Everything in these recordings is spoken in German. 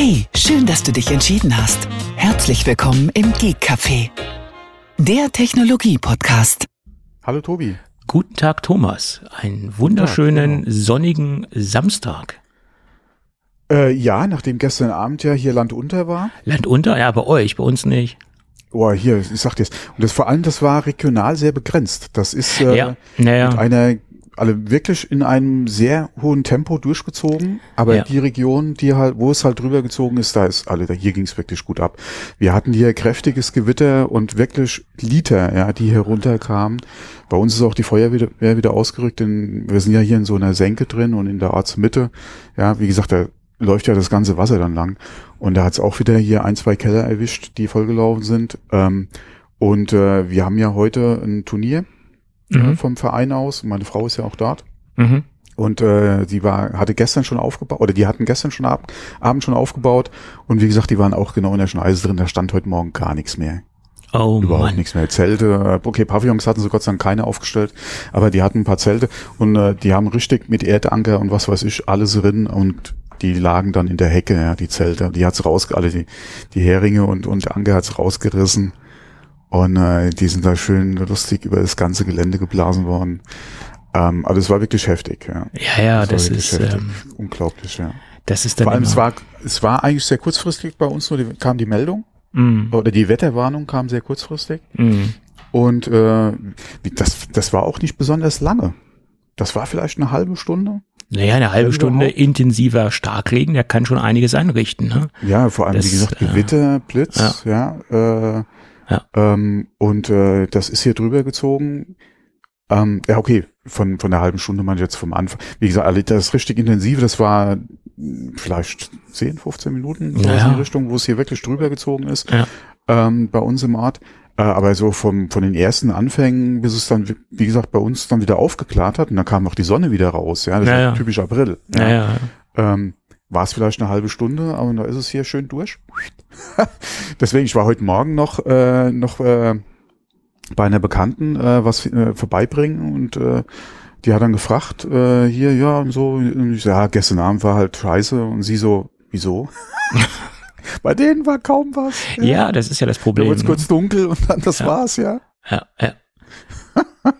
Hey, schön, dass du dich entschieden hast. Herzlich willkommen im Geek Café, der Technologie-Podcast. Hallo Tobi. Guten Tag, Thomas. Einen wunderschönen Tag, sonnigen Samstag. Äh, ja, nachdem gestern Abend ja hier Land unter war. Land unter? Ja, bei euch, bei uns nicht. Oh, hier, ich sag dir's. Und das vor allem, das war regional sehr begrenzt. Das ist äh, Ja, naja. mit einer, alle wirklich in einem sehr hohen Tempo durchgezogen. Aber Ja. die Region, die halt, wo es halt drüber gezogen ist, da ist alle, da hier ging's wirklich gut ab. Wir hatten hier kräftiges Gewitter und wirklich Liter, ja, die hier runterkamen. Bei uns ist auch die Feuerwehr wieder, wieder ausgerückt, denn wir sind ja hier in so einer Senke drin und in der Ortsmitte. Ja, wie gesagt, da läuft ja das ganze Wasser dann lang. Und da hat's auch wieder hier ein, zwei Keller erwischt, die vollgelaufen sind. Ähm, und äh, wir haben ja heute ein Turnier äh, Mhm. vom Verein aus. Meine Frau ist ja auch dort. Mhm. Und äh, die war, hatte gestern schon aufgebaut, oder die hatten gestern schon ab, Abend schon aufgebaut. Und wie gesagt, die waren auch genau in der Schneise drin. Da stand heute Morgen gar nichts mehr. Oh Überhaupt Mann. nichts mehr. Zelte, äh, okay, Pavillons hatten sie Gott sei Dank keine aufgestellt, aber die hatten ein paar Zelte und äh, die haben richtig mit Erdanker und was weiß ich alles drin und die lagen dann in der Hecke, ja, die Zelte. Die hat's raus, alle die, die Heringe und, und Anker hat's rausgerissen. Und äh, die sind da schön lustig über das ganze Gelände geblasen worden. Ähm, also es war wirklich heftig, ja. Ja, ja, das wirklich ist, ähm, unglaublich, ja. das ist dann Vor allem, es war, es war eigentlich sehr kurzfristig bei uns nur, die, kam die Meldung, Mm, oder die Wetterwarnung kam sehr kurzfristig. mm. Und äh, das, das war auch nicht besonders lange. Das war vielleicht eine halbe Stunde. Naja, eine halbe Stunde überhaupt. intensiver Starkregen, der kann schon einiges einrichten. Ne? Ja, vor allem, Das, wie gesagt, äh, Gewitter, Blitz, ja. äh, Ja. Ähm, und äh, das ist hier drüber gezogen. Ähm, ja, okay, von, von der halben Stunde ich jetzt vom Anfang. Wie gesagt, alle- das richtig intensive, das war vielleicht 10, 15 Minuten Ja. in die Richtung, wo es hier wirklich drüber gezogen ist. Ja. Ähm, bei uns im Ort. Äh, aber so vom, von den ersten Anfängen, bis es dann, wie- gesagt, bei uns dann wieder aufgeklärt hat und dann kam auch die Sonne wieder raus. Ja, das Ja, ist ja. typisch April. Ja, ja. Ähm, war es vielleicht eine halbe Stunde, aber da ist es hier schön durch. Deswegen, ich war heute Morgen noch, äh, noch äh, bei einer Bekannten äh, was äh, vorbeibringen und äh, die hat dann gefragt, äh, hier, ja, und so, und ich so, ja, gestern Abend war halt scheiße und sie so, wieso? bei denen war kaum was. ja, das ist ja das Da Problem. wurde es ne? kurz dunkel und dann das Ja. war's, ja. Ja, ja.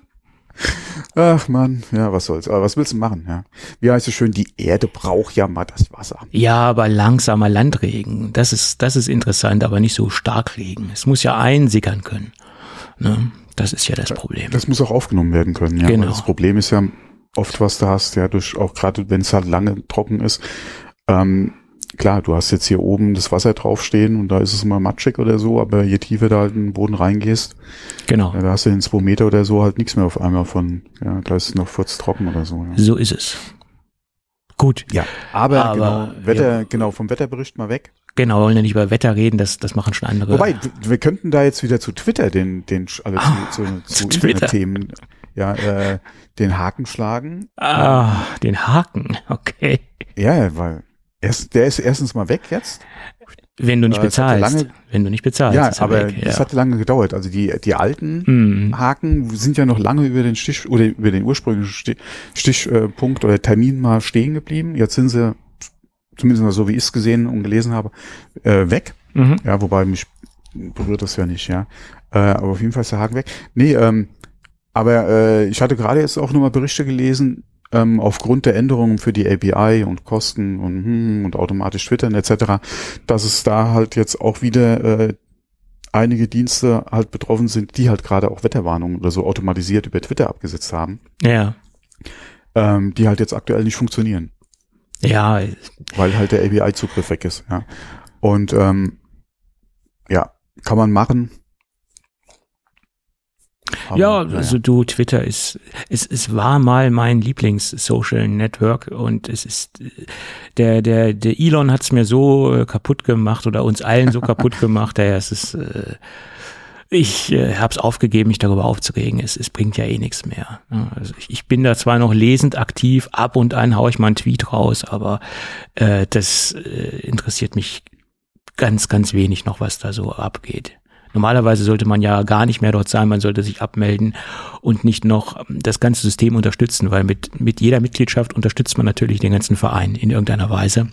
Ach man, ja, was soll's. Aber was willst du machen, ja? Wie heißt es schön, die Erde braucht ja mal das Wasser. ja, aber langsamer Landregen, das ist, das ist interessant, aber nicht so Starkregen. Es muss ja einsickern können. Ne? Das ist ja das Problem. Das muss auch aufgenommen werden können, ja. Genau. Das Problem ist ja oft, was du hast, ja, durch, auch gerade wenn es halt lange trocken ist, ähm, klar, du hast jetzt hier oben das Wasser draufstehen und da ist es immer matschig oder so, aber je tiefer du halt in den Boden reingehst, Genau. da hast du in zwei Meter oder so halt nichts mehr auf einmal von, ja, da ist es noch furztrocken oder so, ja. So ist es. Gut. Ja, aber, Aber, genau, Wetter, ja. genau, vom Wetterbericht mal weg. Genau, wir wollen ja nicht über Wetter reden, das, das machen schon andere. Wobei, wir könnten da jetzt wieder zu Twitter den, den, alle Ah, zu, zu, zu zu. Internetthemen, ja, äh, den Haken schlagen. ah, den Haken, okay. Ja, weil erst, der ist erstens mal weg jetzt. Wenn du nicht Äh, hatte bezahlst. lange- wenn du nicht bezahlst. ja, er aber weg, das ja. hat lange gedauert. Also die, die alten Hm. Haken sind ja noch lange über den Stich oder über den ursprünglichen Stich, Stichpunkt oder Termin mal stehen geblieben. Jetzt sind sie, zumindest mal so wie ich es gesehen und gelesen habe, äh, weg. Mhm. Ja, wobei mich berührt das ja nicht, ja. Äh, aber auf jeden Fall ist der Haken weg. Nee, ähm, aber äh, ich hatte gerade jetzt auch nochmal Berichte gelesen, ähm, aufgrund der Änderungen für die API und Kosten und, hm, und automatisch twittern etc., dass es da halt jetzt auch wieder äh, einige Dienste halt betroffen sind, die halt gerade auch Wetterwarnungen oder so automatisiert über Twitter abgesetzt haben, Ja. ähm, die halt jetzt aktuell nicht funktionieren, Ja, weil halt der API-Zugriff weg ist, ja. Und ähm, ja, kann man machen. Aber, ja, naja. also du, Twitter ist, es, es war mal mein Lieblings-Social-Network und es ist, der, der, der Elon hat's mir so äh, kaputt gemacht oder uns allen so kaputt gemacht, daher es ist, äh, ich äh, habe es aufgegeben, mich darüber aufzuregen. Es, es bringt ja eh nichts mehr. Also ich, ich bin da zwar noch lesend aktiv, ab und an haue ich mal einen Tweet raus, aber äh, das äh, interessiert mich ganz, ganz wenig noch, was da so abgeht. Normalerweise sollte man ja gar nicht mehr dort sein, man sollte sich abmelden und nicht noch das ganze System unterstützen, weil mit, mit jeder Mitgliedschaft unterstützt man natürlich den ganzen Verein in irgendeiner Weise.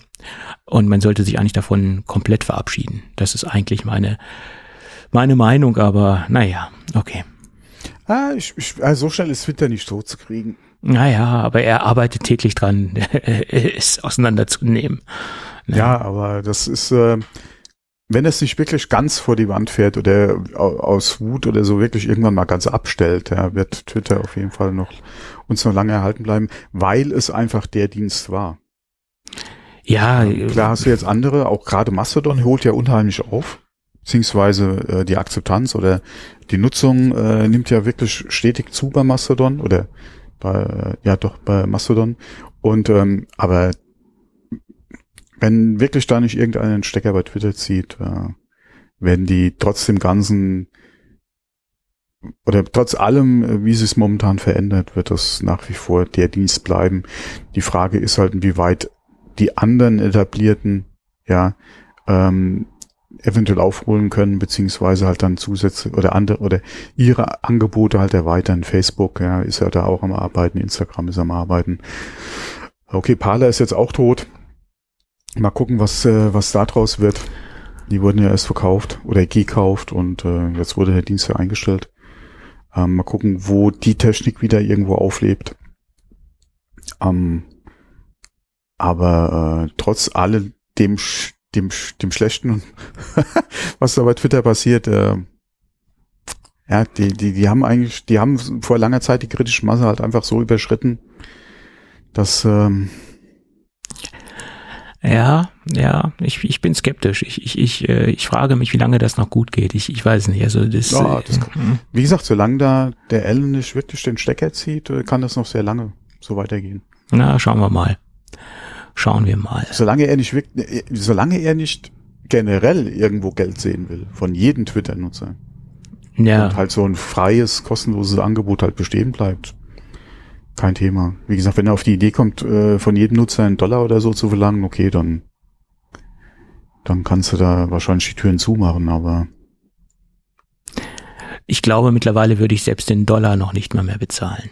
Und man sollte sich eigentlich davon komplett verabschieden. Das ist eigentlich meine, meine Meinung, aber naja, okay. Ah, ich, ich, also so schnell ist Twitter nicht tot zu kriegen. Naja, aber er arbeitet täglich dran, es auseinanderzunehmen. Ja, ja aber das ist, äh, wenn es nicht wirklich ganz vor die Wand fährt oder aus Wut oder so wirklich irgendwann mal ganz abstellt, ja, wird Twitter auf jeden Fall noch uns noch lange erhalten bleiben, weil es einfach der Dienst war. Ja, klar hast du jetzt andere, auch gerade Mastodon holt ja unheimlich auf, beziehungsweise äh, die Akzeptanz oder die Nutzung äh, nimmt ja wirklich stetig zu bei Mastodon oder bei, ja doch bei Mastodon und ähm, aber wenn wirklich da nicht irgendeinen Stecker bei Twitter zieht, äh, werden die trotz dem ganzen oder trotz allem, äh, wie sich es momentan verändert, wird das nach wie vor der Dienst bleiben. Die Frage ist halt, inwieweit die anderen etablierten, ja, ähm, eventuell aufholen können, beziehungsweise halt dann Zusätze oder andere oder ihre Angebote halt erweitern. Facebook, ja, ist ja da auch am Arbeiten, Instagram ist am Arbeiten. Okay, Parler ist jetzt auch tot. Mal gucken, was, äh, was da draus wird. Die wurden ja erst verkauft oder gekauft und äh, jetzt wurde der Dienst ja eingestellt. Ähm, mal gucken, wo die Technik wieder irgendwo auflebt. Ähm, aber äh, trotz allem dem, dem, dem Schlechten, was da bei Twitter passiert, äh, ja, die, die, die haben eigentlich, die haben vor langer Zeit die kritische Masse halt einfach so überschritten, dass ähm, ja, ja, ich, ich bin skeptisch. Ich, ich, ich, äh, ich frage mich, wie lange das noch gut geht. Ich, ich weiß nicht. Also das, ja, das kann, äh, wie gesagt, solange da der Allen nicht wirklich den Stecker zieht, äh, kann das noch sehr lange so weitergehen. Na, schauen wir mal. Schauen wir mal. Solange er nicht wirklich, solange er nicht generell irgendwo Geld sehen will, von jedem Twitter-Nutzer. Ja. Und halt so ein freies, kostenloses Angebot halt bestehen bleibt kein Thema. Wie gesagt, wenn er auf die Idee kommt, äh, von jedem Nutzer einen Dollar oder so zu verlangen, okay, dann, dann kannst du da wahrscheinlich die Türen zumachen, aber. Ich glaube, mittlerweile würde ich selbst den Dollar noch nicht mal mehr bezahlen.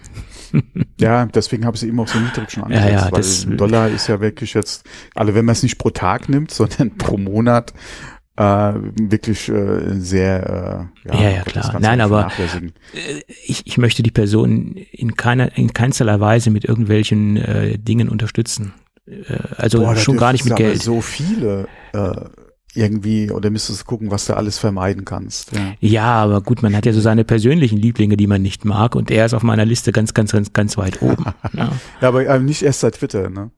ja, deswegen habe ich sie eben auch so niedrig schon angesetzt, ja, ja, weil Dollar ist ja wirklich jetzt, also wenn man es nicht pro Tag nimmt, sondern pro Monat, äh, wirklich äh, sehr äh, ja, ja, ja klar. Nein, aber äh, ich, ich möchte die Person in keiner in keinster Weise mit irgendwelchen äh, Dingen unterstützen. Äh, also Boah, schon gar nicht mit Geld. So viele äh, irgendwie oder müsstest du gucken, was du alles vermeiden kannst. Ja. ja, aber gut, man hat ja so seine persönlichen Lieblinge, die man nicht mag und er ist auf meiner Liste ganz, ganz, ganz, ganz weit oben. ja. ja, aber äh, nicht erst seit Twitter, ne?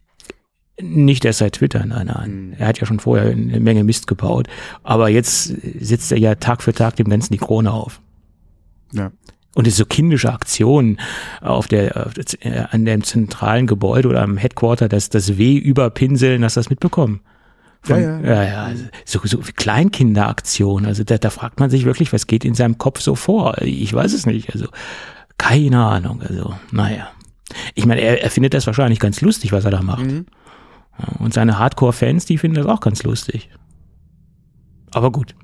Nicht erst seit Twitter, nein, nein. Mhm. Er hat ja schon vorher eine Menge Mist gebaut. Aber jetzt setzt er ja Tag für Tag dem Ganzen die Krone auf. Ja. Und es so kindische Aktionen auf der, an dem zentralen Gebäude oder am Headquarter, dass das W überpinseln, hast du das mitbekommen? Von, ja, ja. ja, ja so, so Kleinkinderaktionen. Also da, da fragt man sich wirklich, was geht in seinem Kopf so vor? Ich weiß es nicht. Also keine Ahnung. Also naja. Ich meine, er, er findet das wahrscheinlich ganz lustig, was er da macht. Mhm. Und seine Hardcore-Fans, die finden das auch ganz lustig. Aber gut.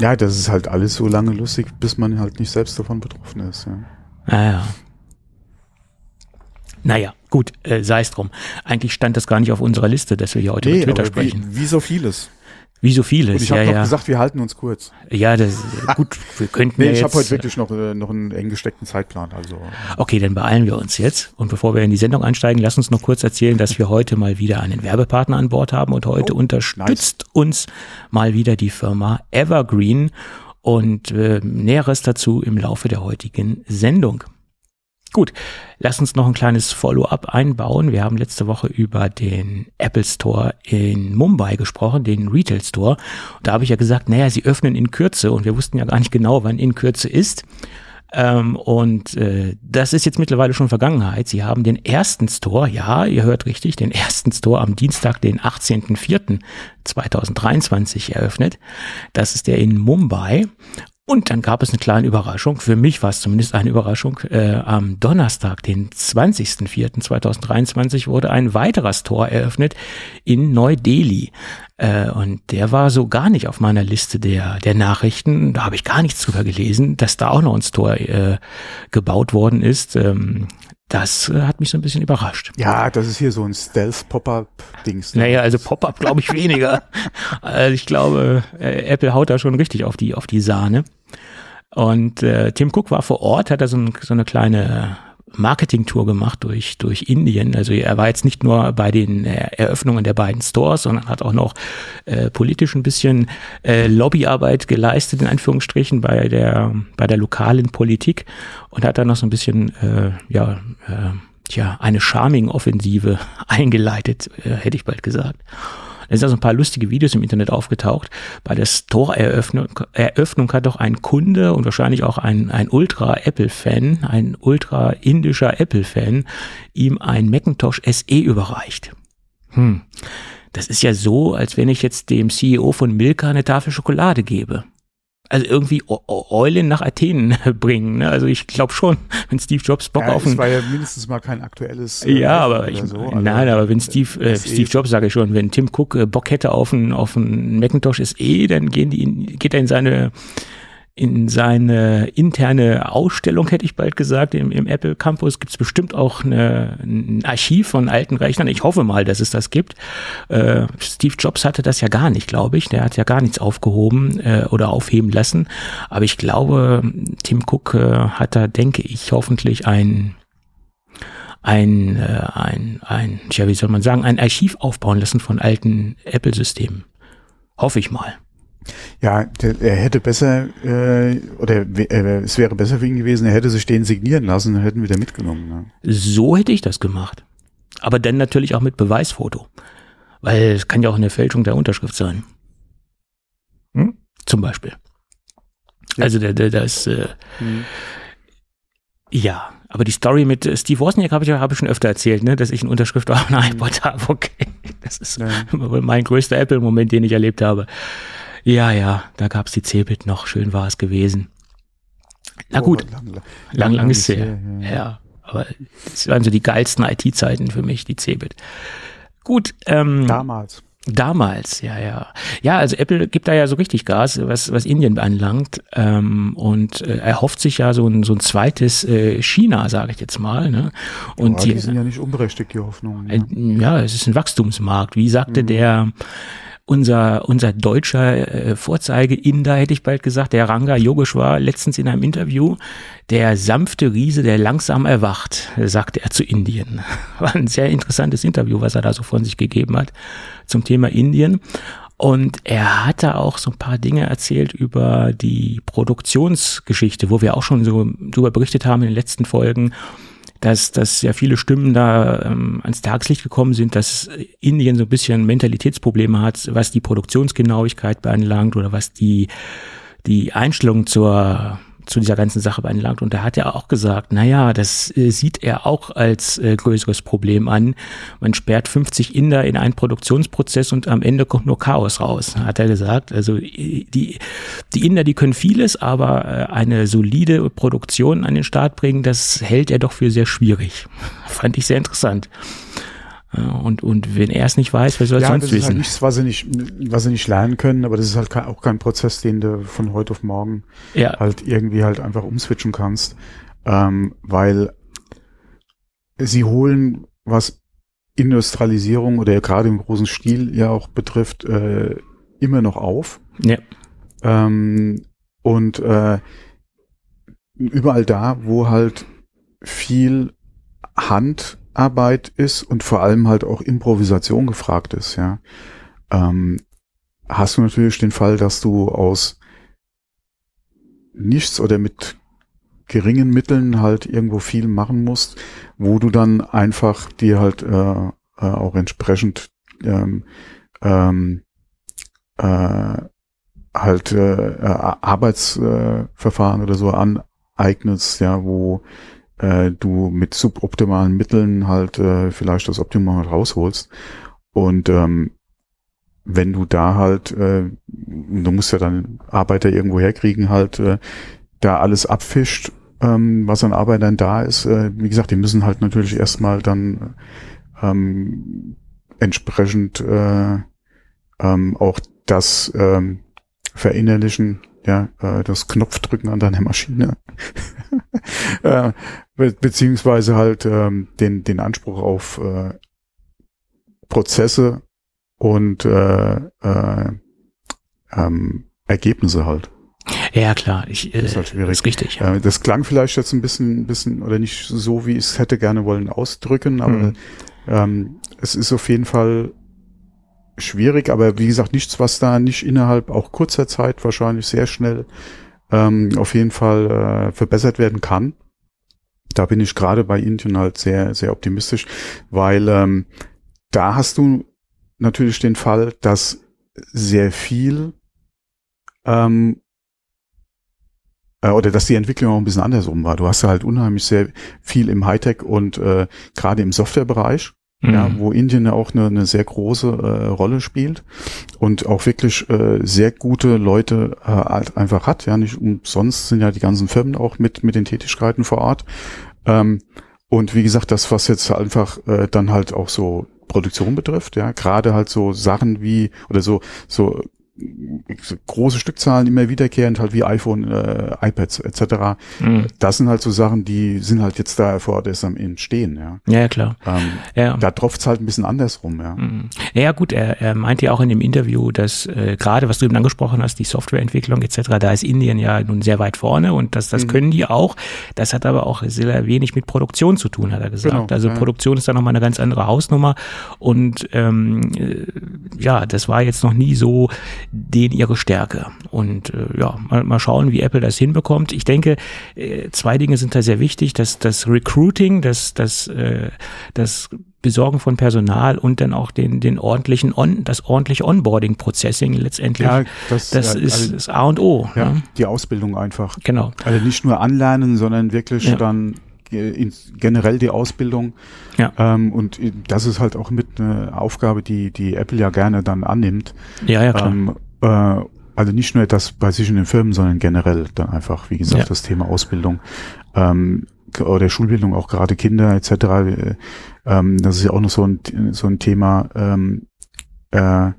Ja, das ist halt alles so lange lustig, bis man halt nicht selbst davon betroffen ist. Ja. Naja. Naja, gut, äh, sei es drum. Eigentlich stand das gar nicht auf unserer Liste, dass wir hier heute nee, über Twitter sprechen. Wie, wie so vieles. Wie so vieles. Und ich habe ja, noch ja. gesagt, wir halten uns kurz. Ja, das gut. Wir könnten nee, ja ich habe heute wirklich noch, äh, noch einen eng gesteckten Zeitplan. Also. Okay, dann beeilen wir uns jetzt. Und bevor wir in die Sendung einsteigen, lass uns noch kurz erzählen, dass wir heute mal wieder einen Werbepartner an Bord haben und heute oh, unterstützt nice. uns mal wieder die Firma Evergreen und äh, Näheres dazu im Laufe der heutigen Sendung. Gut, lass uns noch ein kleines Follow-up einbauen. Wir haben letzte Woche über den Apple Store in Mumbai gesprochen, den Retail Store. da habe ich ja gesagt, naja, sie öffnen in Kürze und wir wussten ja gar nicht genau, wann in Kürze ist. Ähm, und äh, das ist jetzt mittlerweile schon Vergangenheit. Sie haben den ersten Store, ja, ihr hört richtig, den ersten Store am Dienstag, den 18.04.2023 eröffnet. Das ist der in Mumbai. Und dann gab es eine kleine Überraschung. Für mich war es zumindest eine Überraschung. Äh, am Donnerstag, den 20.04.2023, wurde ein weiterer Store eröffnet in Neu-Delhi. Äh, und der war so gar nicht auf meiner Liste der, der Nachrichten. Da habe ich gar nichts drüber gelesen, dass da auch noch ein Store äh, gebaut worden ist. Ähm, das äh, hat mich so ein bisschen überrascht. Ja, das ist hier so ein Stealth-Pop-Up-Dings. Ne? Naja, also Pop-Up glaube ich weniger. also ich glaube, äh, Apple haut da schon richtig auf die, auf die Sahne. Und äh, Tim Cook war vor Ort, hat da so, ein, so eine kleine Marketing-Tour gemacht durch, durch Indien. Also er war jetzt nicht nur bei den äh, Eröffnungen der beiden Stores, sondern hat auch noch äh, politisch ein bisschen äh, Lobbyarbeit geleistet, in Anführungsstrichen, bei der, bei der lokalen Politik und hat dann noch so ein bisschen, äh, ja, äh, tja, eine Charming-Offensive eingeleitet, äh, hätte ich bald gesagt. Da sind also ein paar lustige Videos im Internet aufgetaucht. Bei der Store-Eröffnung Eröffnung hat doch ein Kunde und wahrscheinlich auch ein, ein Ultra-Apple-Fan, ein ultra-indischer Apple-Fan, ihm ein Macintosh SE überreicht. Hm. Das ist ja so, als wenn ich jetzt dem CEO von Milka eine Tafel Schokolade gebe also irgendwie Eulen nach Athen bringen. Ne? Also ich glaube schon, wenn Steve Jobs Bock ja, auf ein... War ja mindestens mal kein aktuelles... Äh, ja, aber ich, so. also, nein, aber wenn Steve, äh, Steve Jobs, sage ich schon, wenn Tim Cook äh, Bock hätte auf ein, auf ein Macintosh SE, dann gehen die in, geht er in seine in seine interne Ausstellung, hätte ich bald gesagt, im, im Apple Campus gibt es bestimmt auch eine, ein Archiv von alten Rechnern. Ich hoffe mal, dass es das gibt. Äh, Steve Jobs hatte das ja gar nicht, glaube ich. Der hat ja gar nichts aufgehoben äh, oder aufheben lassen. Aber ich glaube, Tim Cook äh, hat da, denke ich, hoffentlich ein ein, äh, ein, ein, tja, wie soll man sagen, ein Archiv aufbauen lassen von alten Apple-Systemen. Hoffe ich mal. Ja, der, er hätte besser, äh, oder äh, es wäre besser für ihn gewesen, er hätte sich den signieren lassen, dann hätten wir den mitgenommen. Ne? So hätte ich das gemacht. Aber dann natürlich auch mit Beweisfoto. Weil es kann ja auch eine Fälschung der Unterschrift sein. Hm? Zum Beispiel. Ja. Also der, der, das, äh, hm. ja, aber die Story mit Steve Wozniak habe ich, hab ich schon öfter erzählt, ne, dass ich eine Unterschrift auf einem iPod habe. Okay, das ist ja. mein größter Apple-Moment, den ich erlebt habe. Ja, ja, da gab's die Cebit noch, schön war es gewesen. Na gut, oh, lang, lang, lang, lang ist her. Ja, ja, aber das waren so die geilsten IT-Zeiten für mich, die Cebit. Gut. Ähm, Damals. Damals, ja, ja. Ja, also Apple gibt da ja so richtig Gas, was, was Indien anlangt. Ähm, und äh, er hofft sich ja so ein, so ein zweites äh, China, sage ich jetzt mal. Ne? Und ja, die, die sind ja nicht unberechtigt, die Hoffnungen. Äh, ja, es ist ein Wachstumsmarkt. Wie sagte mhm. der unser, unser deutscher äh, Vorzeige-Inder, hätte ich bald gesagt, der Ranga Yogeshwar, letztens in einem Interview, der sanfte Riese, der langsam erwacht, sagte er zu Indien. War ein sehr interessantes Interview, was er da so von sich gegeben hat zum Thema Indien. Und er hat da auch so ein paar Dinge erzählt über die Produktionsgeschichte, wo wir auch schon so drüber berichtet haben in den letzten Folgen dass, dass ja viele Stimmen da ähm, ans Tageslicht gekommen sind, dass Indien so ein bisschen Mentalitätsprobleme hat, was die Produktionsgenauigkeit beanlangt oder was die, die Einstellung zur zu dieser ganzen Sache beanlangt. Und da hat er auch gesagt, naja, das äh, sieht er auch als äh, größeres Problem an. Man sperrt 50 Inder in einen Produktionsprozess und am Ende kommt nur Chaos raus, hat er gesagt. Also äh, die, die Inder, die können vieles, aber äh, eine solide Produktion an den Start bringen, das hält er doch für sehr schwierig. Fand ich sehr interessant. Und, und wenn er es nicht weiß, wer soll es ja, sonst das wissen? Ist halt nichts, was sie nicht, was sie nicht lernen können, aber das ist halt auch kein Prozess, den du von heute auf morgen ja. halt irgendwie halt einfach umswitchen kannst. Ähm, weil sie holen, was Industrialisierung oder gerade im großen Stil ja auch betrifft, äh, immer noch auf. Ja. Ähm, und äh, überall da, wo halt viel Hand Arbeit ist und vor allem halt auch Improvisation gefragt ist, ja, ähm, hast du natürlich den Fall, dass du aus nichts oder mit geringen Mitteln halt irgendwo viel machen musst, wo du dann einfach dir halt äh, äh, auch entsprechend ähm, ähm, äh, halt äh, Arbeitsverfahren oder so aneignest, ja, wo äh, du mit suboptimalen Mitteln halt äh, vielleicht das Optimum halt rausholst. Und ähm, wenn du da halt, äh, du musst ja dann Arbeiter irgendwo herkriegen, halt äh, da alles abfischt, ähm, was an Arbeitern da ist. Äh, wie gesagt, die müssen halt natürlich erstmal dann ähm, entsprechend äh, ähm, auch das ähm, verinnerlichen, ja, äh, das Knopfdrücken an deiner Maschine, äh, be beziehungsweise halt ähm, den, den Anspruch auf äh, Prozesse und äh, äh, ähm, Ergebnisse halt. Ja, klar, ich, äh, das ist, halt schwierig. ist richtig. Äh, das klang vielleicht jetzt ein bisschen, bisschen oder nicht so, wie ich es hätte gerne wollen ausdrücken, aber mhm. ähm, es ist auf jeden Fall schwierig, aber wie gesagt, nichts, was da nicht innerhalb auch kurzer Zeit wahrscheinlich sehr schnell ähm, auf jeden Fall äh, verbessert werden kann. Da bin ich gerade bei Indien halt sehr, sehr optimistisch, weil ähm, da hast du natürlich den Fall, dass sehr viel ähm, äh, oder dass die Entwicklung auch ein bisschen andersrum war. Du hast halt unheimlich sehr viel im Hightech und äh, gerade im Softwarebereich mhm. ja, wo Indien ja auch eine, eine sehr große äh, Rolle spielt und auch wirklich äh, sehr gute Leute äh, halt einfach hat. Ja, nicht umsonst sind ja die ganzen Firmen auch mit mit den Tätigkeiten vor Ort. Ähm, und wie gesagt, das, was jetzt einfach äh, dann halt auch so Produktion betrifft, ja, gerade halt so Sachen wie oder so so große Stückzahlen immer wiederkehrend, halt wie iPhone, äh, iPads etc. Mhm. Das sind halt so Sachen, die sind halt jetzt da vor Ort erst am Entstehen, ja. Ja, klar. Ähm, ja. Da tropft's halt ein bisschen andersrum, ja. Mhm. Ja, gut, er, er meinte ja auch in dem Interview, dass äh, gerade, was du eben angesprochen hast, die Softwareentwicklung etc., da ist Indien ja nun sehr weit vorne und das, das mhm. können die auch. Das hat aber auch sehr wenig mit Produktion zu tun, hat er gesagt. Genau, also ja. Produktion ist da nochmal eine ganz andere Hausnummer und ähm, äh, ja, das war jetzt noch nie so den ihre Stärke. Und äh, ja, mal, mal schauen, wie Apple das hinbekommt. Ich denke, äh, zwei Dinge sind da sehr wichtig. Das, das Recruiting, das, das, äh, das Besorgen von Personal und dann auch den, den ordentlichen On, das ordentliche Onboarding-Processing letztendlich. Ja, das, das ja, ist also, das A und O. Ja, ne? Die Ausbildung einfach. Genau. Also nicht nur anlernen, sondern wirklich ja. dann generell die Ausbildung. Ja. Ähm, und das ist halt auch mit eine Aufgabe, die, die Apple ja gerne dann annimmt. Ja, ja, klar. Ähm, äh, also nicht nur das bei sich in den Firmen, sondern generell dann einfach, wie gesagt, ja. das Thema Ausbildung ähm, oder Schulbildung, auch gerade Kinder etc. Äh, ähm, das ist ja auch noch so ein, so ein Thema, ähm, äh,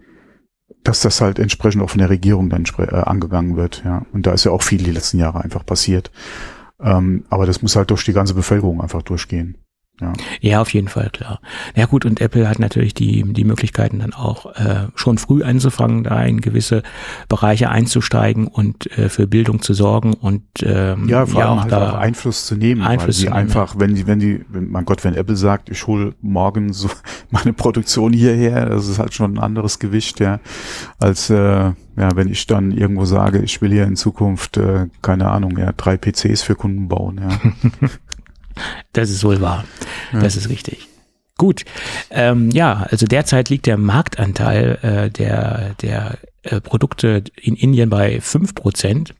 dass das halt entsprechend auch von der Regierung dann äh, angegangen wird. Ja, und da ist ja auch viel die letzten Jahre einfach passiert. Ähm, aber das muss halt durch die ganze Bevölkerung einfach durchgehen. Ja. ja, auf jeden Fall, klar. Ja gut, und Apple hat natürlich die, die Möglichkeiten dann auch äh, schon früh anzufangen, da in gewisse Bereiche einzusteigen und äh, für Bildung zu sorgen und ähm, ja, vor ja, allem auch halt da auch Einfluss zu nehmen. Einfluss zu nehmen. einfach, wenn die, wenn die, wenn, mein Gott, wenn Apple sagt, ich hole morgen so meine Produktion hierher, das ist halt schon ein anderes Gewicht, ja, als äh, ja, wenn ich dann irgendwo sage, ich will hier in Zukunft, äh, keine Ahnung, ja, drei PCs für Kunden bauen, ja. Das ist wohl wahr. Ja. Das ist richtig. Gut. Ähm, ja, also derzeit liegt der Marktanteil äh, der, der äh, Produkte in Indien bei fünf Prozent.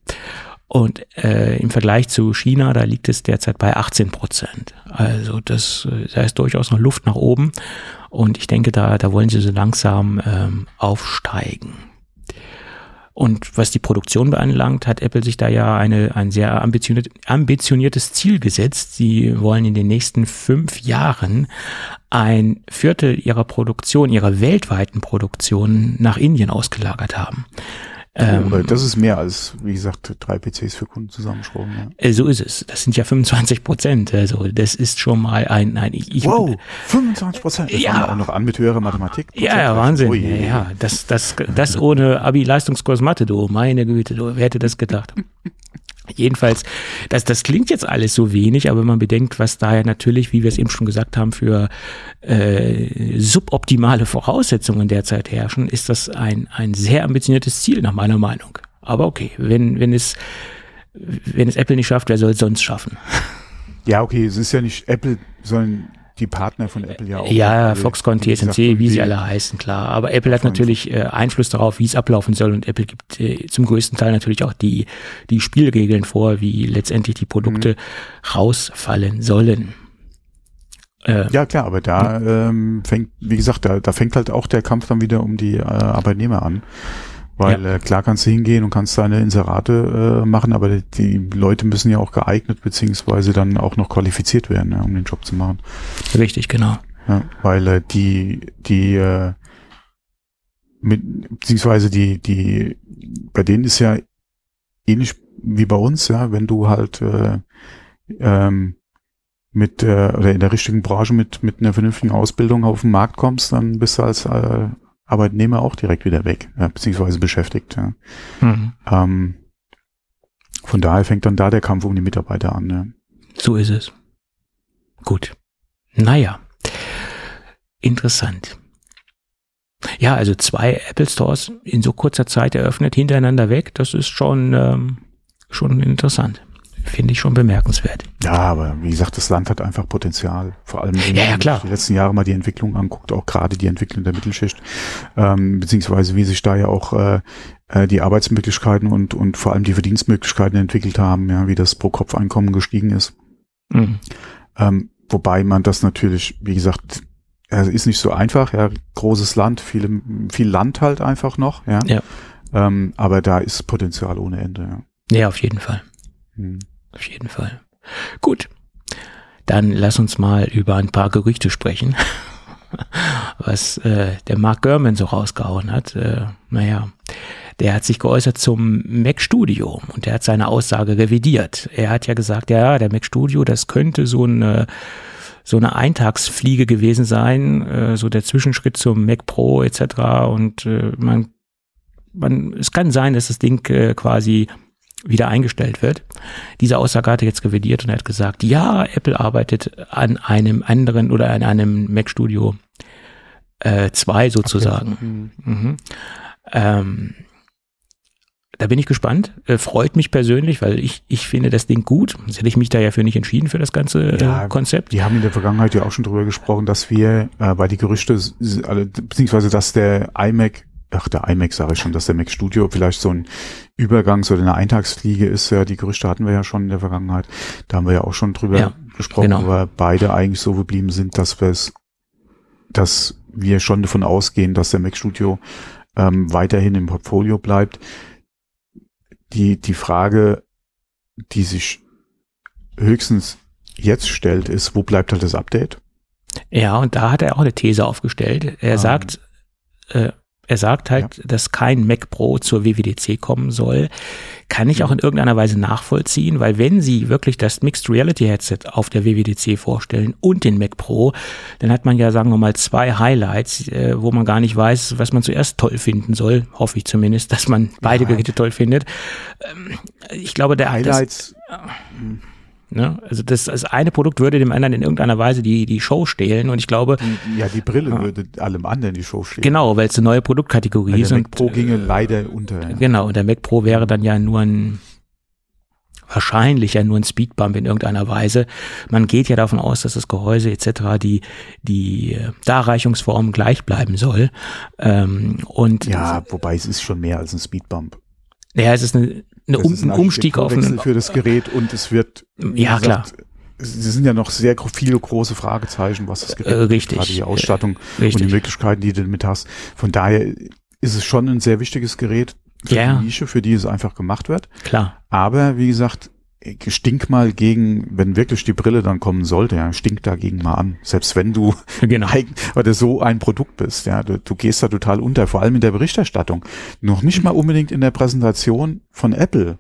Und äh, im Vergleich zu China, da liegt es derzeit bei 18 Prozent. Also das, äh, da ist durchaus noch Luft nach oben. Und ich denke, da, da wollen sie so langsam ähm, aufsteigen. Und was die Produktion beanlangt, hat Apple sich da ja eine, ein sehr ambitioniert, ambitioniertes Ziel gesetzt. Sie wollen in den nächsten fünf Jahren ein Viertel ihrer Produktion, ihrer weltweiten Produktion nach Indien ausgelagert haben. Ähm, das ist mehr als, wie gesagt, drei PCs für Kunden zusammenschrauben. Ja. Äh, so ist es. Das sind ja 25 Prozent. Also das ist schon mal ein, ein ich, Wow, 25 Prozent. Das ja. auch noch an mit höherer Mathematik. Ja, ja, Wahnsinn. Oh ja, ja, das, das, das ohne Abi-Leistungskurs Mathe, du, meine Güte, du, wer hätte das gedacht? Jedenfalls, das, das klingt jetzt alles so wenig, aber wenn man bedenkt, was da ja natürlich, wie wir es eben schon gesagt haben, für äh, suboptimale Voraussetzungen derzeit herrschen, ist das ein, ein sehr ambitioniertes Ziel nach meiner Meinung. Aber okay, wenn, wenn es, wenn es Apple nicht schafft, wer soll es sonst schaffen? Ja, okay, es ist ja nicht Apple, sondern die Partner von Apple ja auch. Ja, Foxconn, TSMC, wie sie alle heißen, klar. Aber Apple hat natürlich äh, Einfluss darauf, wie es ablaufen soll und Apple gibt äh, zum größten Teil natürlich auch die, die Spielregeln vor, wie letztendlich die Produkte mhm. rausfallen sollen. Äh, ja, klar, aber da ähm, fängt, wie gesagt, da, da fängt halt auch der Kampf dann wieder um die äh, Arbeitnehmer an. Weil ja. äh, klar kannst du hingehen und kannst deine Inserate äh, machen, aber die, die Leute müssen ja auch geeignet beziehungsweise dann auch noch qualifiziert werden, ja, um den Job zu machen. Richtig, genau. Ja, weil äh, die, die äh, mit, beziehungsweise die, die, bei denen ist ja ähnlich wie bei uns, ja, wenn du halt äh, ähm, mit äh, oder in der richtigen Branche mit mit einer vernünftigen Ausbildung auf den Markt kommst, dann bist du als äh, Arbeitnehmer auch direkt wieder weg, ja, beziehungsweise beschäftigt. Ja. Mhm. Ähm, von daher fängt dann da der Kampf um die Mitarbeiter an. Ja. So ist es. Gut. Naja. Interessant. Ja, also zwei Apple Stores in so kurzer Zeit eröffnet, hintereinander weg, das ist schon, ähm, schon interessant finde ich schon bemerkenswert. Ja, aber wie gesagt, das Land hat einfach Potenzial. Vor allem, wenn ja, ja, klar. die letzten Jahre mal die Entwicklung anguckt, auch gerade die Entwicklung der Mittelschicht, ähm, beziehungsweise wie sich da ja auch äh, äh, die Arbeitsmöglichkeiten und, und vor allem die Verdienstmöglichkeiten entwickelt haben, ja, wie das Pro-Kopf-Einkommen gestiegen ist. Mhm. Ähm, wobei man das natürlich, wie gesagt, ist nicht so einfach, ja, großes Land, viele, viel Land halt einfach noch, ja. ja. Ähm, aber da ist Potenzial ohne Ende, ja. Ja, auf jeden Fall. Hm. Auf jeden Fall. Gut. Dann lass uns mal über ein paar Gerüchte sprechen, was äh, der Mark Gurman so rausgehauen hat. Äh, naja, der hat sich geäußert zum Mac Studio und der hat seine Aussage revidiert. Er hat ja gesagt, ja, der Mac Studio, das könnte so eine so eine Eintagsfliege gewesen sein, äh, so der Zwischenschritt zum Mac Pro etc. Und äh, man, man, es kann sein, dass das Ding äh, quasi wieder eingestellt wird. Diese Aussage hat er jetzt revidiert und er hat gesagt, ja, Apple arbeitet an einem anderen oder an einem Mac Studio 2 äh, sozusagen. Okay. Mhm. Mhm. Ähm, da bin ich gespannt. Äh, freut mich persönlich, weil ich, ich finde das Ding gut. Sonst hätte ich mich da ja für nicht entschieden für das ganze äh, ja, Konzept. Wir haben in der Vergangenheit ja auch schon drüber gesprochen, dass wir, äh, weil die Gerüchte, beziehungsweise dass der iMac ach, der iMac sage ich schon, dass der Mac Studio vielleicht so ein Übergangs- oder eine Eintagsfliege ist. Ja, die Gerüchte hatten wir ja schon in der Vergangenheit. Da haben wir ja auch schon drüber ja, gesprochen, genau. aber beide eigentlich so geblieben sind, dass wir es, dass wir schon davon ausgehen, dass der Mac Studio ähm, weiterhin im Portfolio bleibt. Die, die Frage, die sich höchstens jetzt stellt, ist, wo bleibt halt das Update? Ja, und da hat er auch eine These aufgestellt. Er ähm, sagt, äh, er sagt halt, ja. dass kein Mac Pro zur WWDC kommen soll. Kann ich auch in irgendeiner Weise nachvollziehen, weil wenn sie wirklich das Mixed Reality Headset auf der WWDC vorstellen und den Mac Pro, dann hat man ja, sagen wir mal, zwei Highlights, äh, wo man gar nicht weiß, was man zuerst toll finden soll. Hoffe ich zumindest, dass man beide. Geräte toll findet. Ähm, ich glaube, der Highlights. Das, Ne? Also das, das eine Produkt würde dem anderen in irgendeiner Weise die, die Show stehlen und ich glaube. Ja, die Brille ja. würde allem anderen die Show stehlen. Genau, weil es eine neue Produktkategorie weil ist. Der Mac Pro ginge äh, leider unter. Ja. Genau, und der Mac Pro wäre dann ja nur ein wahrscheinlich ja nur ein Speedbump in irgendeiner Weise. Man geht ja davon aus, dass das Gehäuse etc. die die äh, Darreichungsform gleich bleiben soll. Ähm, und ja, wobei es ist schon mehr als ein Speedbump. Ja, es ist eine, eine um, ein Umstieg auf ein für das Gerät und es wird ja gesagt, klar. Es sind ja noch sehr viele große Fragezeichen, was das Gerät äh, richtig, gerade die Ausstattung äh, und die Möglichkeiten, die du damit hast. Von daher ist es schon ein sehr wichtiges Gerät für ja. die Nische, für die es einfach gemacht wird. Klar. Aber wie gesagt, stink mal gegen, wenn wirklich die Brille dann kommen sollte, ja, stink dagegen mal an. Selbst wenn du genau. oder so ein Produkt bist, ja, du, du gehst da total unter, vor allem in der Berichterstattung. Noch nicht mal unbedingt in der Präsentation von Apple.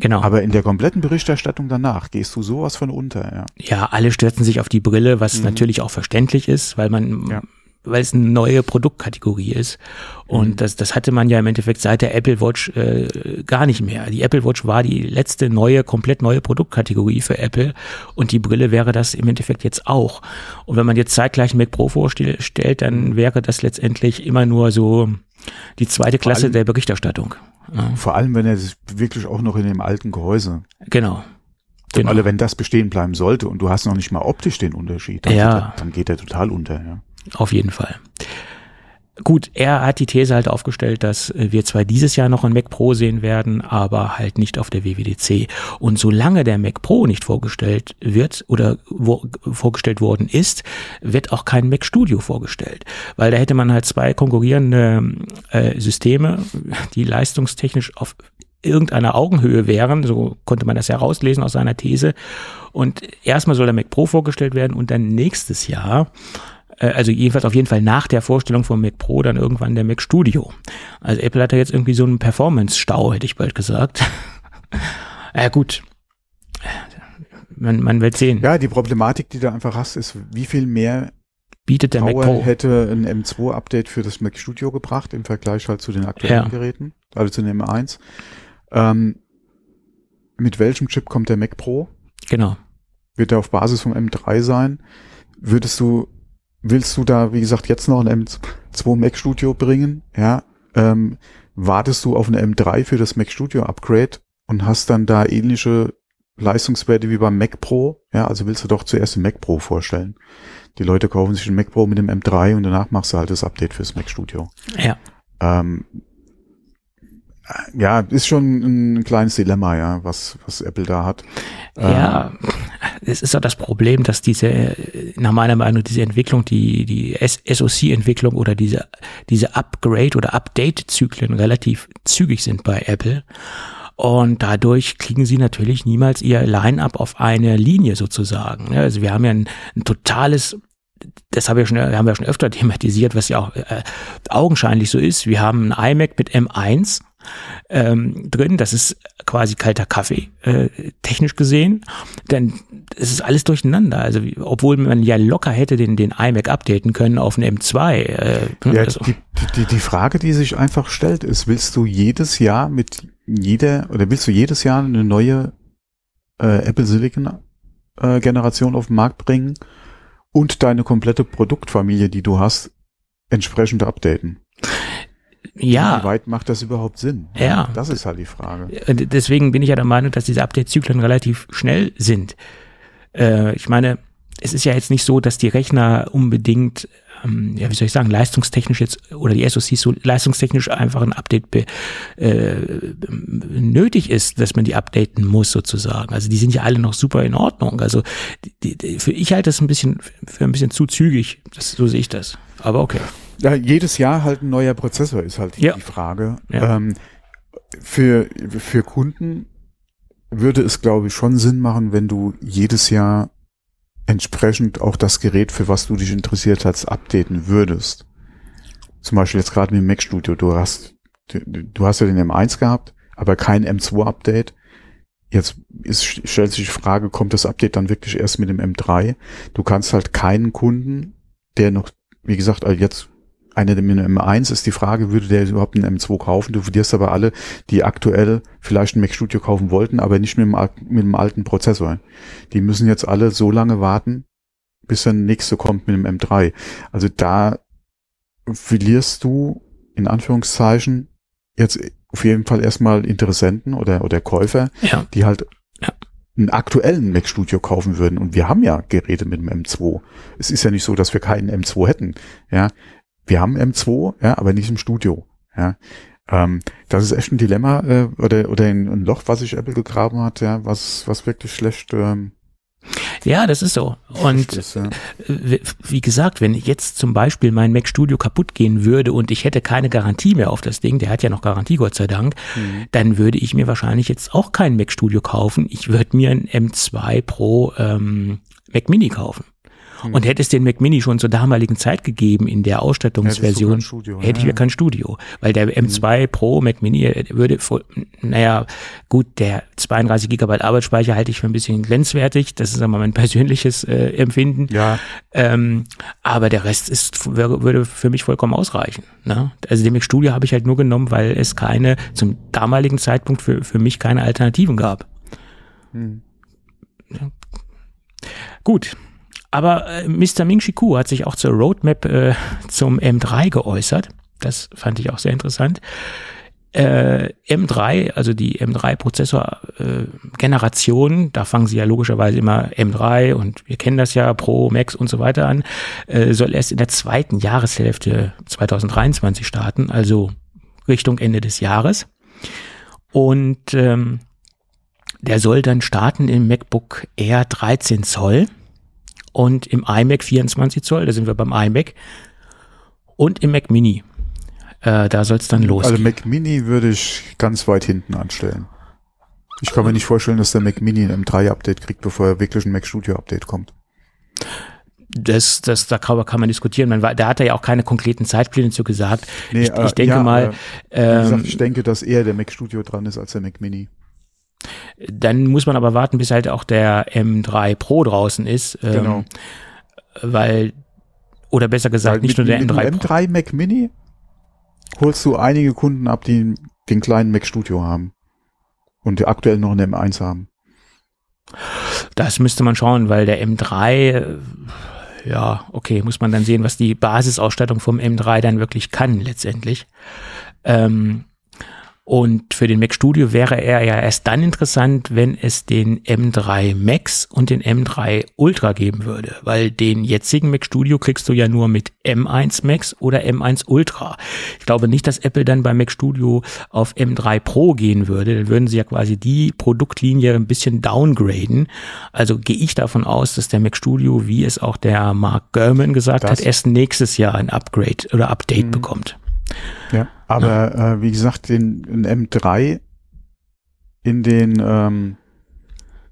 Genau. Aber in der kompletten Berichterstattung danach gehst du sowas von unter, ja. Ja, alle stürzen sich auf die Brille, was mhm. natürlich auch verständlich ist, weil man ja weil es eine neue Produktkategorie ist. Und mhm. das, das hatte man ja im Endeffekt seit der Apple Watch äh, gar nicht mehr. Die Apple Watch war die letzte neue, komplett neue Produktkategorie für Apple und die Brille wäre das im Endeffekt jetzt auch. Und wenn man jetzt zeitgleich Mac Pro vorstellt, dann wäre das letztendlich immer nur so die zweite Klasse allem, der Berichterstattung. Ja. Vor allem, wenn er wirklich auch noch in dem alten Gehäuse. Genau. Genau. Alle, wenn das bestehen bleiben sollte und du hast noch nicht mal optisch den Unterschied, dann, ja. geht, er, dann geht er total unter. Ja. Auf jeden Fall. gut, er hat die These halt aufgestellt, dass äh, wir zwar dieses Jahr noch ein Mac Pro sehen werden, aber halt nicht auf der WWDC. Und solange der Mac Pro nicht vorgestellt wird oder wo, vorgestellt worden ist, wird auch kein Mac Studio vorgestellt. Weil da hätte man halt zwei konkurrierende äh, Systeme, die leistungstechnisch auf irgendeiner Augenhöhe wären, so konnte man das ja rauslesen aus seiner These. Und erstmal soll der Mac Pro vorgestellt werden und dann nächstes Jahr also jedenfalls auf jeden Fall nach der Vorstellung vom Mac Pro dann irgendwann der Mac Studio. Also Apple hat da jetzt irgendwie so einen Performance-Stau, hätte ich bald gesagt. ja gut, man, man wird sehen. Ja, die Problematik, die du einfach hast, ist, wie viel mehr bietet der Power Mac Pro. hätte ein M2-Update für das Mac Studio gebracht im Vergleich halt zu den aktuellen Ja. Geräten, also zu dem M1. Ähm, mit welchem Chip kommt der Mac Pro? Genau. Wird er auf Basis vom M3 sein? Würdest du, willst du da, wie gesagt, jetzt noch ein M2 Mac Studio bringen? Ja. Ähm, wartest du auf eine M3 für das Mac Studio Upgrade und hast dann da ähnliche Leistungswerte wie beim Mac Pro? Ja, also willst du doch zuerst den Mac Pro vorstellen. Die Leute kaufen sich den Mac Pro mit dem M3 und danach machst du halt das Update fürs Mac Studio. Ja. Ähm, ja, ist schon ein kleines Dilemma, ja, was, was Apple da hat. Ähm, Ja, es ist ja das Problem, dass diese, nach meiner Meinung, diese Entwicklung, die, die SoC-Entwicklung oder diese, diese Upgrade- oder Update-Zyklen relativ zügig sind bei Apple. Und dadurch kriegen sie natürlich niemals ihr Line-up auf eine Linie sozusagen. Ja, Also wir haben ja ein, ein totales das habe ich schon, haben wir schon öfter thematisiert, was ja auch äh, augenscheinlich so ist. Wir haben ein iMac mit M1 ähm, drin, das ist quasi kalter Kaffee, äh, technisch gesehen. Denn es ist alles durcheinander. Also obwohl man ja locker hätte den, den iMac updaten können auf einen M2. Äh, Ja, also, die, die, die Frage, die sich einfach stellt, ist, willst du jedes Jahr mit jeder, oder willst du jedes Jahr eine neue äh, Apple Silicon äh, Generation auf den Markt bringen und deine komplette Produktfamilie, die du hast, entsprechend updaten? Ja. Wie weit macht das überhaupt Sinn? Ja. Das ist halt die Frage. Und Deswegen bin ich ja der Meinung, dass diese Update-Zyklen relativ schnell sind. Äh, ich meine, es ist ja jetzt nicht so, dass die Rechner unbedingt, ähm, ja, wie soll ich sagen, leistungstechnisch jetzt oder die SoCs so leistungstechnisch einfach ein Update be, äh, nötig ist, dass man die updaten muss sozusagen. Also die sind ja alle noch super in Ordnung. Also die, die, für ich halte das ein bisschen für ein bisschen zu zügig. Das, so sehe ich das. Aber okay. Ja, jedes Jahr halt ein neuer Prozessor ist halt Ja. die Frage. Ja. Ähm, für, für Kunden würde es, glaube ich, schon Sinn machen, wenn du jedes Jahr entsprechend auch das Gerät, für was du dich interessiert hast, updaten würdest. Zum Beispiel jetzt gerade mit dem Mac Studio. Du hast, du, du hast ja den M1 gehabt, aber kein M2-Update. Jetzt ist, stellt sich die Frage, kommt das Update dann wirklich erst mit dem M3? Du kannst halt keinen Kunden, der noch, wie gesagt, also jetzt einer der mit einem M1 ist die Frage, würde der überhaupt einen M2 kaufen? Du verlierst aber alle, die aktuell vielleicht ein Mac Studio kaufen wollten, aber nicht mit dem, mit dem alten Prozessor. Die müssen jetzt alle so lange warten, bis dann der nächste kommt mit dem M3. Also da verlierst du in Anführungszeichen jetzt auf jeden Fall erstmal Interessenten oder, oder Käufer, Ja. die halt Ja. einen aktuellen Mac Studio kaufen würden. Und wir haben ja Geräte mit dem M2. Es ist ja nicht so, dass wir keinen M2 hätten. Ja, wir haben M2, ja, aber nicht im Studio. Ja, ähm, das ist echt ein Dilemma äh, oder oder ein, ein Loch, was sich Apple gegraben hat. Ja, was was wirklich schlecht. Ähm, Ja, das ist so. Und ist, ja. wie gesagt, wenn jetzt zum Beispiel mein Mac Studio kaputt gehen würde und ich hätte keine Garantie mehr auf das Ding, der hat ja noch Garantie, Gott sei Dank, Mhm. dann würde ich mir wahrscheinlich jetzt auch kein Mac Studio kaufen. Ich würde mir ein M2 Pro ähm, Mac Mini kaufen. Mhm. Und hätte es den Mac Mini schon zur damaligen Zeit gegeben in der Ausstattungsversion, Studio, hätte ich ja, ja kein Studio. Weil der M2 Pro Mac Mini äh, würde, naja, gut, der 32 Gigabyte Arbeitsspeicher halte ich für ein bisschen grenzwertig. Das ist aber mein persönliches äh, Empfinden. Ja, Ähm, aber der Rest ist, würde für mich vollkommen ausreichen. Ne? Also den Mac Studio habe ich halt nur genommen, weil es keine, zum damaligen Zeitpunkt für, für mich keine Alternativen gab. Hm. Gut. Aber äh, Mr. Ming Chi Kuo hat sich auch zur Roadmap äh, zum M3 geäußert. Das fand ich auch sehr interessant. äh, M3, also die M3-Prozessor-Generation, äh, da fangen sie ja logischerweise immer M3 und wir kennen das ja, Pro, Max und so weiter an, äh, soll erst in der zweiten Jahreshälfte 2023 starten, also Richtung Ende des Jahres. Und ähm, der soll dann starten im MacBook Air 13 Zoll und im iMac 24 Zoll, da sind wir beim iMac, und im Mac Mini. Äh, da soll es dann losgehen. Also Mac Mini würde ich ganz weit hinten anstellen. Ich kann mir nicht vorstellen, dass der Mac Mini ein M3-Update kriegt, bevor er wirklich ein Mac Studio-Update kommt. Das, das, da kann, kann man diskutieren. Man, da hat er ja auch keine konkreten Zeitpläne zu gesagt. Nee, ich, ich äh, denke ja, mal. Äh, gesagt, ich denke, dass eher der Mac Studio dran ist als der Mac Mini. Dann muss man aber warten, bis halt auch der M3 Pro draußen ist. Ähm, genau. Weil, oder besser gesagt, Weil nicht mit, nur der M3 Pro. M3 Mac Mini holst du einige Kunden ab, die den kleinen Mac Studio haben und die aktuell noch einen M1 haben. Das müsste man schauen, weil der M3, äh, ja, okay, muss man dann sehen, was die Basisausstattung vom M3 dann wirklich kann letztendlich. Ähm, und für den Mac Studio wäre er ja erst dann interessant, wenn es den M3 Max und den M3 Ultra geben würde, weil den jetzigen Mac Studio kriegst du ja nur mit M1 Max oder M1 Ultra. Ich glaube nicht, dass Apple dann bei Mac Studio auf M3 Pro gehen würde, dann würden sie ja quasi die Produktlinie ein bisschen downgraden. Also gehe ich davon aus, dass der Mac Studio, wie es auch der Mark Gurman gesagt das hat, erst nächstes Jahr ein Upgrade oder Update mhm. bekommt. Ja, aber ja. Äh, wie gesagt, den, den M3 in den ähm,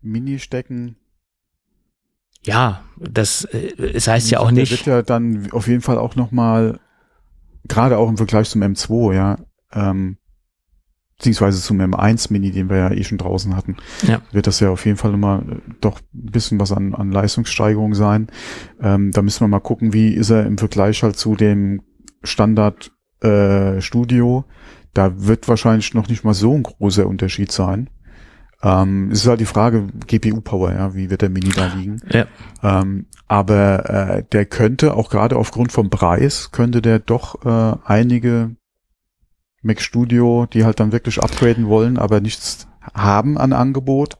Mini-Stecken. Ja, das, äh, es heißt ja auch nicht. Der wird ja dann auf jeden Fall auch nochmal, gerade auch im Vergleich zum M2, ja, ähm, beziehungsweise zum M1 Mini, den wir ja eh schon draußen hatten, ja. wird das ja auf jeden Fall immer äh, doch ein bisschen was an, an Leistungssteigerung sein. Ähm, da müssen wir mal gucken, wie ist er im Vergleich halt zu dem Standard äh, Studio, da wird wahrscheinlich noch nicht mal so ein großer Unterschied sein. Ähm, es ist halt die Frage, GPU-Power, ja, wie wird der Mini da liegen? Ja. Ähm, aber äh, der könnte, auch gerade aufgrund vom Preis, könnte der doch äh, einige Mac Studio, die halt dann wirklich upgraden wollen, aber nichts haben an Angebot,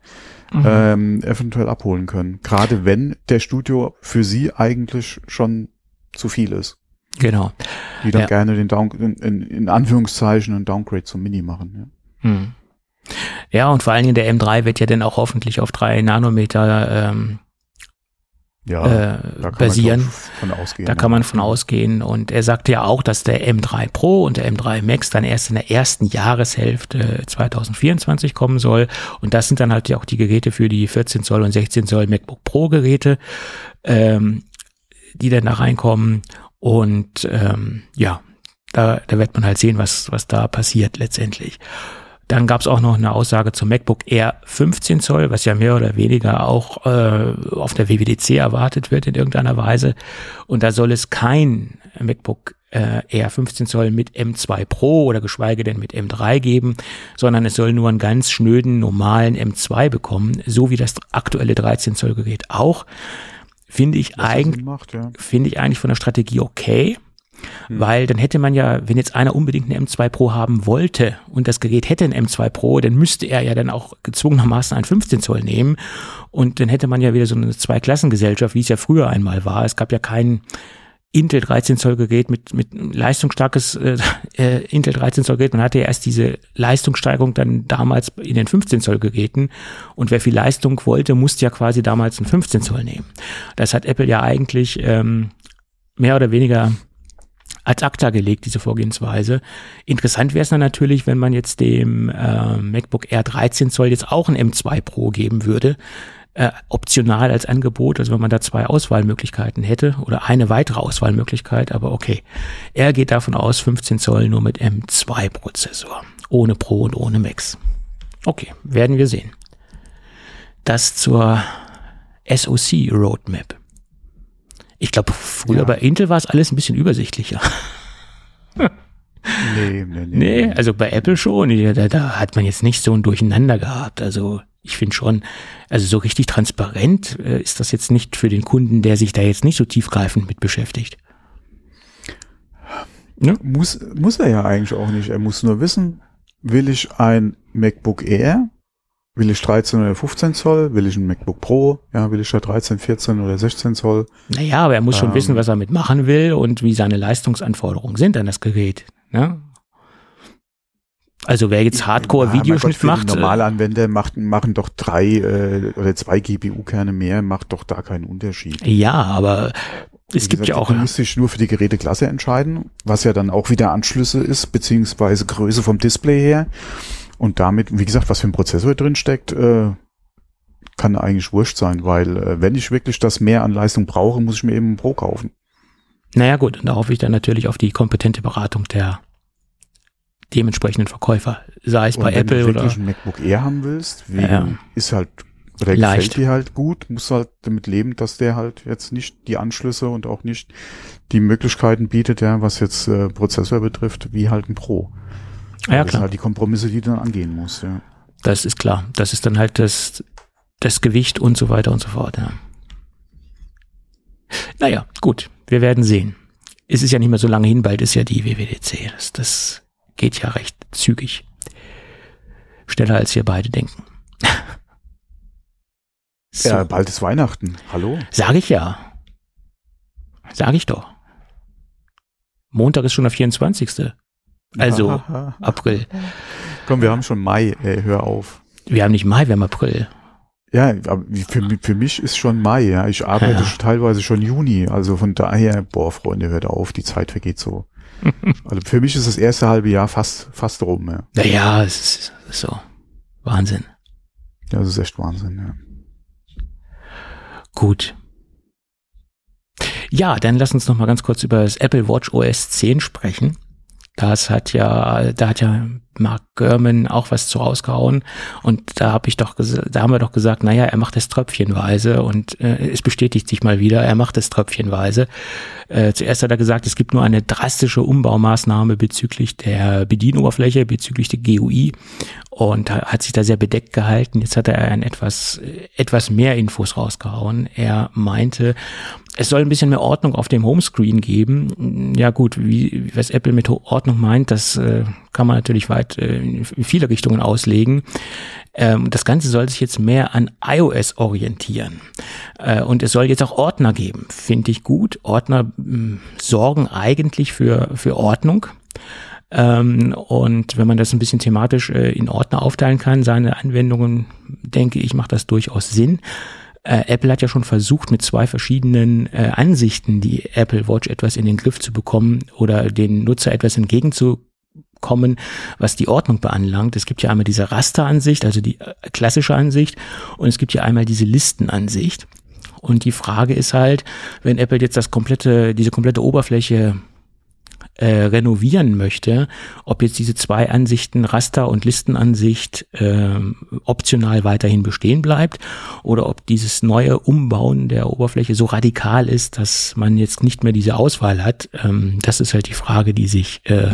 mhm. ähm, eventuell abholen können. Gerade wenn der Studio für sie eigentlich schon zu viel ist. Genau. Die dann ja. gerne den Down, in, in, Anführungszeichen einen Downgrade zum Mini machen. Ja. Hm. ja, und vor allen Dingen der M3 wird ja dann auch hoffentlich auf drei Nanometer ähm, ja, äh, da basieren. Von ausgehen, da kann man von ausgehen. Und er sagte ja auch, dass der M3 Pro und der M3 Max dann erst in der ersten Jahreshälfte 2024 kommen soll. Und das sind dann halt ja auch die Geräte für die 14 Zoll und 16 Zoll MacBook Pro Geräte, ähm, die dann da reinkommen. Und ähm, ja, da, da wird man halt sehen, was, was da passiert letztendlich. Dann gab es auch noch eine Aussage zum MacBook Air 15 Zoll, was ja mehr oder weniger auch äh, auf der WWDC erwartet wird in irgendeiner Weise. Und da soll es kein MacBook äh, Air 15 Zoll mit M2 Pro oder geschweige denn mit M3 geben, sondern es soll nur einen ganz schnöden, normalen M2 bekommen, so wie das aktuelle 13 Zoll Gerät auch. Finde ich, eigentlich, ja. finde ich eigentlich von der Strategie okay. Hm. Weil dann hätte man ja, wenn jetzt einer unbedingt eine M2 Pro haben wollte und das Gerät hätte ein M2 Pro, dann müsste er ja dann auch gezwungenermaßen ein 15 Zoll nehmen. Und dann hätte man ja wieder so eine Zweiklassengesellschaft, wie es ja früher einmal war. Es gab ja keinen Intel 13 Zoll Gerät mit, mit leistungsstarkes äh, äh Intel 13 Zoll Gerät. Man hatte ja erst diese Leistungssteigerung dann damals in den 15 Zoll Geräten. Und wer viel Leistung wollte, musste ja quasi damals einen 15 Zoll nehmen. Das hat Apple ja eigentlich ähm, mehr oder weniger als ACTA gelegt, diese Vorgehensweise. Interessant wäre es dann natürlich, wenn man jetzt dem äh, MacBook Air 13 Zoll jetzt auch ein M2 Pro geben würde äh, optional als Angebot, also wenn man da zwei Auswahlmöglichkeiten hätte oder eine weitere Auswahlmöglichkeit, aber okay. Er geht davon aus, 15 Zoll nur mit M2-Prozessor, ohne Pro und ohne Max. Okay, werden wir sehen. Das zur SoC Roadmap. Ich glaube, früher ja. bei Intel war es alles ein bisschen übersichtlicher. nee, nee, nee, nee. also bei Apple schon. Da, da hat man jetzt nicht so ein Durcheinander gehabt. Also ich finde schon, also so richtig transparent äh, ist das jetzt nicht für den Kunden, der sich da jetzt nicht so tiefgreifend mit beschäftigt. Ne? Muss, muss er ja eigentlich auch nicht. Er muss nur wissen, will ich ein MacBook Air? Will ich 13 oder 15 Zoll? Will ich ein MacBook Pro? Ja, will ich da 13, 14 oder 16 Zoll? Naja, aber er muss schon Ähm. wissen, was er mit machen will und wie seine Leistungsanforderungen sind an das Gerät. Ne? Also wer jetzt Hardcore-Videoschnitt macht, äh, Normalanwender macht, machen doch drei äh, oder zwei GPU-Kerne mehr, macht doch da keinen Unterschied. ja, aber es Wie gibt gesagt, ja auch, Du musst dich nur für die Geräteklasse entscheiden, was ja dann auch wieder Anschlüsse ist, beziehungsweise Größe vom Display her. Und damit, wie gesagt, was für ein Prozessor drin steckt, äh, kann eigentlich wurscht sein, weil äh, wenn ich wirklich das mehr an Leistung brauche, muss ich mir eben ein Pro kaufen. naja gut, und da hoffe ich dann natürlich auf die kompetente Beratung der dementsprechenden Verkäufer, sei es Und bei wenn Apple du oder wirklich ein MacBook Air haben willst, wegen, Ja. ist halt, oder Leicht. dir halt gut, musst halt damit leben, dass der halt jetzt nicht die Anschlüsse und auch nicht die Möglichkeiten bietet, ja, was jetzt äh, Prozessor betrifft, wie halt ein Pro. Ah ja das sind klar, halt die Kompromisse, die du dann angehen musst, ja. das ist klar. Das ist dann halt das, das Gewicht und so weiter und so fort. Ja. Naja, gut, wir werden sehen. Es ist ja nicht mehr so lange hin, bald ist ja die WWDC. Das, das geht ja recht zügig. Schneller als wir beide denken. so, Ja, bald ist Weihnachten. Hallo? Sag ich ja. Sag ich doch. Montag ist schon der 24. Also April. Komm, wir haben schon Mai, ey, hör auf. Wir haben nicht Mai, wir haben April. Ja, für, für mich ist schon Mai, ja. Ich arbeite Ja. teilweise schon Juni. Also von daher, boah, Freunde, hört auf, die Zeit vergeht so. Also für mich ist das erste halbe Jahr fast, fast rum, ja. Naja, es ist so. Wahnsinn. Ja, Das ist echt Wahnsinn, ja. Gut. Ja, dann lass uns noch mal ganz kurz über das Apple Watch OS 10 sprechen. Das hat ja, da hat ja Mark Gurman auch was zu rausgehauen und da habe ich doch, da haben wir doch gesagt, naja, er macht es tröpfchenweise und äh, es bestätigt sich mal wieder, er macht es tröpfchenweise. Äh, zuerst hat er gesagt, es gibt nur eine drastische Umbaumaßnahme bezüglich der Bedienoberfläche, bezüglich der GUI und ha- hat sich da sehr bedeckt gehalten. Jetzt hat er ein etwas, etwas mehr Infos rausgehauen. Er meinte, es soll ein bisschen mehr Ordnung auf dem Homescreen geben. Ja gut, wie, was Apple mit Ordnung meint, das äh, kann man natürlich weit äh, in viele Richtungen auslegen. Ähm, das Ganze soll sich jetzt mehr an iOS orientieren. Äh, und es soll jetzt auch Ordner geben. Finde ich gut. Ordner mh, sorgen eigentlich für, für Ordnung. Ähm, und wenn man das ein bisschen thematisch äh, in Ordner aufteilen kann, seine Anwendungen, denke ich, macht das durchaus Sinn. Apple hat ja schon versucht, mit zwei verschiedenen äh, Ansichten die Apple Watch etwas in den Griff zu bekommen oder den Nutzer etwas entgegenzukommen, was die Ordnung beanlangt. Es gibt ja einmal diese Rasteransicht, also die äh, klassische Ansicht, und es gibt ja einmal diese Listenansicht. Und die Frage ist halt, wenn Apple jetzt das komplette, diese komplette Oberfläche äh, renovieren möchte, ob jetzt diese zwei Ansichten, Raster- und Listenansicht, ähm, optional weiterhin bestehen bleibt oder ob dieses neue Umbauen der Oberfläche so radikal ist, dass man jetzt nicht mehr diese Auswahl hat. Ähm, das ist halt die Frage, die sich äh,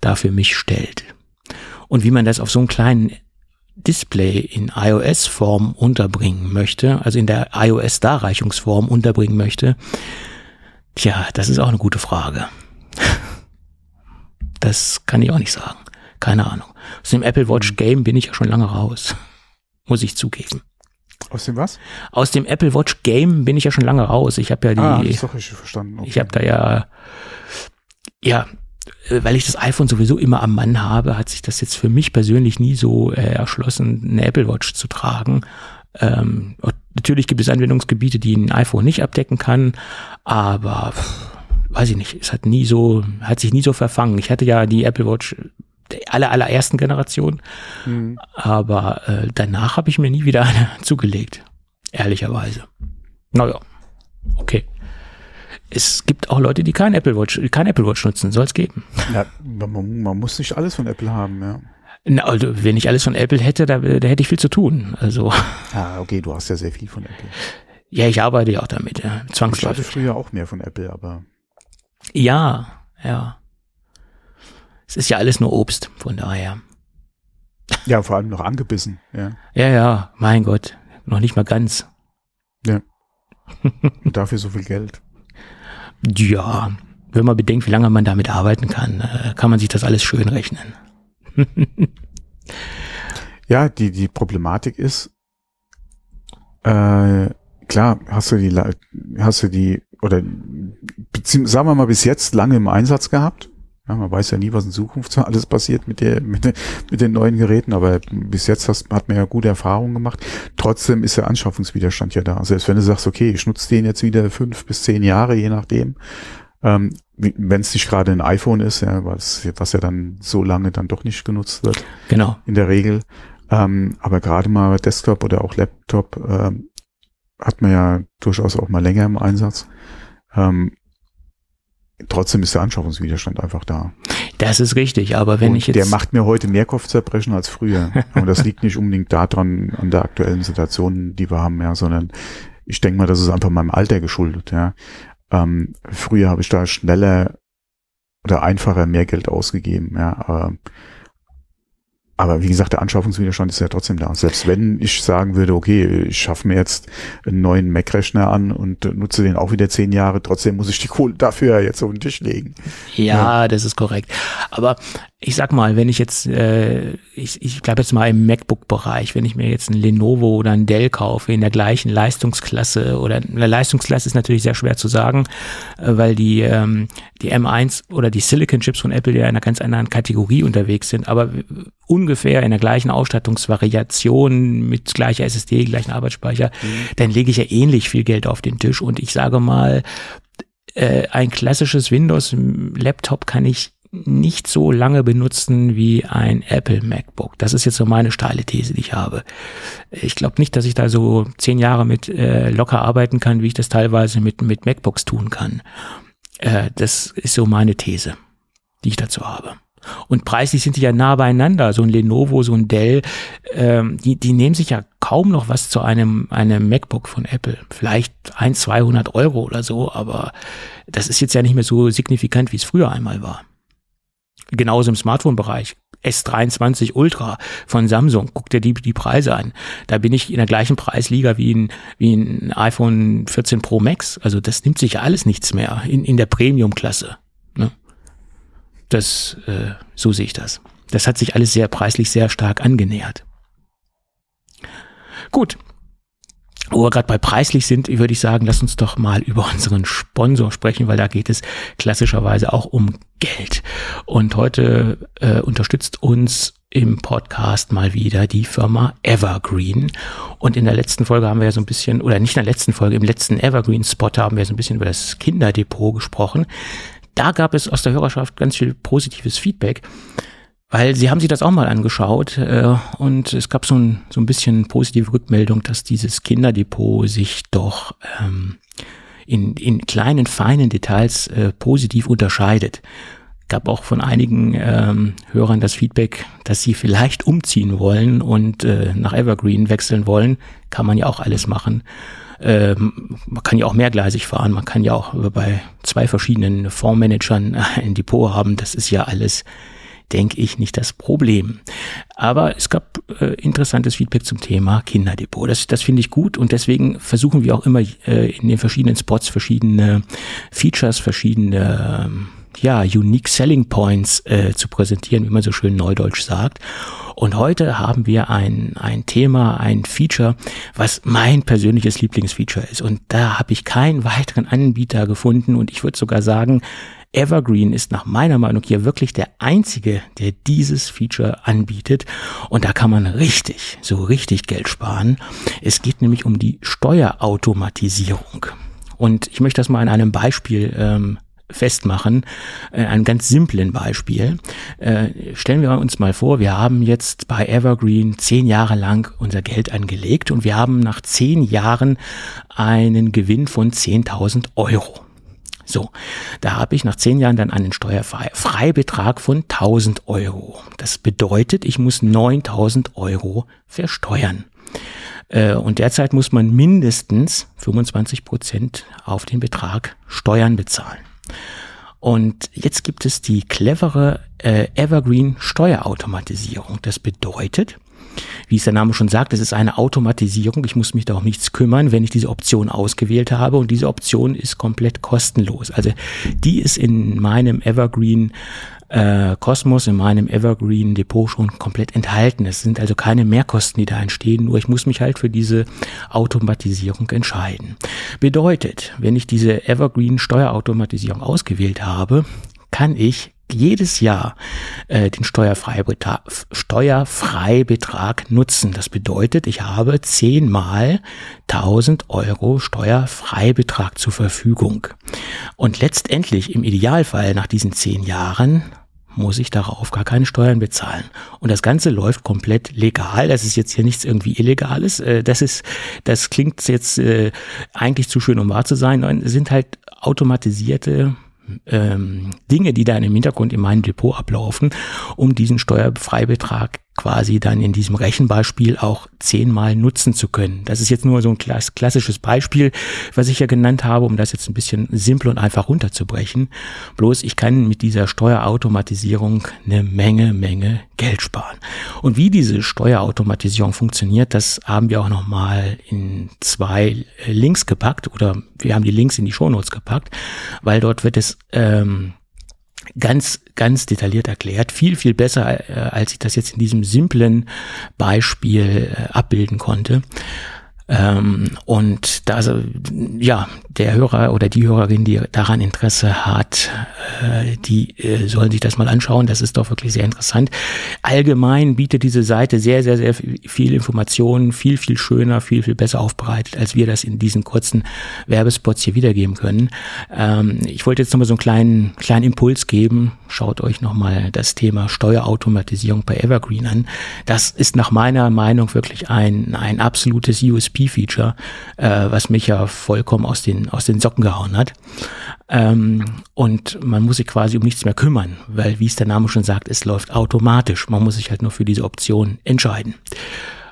da für mich stellt. Und wie man das auf so einem kleinen Display in iOS-Form unterbringen möchte, also in der iOS-Darreichungsform unterbringen möchte, tja, das ist auch eine gute Frage. Das kann ich auch nicht sagen. Keine Ahnung. Aus dem Apple Watch Game bin ich ja schon lange raus. Muss ich zugeben. Aus dem was? Aus dem Apple Watch Game bin ich ja schon lange raus. Ich habe ja die, ah, ist doch richtig verstanden. Okay. ich habe da ja, ja, weil ich das iPhone sowieso immer am Mann habe, hat sich das jetzt für mich persönlich nie so äh, erschlossen, eine Apple Watch zu tragen. Ähm, natürlich gibt es Anwendungsgebiete, die ein iPhone nicht abdecken kann, aber weiß ich nicht, es hat nie so, hat sich nie so verfangen. Ich hatte ja die Apple Watch der aller, allerersten Generation, Hm. aber äh, danach habe ich mir nie wieder eine zugelegt. Ehrlicherweise. Naja, okay. Es gibt auch Leute, die kein Apple Watch, kein Apple Watch nutzen, soll es geben. Ja, man, man muss nicht alles von Apple haben, ja. Na, also, wenn ich alles von Apple hätte, da, da hätte ich viel zu tun. Also, Ah, okay, du hast ja sehr viel von Apple. ja, ich arbeite ja auch damit, ja, Ich hatte zwangsläufig. früher auch mehr von Apple, aber Ja, ja. Es ist ja alles nur Obst, von daher. ja, vor allem noch angebissen, ja. Ja, ja, mein Gott, noch nicht mal ganz. Und dafür so viel Geld. Ja, wenn man bedenkt, wie lange man damit arbeiten kann, äh, kann man sich das alles schön rechnen. Ja, die, die Problematik ist, äh, klar, hast du die, hast du die, oder sagen wir mal bis jetzt lange im Einsatz gehabt. Ja, man weiß ja nie, was in Zukunft so alles passiert mit, der, mit, mit den neuen Geräten, aber bis jetzt hast, hat man ja gute Erfahrungen gemacht. Trotzdem ist der Anschaffungswiderstand ja da. Selbst wenn du sagst, okay, ich nutze den jetzt wieder fünf bis zehn Jahre, je nachdem, ähm, wenn es nicht gerade ein iPhone ist, ja, was, was ja dann so lange dann doch nicht genutzt wird. Genau. In der Regel. Ähm, aber gerade mal Desktop oder auch Laptop ähm, hat man ja durchaus auch mal länger im Einsatz. Ähm, trotzdem ist der Anschaffungswiderstand einfach da. Das ist richtig, aber wenn Und ich jetzt. Der macht mir heute mehr Kopfzerbrechen als früher. Und das liegt nicht unbedingt daran, an der aktuellen Situation, die wir haben, ja, sondern ich denke mal, das ist einfach meinem Alter geschuldet, ja. Ähm, früher habe ich da schneller oder einfacher mehr Geld ausgegeben, ja. Aber aber wie gesagt, der Anschaffungswiderstand ist ja trotzdem da. Selbst wenn ich sagen würde, okay, ich schaffe mir jetzt einen neuen Mac-Rechner an und nutze den auch wieder zehn Jahre, trotzdem muss ich die Kohle dafür jetzt auf den Tisch legen. Ja, ja. das ist korrekt. Aber ich sag mal, wenn ich jetzt, äh, ich, ich bleibe jetzt mal im MacBook-Bereich, wenn ich mir jetzt ein Lenovo oder ein Dell kaufe in der gleichen Leistungsklasse oder in der Leistungsklasse ist natürlich sehr schwer zu sagen, äh, weil die, ähm, die M1 oder die Silicon-Chips von Apple ja in einer ganz anderen Kategorie unterwegs sind, aber ungefähr in der gleichen Ausstattungsvariation mit gleicher SSD, gleichen Arbeitsspeicher, mhm. dann lege ich ja ähnlich viel Geld auf den Tisch und ich sage mal, äh, ein klassisches Windows-Laptop kann ich nicht so lange benutzen wie ein Apple MacBook. Das ist jetzt so meine steile These, die ich habe. Ich glaube nicht, dass ich da so zehn Jahre mit äh, locker arbeiten kann, wie ich das teilweise mit, mit MacBooks tun kann. Äh, das ist so meine These, die ich dazu habe. Und preislich sind die ja nah beieinander. So ein Lenovo, so ein Dell, ähm, die, die nehmen sich ja kaum noch was zu einem, einem MacBook von Apple. Vielleicht ein, 200 Euro oder so, aber das ist jetzt ja nicht mehr so signifikant, wie es früher einmal war. Genauso im Smartphone-Bereich. S23 Ultra von Samsung, guck dir die, die Preise an. Da bin ich in der gleichen Preisliga wie ein, wie ein iPhone 14 Pro Max. Also das nimmt sich ja alles nichts mehr in, in der Premium-Klasse. Ne? Das, äh, so sehe ich das. Das hat sich alles sehr preislich sehr stark angenähert. Gut, wo wir gerade bei preislich sind, würde ich sagen, lass uns doch mal über unseren Sponsor sprechen, weil da geht es klassischerweise auch um Geld. Und heute äh, unterstützt uns im Podcast mal wieder die Firma Evergreen. Und in der letzten Folge haben wir ja so ein bisschen, oder nicht in der letzten Folge, im letzten Evergreen-Spot haben wir so ein bisschen über das Kinderdepot gesprochen. Da gab es aus der Hörerschaft ganz viel positives Feedback. Weil sie haben sich das auch mal angeschaut äh, und es gab so ein, so ein bisschen positive Rückmeldung, dass dieses Kinderdepot sich doch ähm, in, in kleinen, feinen Details äh, positiv unterscheidet. Gab auch von einigen ähm, Hörern das Feedback, dass sie vielleicht umziehen wollen und äh, nach Evergreen wechseln wollen. Kann man ja auch alles machen. Ähm, man kann ja auch mehrgleisig fahren. Man kann ja auch bei zwei verschiedenen Fondsmanagern ein Depot haben. Das ist ja alles denke ich, nicht das Problem. Aber es gab äh, interessantes Feedback zum Thema Kinderdepot. Das, das finde ich gut und deswegen versuchen wir auch immer äh, in den verschiedenen Spots verschiedene Features, verschiedene ähm, ja, Unique Selling Points äh, zu präsentieren, wie man so schön neudeutsch sagt. Und heute haben wir ein, ein Thema, ein Feature, was mein persönliches Lieblingsfeature ist. Und da habe ich keinen weiteren Anbieter gefunden und ich würde sogar sagen, Evergreen ist nach meiner Meinung hier wirklich der einzige, der dieses Feature anbietet. Und da kann man richtig, so richtig Geld sparen. Es geht nämlich um die Steuerautomatisierung. Und ich möchte das mal an einem Beispiel ähm, festmachen, äh, einem ganz simplen Beispiel. Äh, stellen wir uns mal vor, wir haben jetzt bei Evergreen zehn Jahre lang unser Geld angelegt und wir haben nach zehn Jahren einen Gewinn von 10.000 Euro. So, da habe ich nach zehn Jahren dann einen Steuerfreibetrag von 1000 Euro. Das bedeutet, ich muss 9000 Euro versteuern. Äh, und derzeit muss man mindestens 25 Prozent auf den Betrag Steuern bezahlen. Und jetzt gibt es die clevere äh, Evergreen Steuerautomatisierung. Das bedeutet, wie es der Name schon sagt, es ist eine Automatisierung. Ich muss mich da um nichts kümmern, wenn ich diese Option ausgewählt habe. Und diese Option ist komplett kostenlos. Also die ist in meinem Evergreen äh, Cosmos in meinem Evergreen Depot schon komplett enthalten. Es sind also keine Mehrkosten, die da entstehen, nur ich muss mich halt für diese Automatisierung entscheiden. Bedeutet, wenn ich diese Evergreen Steuerautomatisierung ausgewählt habe, kann ich jedes Jahr äh, den Steuerfreibetrag, Steuerfreibetrag nutzen. Das bedeutet, ich habe zehnmal 1000 Euro Steuerfreibetrag zur Verfügung. Und letztendlich im Idealfall nach diesen zehn Jahren muss ich darauf gar keine Steuern bezahlen. Und das Ganze läuft komplett legal. Das ist jetzt hier nichts irgendwie Illegales. Äh, das ist, das klingt jetzt äh, eigentlich zu schön, um wahr zu sein. Es sind halt automatisierte ähm, Dinge, die da im Hintergrund in meinem Depot ablaufen, um diesen Steuerfreibetrag quasi dann in diesem Rechenbeispiel auch zehnmal nutzen zu können. Das ist jetzt nur so ein klassisches Beispiel, was ich ja genannt habe, um das jetzt ein bisschen simpel und einfach runterzubrechen. Bloß ich kann mit dieser Steuerautomatisierung eine Menge, Menge Geld sparen. Und wie diese Steuerautomatisierung funktioniert, das haben wir auch nochmal in zwei Links gepackt oder wir haben die Links in die Shownotes gepackt, weil dort wird es ähm, ganz, ganz detailliert erklärt. Viel, viel besser, äh, als ich das jetzt in diesem simplen Beispiel äh, abbilden konnte. Ähm, und da, also, ja, der Hörer oder die Hörerin, die daran Interesse hat, äh, die äh, sollen sich das mal anschauen. Das ist doch wirklich sehr interessant. Allgemein bietet diese Seite sehr, sehr, sehr viel Informationen, viel, viel schöner, viel, viel besser aufbereitet, als wir das in diesen kurzen Werbespots hier wiedergeben können. Ähm, ich wollte jetzt nochmal so einen kleinen, kleinen Impuls geben. Schaut euch nochmal das Thema Steuerautomatisierung bei Evergreen an. Das ist nach meiner Meinung wirklich ein, ein absolutes USP PSP-Feature, äh, was mich ja vollkommen aus den, aus den Socken gehauen hat. Ähm, und man muss sich quasi um nichts mehr kümmern, weil, wie es der Name schon sagt, es läuft automatisch. Man muss sich halt nur für diese Option entscheiden.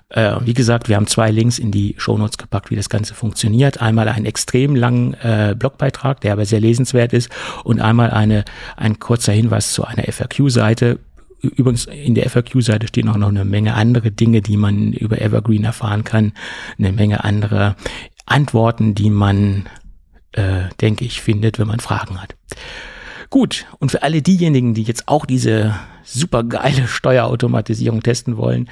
Äh, wie gesagt, wir haben zwei Links in die Shownotes gepackt, wie das Ganze funktioniert. Einmal einen extrem langen äh, Blogbeitrag, der aber sehr lesenswert ist, und einmal eine, ein kurzer Hinweis zu einer FAQ-Seite, Übrigens, in der FAQ-Seite stehen auch noch eine Menge andere Dinge, die man über Evergreen erfahren kann. Eine Menge andere Antworten, die man, äh, denke ich, findet, wenn man Fragen hat. Gut, und für alle diejenigen, die jetzt auch diese super geile Steuerautomatisierung testen wollen,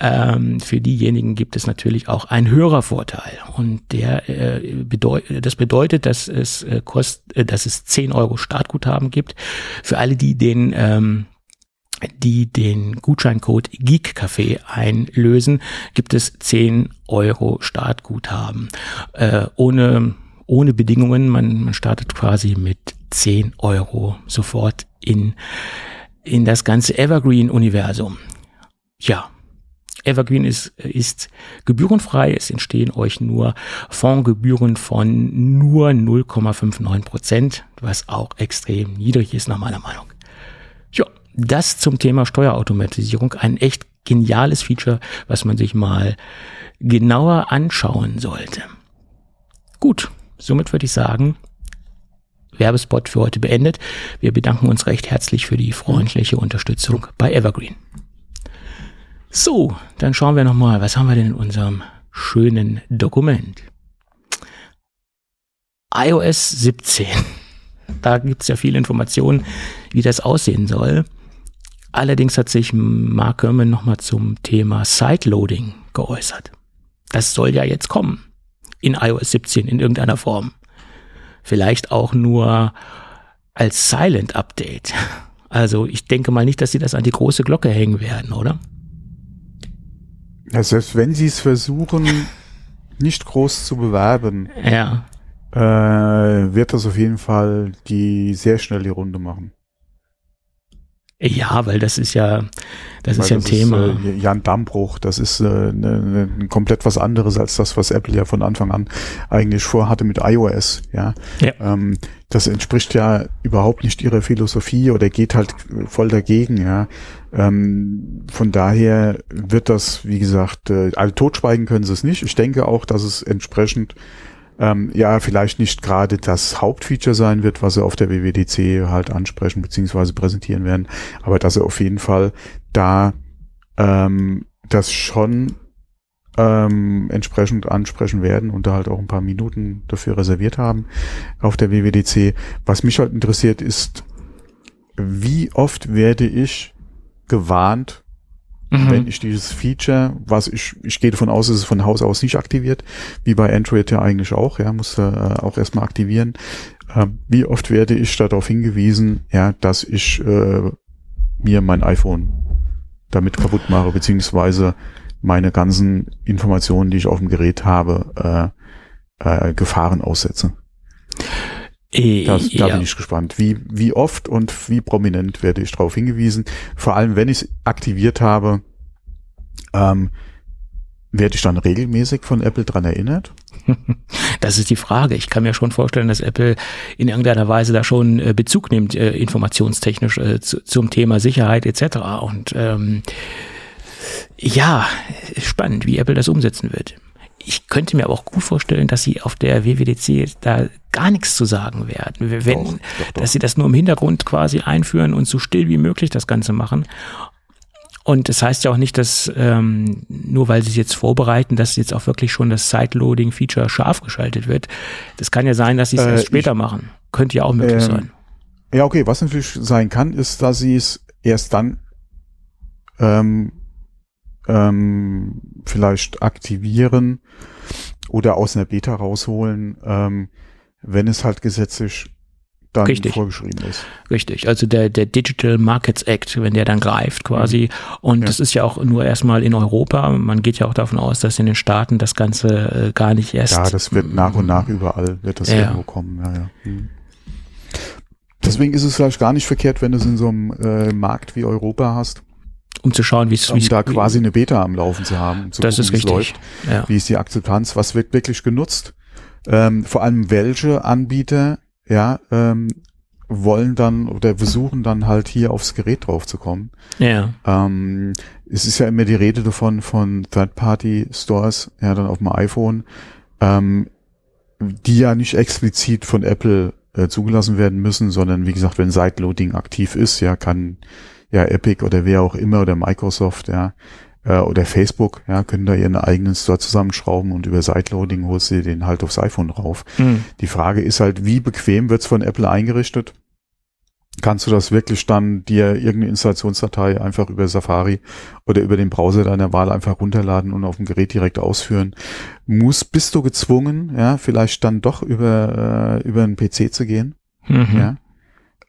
ähm, für diejenigen gibt es natürlich auch einen Hörervorteil. Und der äh, bedeutet, das bedeutet, dass es äh, kost, äh, dass es 10 Euro Startguthaben gibt. Für alle, die den ähm, die den Gutscheincode GeekCafé einlösen, gibt es 10 Euro Startguthaben. Äh, ohne, ohne Bedingungen, man, man startet quasi mit 10 Euro sofort in, in das ganze Evergreen-Universum. Ja, Evergreen ist, ist gebührenfrei. Es entstehen euch nur Fondsgebühren von nur 0,59 Prozent, was auch extrem niedrig ist nach meiner Meinung. Ja, das zum Thema Steuerautomatisierung. Ein echt geniales Feature, was man sich mal genauer anschauen sollte. Gut, somit würde ich sagen, Werbespot für heute beendet. Wir bedanken uns recht herzlich für die freundliche Unterstützung bei Evergreen. So, dann schauen wir nochmal, was haben wir denn in unserem schönen Dokument? iOS 17. Da gibt es ja viele Informationen, wie das aussehen soll. Allerdings hat sich Mark Gurman nochmal zum Thema Sideloading geäußert. Das soll ja jetzt kommen. In iOS 17 in irgendeiner Form. Vielleicht auch nur als Silent Update. Also ich denke mal nicht, dass sie das an die große Glocke hängen werden, oder? Ja, selbst wenn sie es versuchen, nicht groß zu bewerben, ja. äh, wird das auf jeden Fall die sehr schnell die Runde machen. Ja, weil das ist ja, das weil ist ja ein das Thema. Ist, äh, ja, ein Dammbruch. Das ist äh, ne, ne, komplett was anderes als das, was Apple ja von Anfang an eigentlich vorhatte mit iOS. Ja, ja. Ähm, das entspricht ja überhaupt nicht ihrer Philosophie oder geht halt voll dagegen. Ja, ähm, von daher wird das, wie gesagt, äh, also totschweigen können sie es nicht. Ich denke auch, dass es entsprechend ähm, ja vielleicht nicht gerade das Hauptfeature sein wird, was sie auf der WWDC halt ansprechen bzw. präsentieren werden, aber dass sie auf jeden Fall da ähm, das schon ähm, entsprechend ansprechen werden und da halt auch ein paar Minuten dafür reserviert haben auf der WWDC. Was mich halt interessiert ist, wie oft werde ich gewarnt, Mhm. wenn ich dieses Feature, was ich, ich gehe davon aus, dass es von Haus aus nicht aktiviert, wie bei Android ja eigentlich auch, ja, muss äh, auch erstmal aktivieren. Ähm, wie oft werde ich darauf hingewiesen, ja, dass ich äh, mir mein iPhone damit kaputt mache, beziehungsweise meine ganzen Informationen, die ich auf dem Gerät habe, äh, äh, Gefahren aussetze. Äh, Das, da ja. bin ich gespannt. Wie, wie oft und wie prominent werde ich darauf hingewiesen? Vor allem, wenn ich es aktiviert habe, ähm, werde ich dann regelmäßig von Apple dran erinnert? Das ist die Frage. Ich kann mir schon vorstellen, dass Apple in irgendeiner Weise da schon äh, Bezug nimmt, äh, informationstechnisch äh, zu, zum Thema Sicherheit etc. Und ähm, ja, spannend, wie Apple das umsetzen wird. Ich könnte mir aber auch gut vorstellen, dass sie auf der WWDC da gar nichts zu sagen werden. Wenn, Doch, doch, doch. dass sie das nur im Hintergrund quasi einführen und so still wie möglich das Ganze machen. Und das heißt ja auch nicht, dass ähm, nur weil sie es jetzt vorbereiten, dass jetzt auch wirklich schon das Sideloading-Feature scharf geschaltet wird. Das kann ja sein, dass sie es Äh, erst später ich- machen. Könnte ja auch möglich Ähm, sein. Ja, okay, was natürlich sein kann, ist, dass sie es erst dann ähm, ähm, vielleicht aktivieren oder aus einer Beta rausholen, ähm, wenn es halt gesetzlich dann Richtig. vorgeschrieben ist. Richtig. Also der, der Digital Markets Act, wenn der dann greift quasi. Und Mhm. Ja. das ist ja auch nur erstmal in Europa. Man geht ja auch davon aus, dass in den Staaten das Ganze äh, gar nicht erst. Ja, das wird nach und nach überall, wird das Ja. irgendwo kommen. Ja, ja. Hm. Deswegen ist es vielleicht gar nicht verkehrt, wenn du es in so einem äh, Markt wie Europa hast, um zu schauen, wie es um da quasi eine Beta am Laufen zu haben, um zu Das ist wie es richtig. läuft. Ja. Wie ist die Akzeptanz? Was wird wirklich genutzt? Ähm, vor allem welche Anbieter, ja, ähm, wollen dann oder versuchen dann halt hier aufs Gerät drauf zu kommen. ja. Ähm, es ist ja immer die Rede davon von Third-Party-Stores, ja, dann auf dem iPhone, ähm, die ja nicht explizit von Apple äh, zugelassen werden müssen, sondern wie gesagt, wenn Sideloading aktiv ist, ja, kann ja Epic oder wer auch immer oder Microsoft, ja, äh, oder Facebook, ja, können da ihren eigenen Store zusammenschrauben und über Sideloading holst du den halt aufs iPhone drauf. Hm. Die Frage ist halt, wie bequem wird's von Apple eingerichtet? Kannst du das wirklich dann dir irgendeine Installationsdatei einfach über Safari oder über den Browser deiner Wahl einfach runterladen und auf dem Gerät direkt ausführen? Muss, bist du gezwungen, ja, vielleicht dann doch über, äh, über einen PC zu gehen? Mhm. Ja.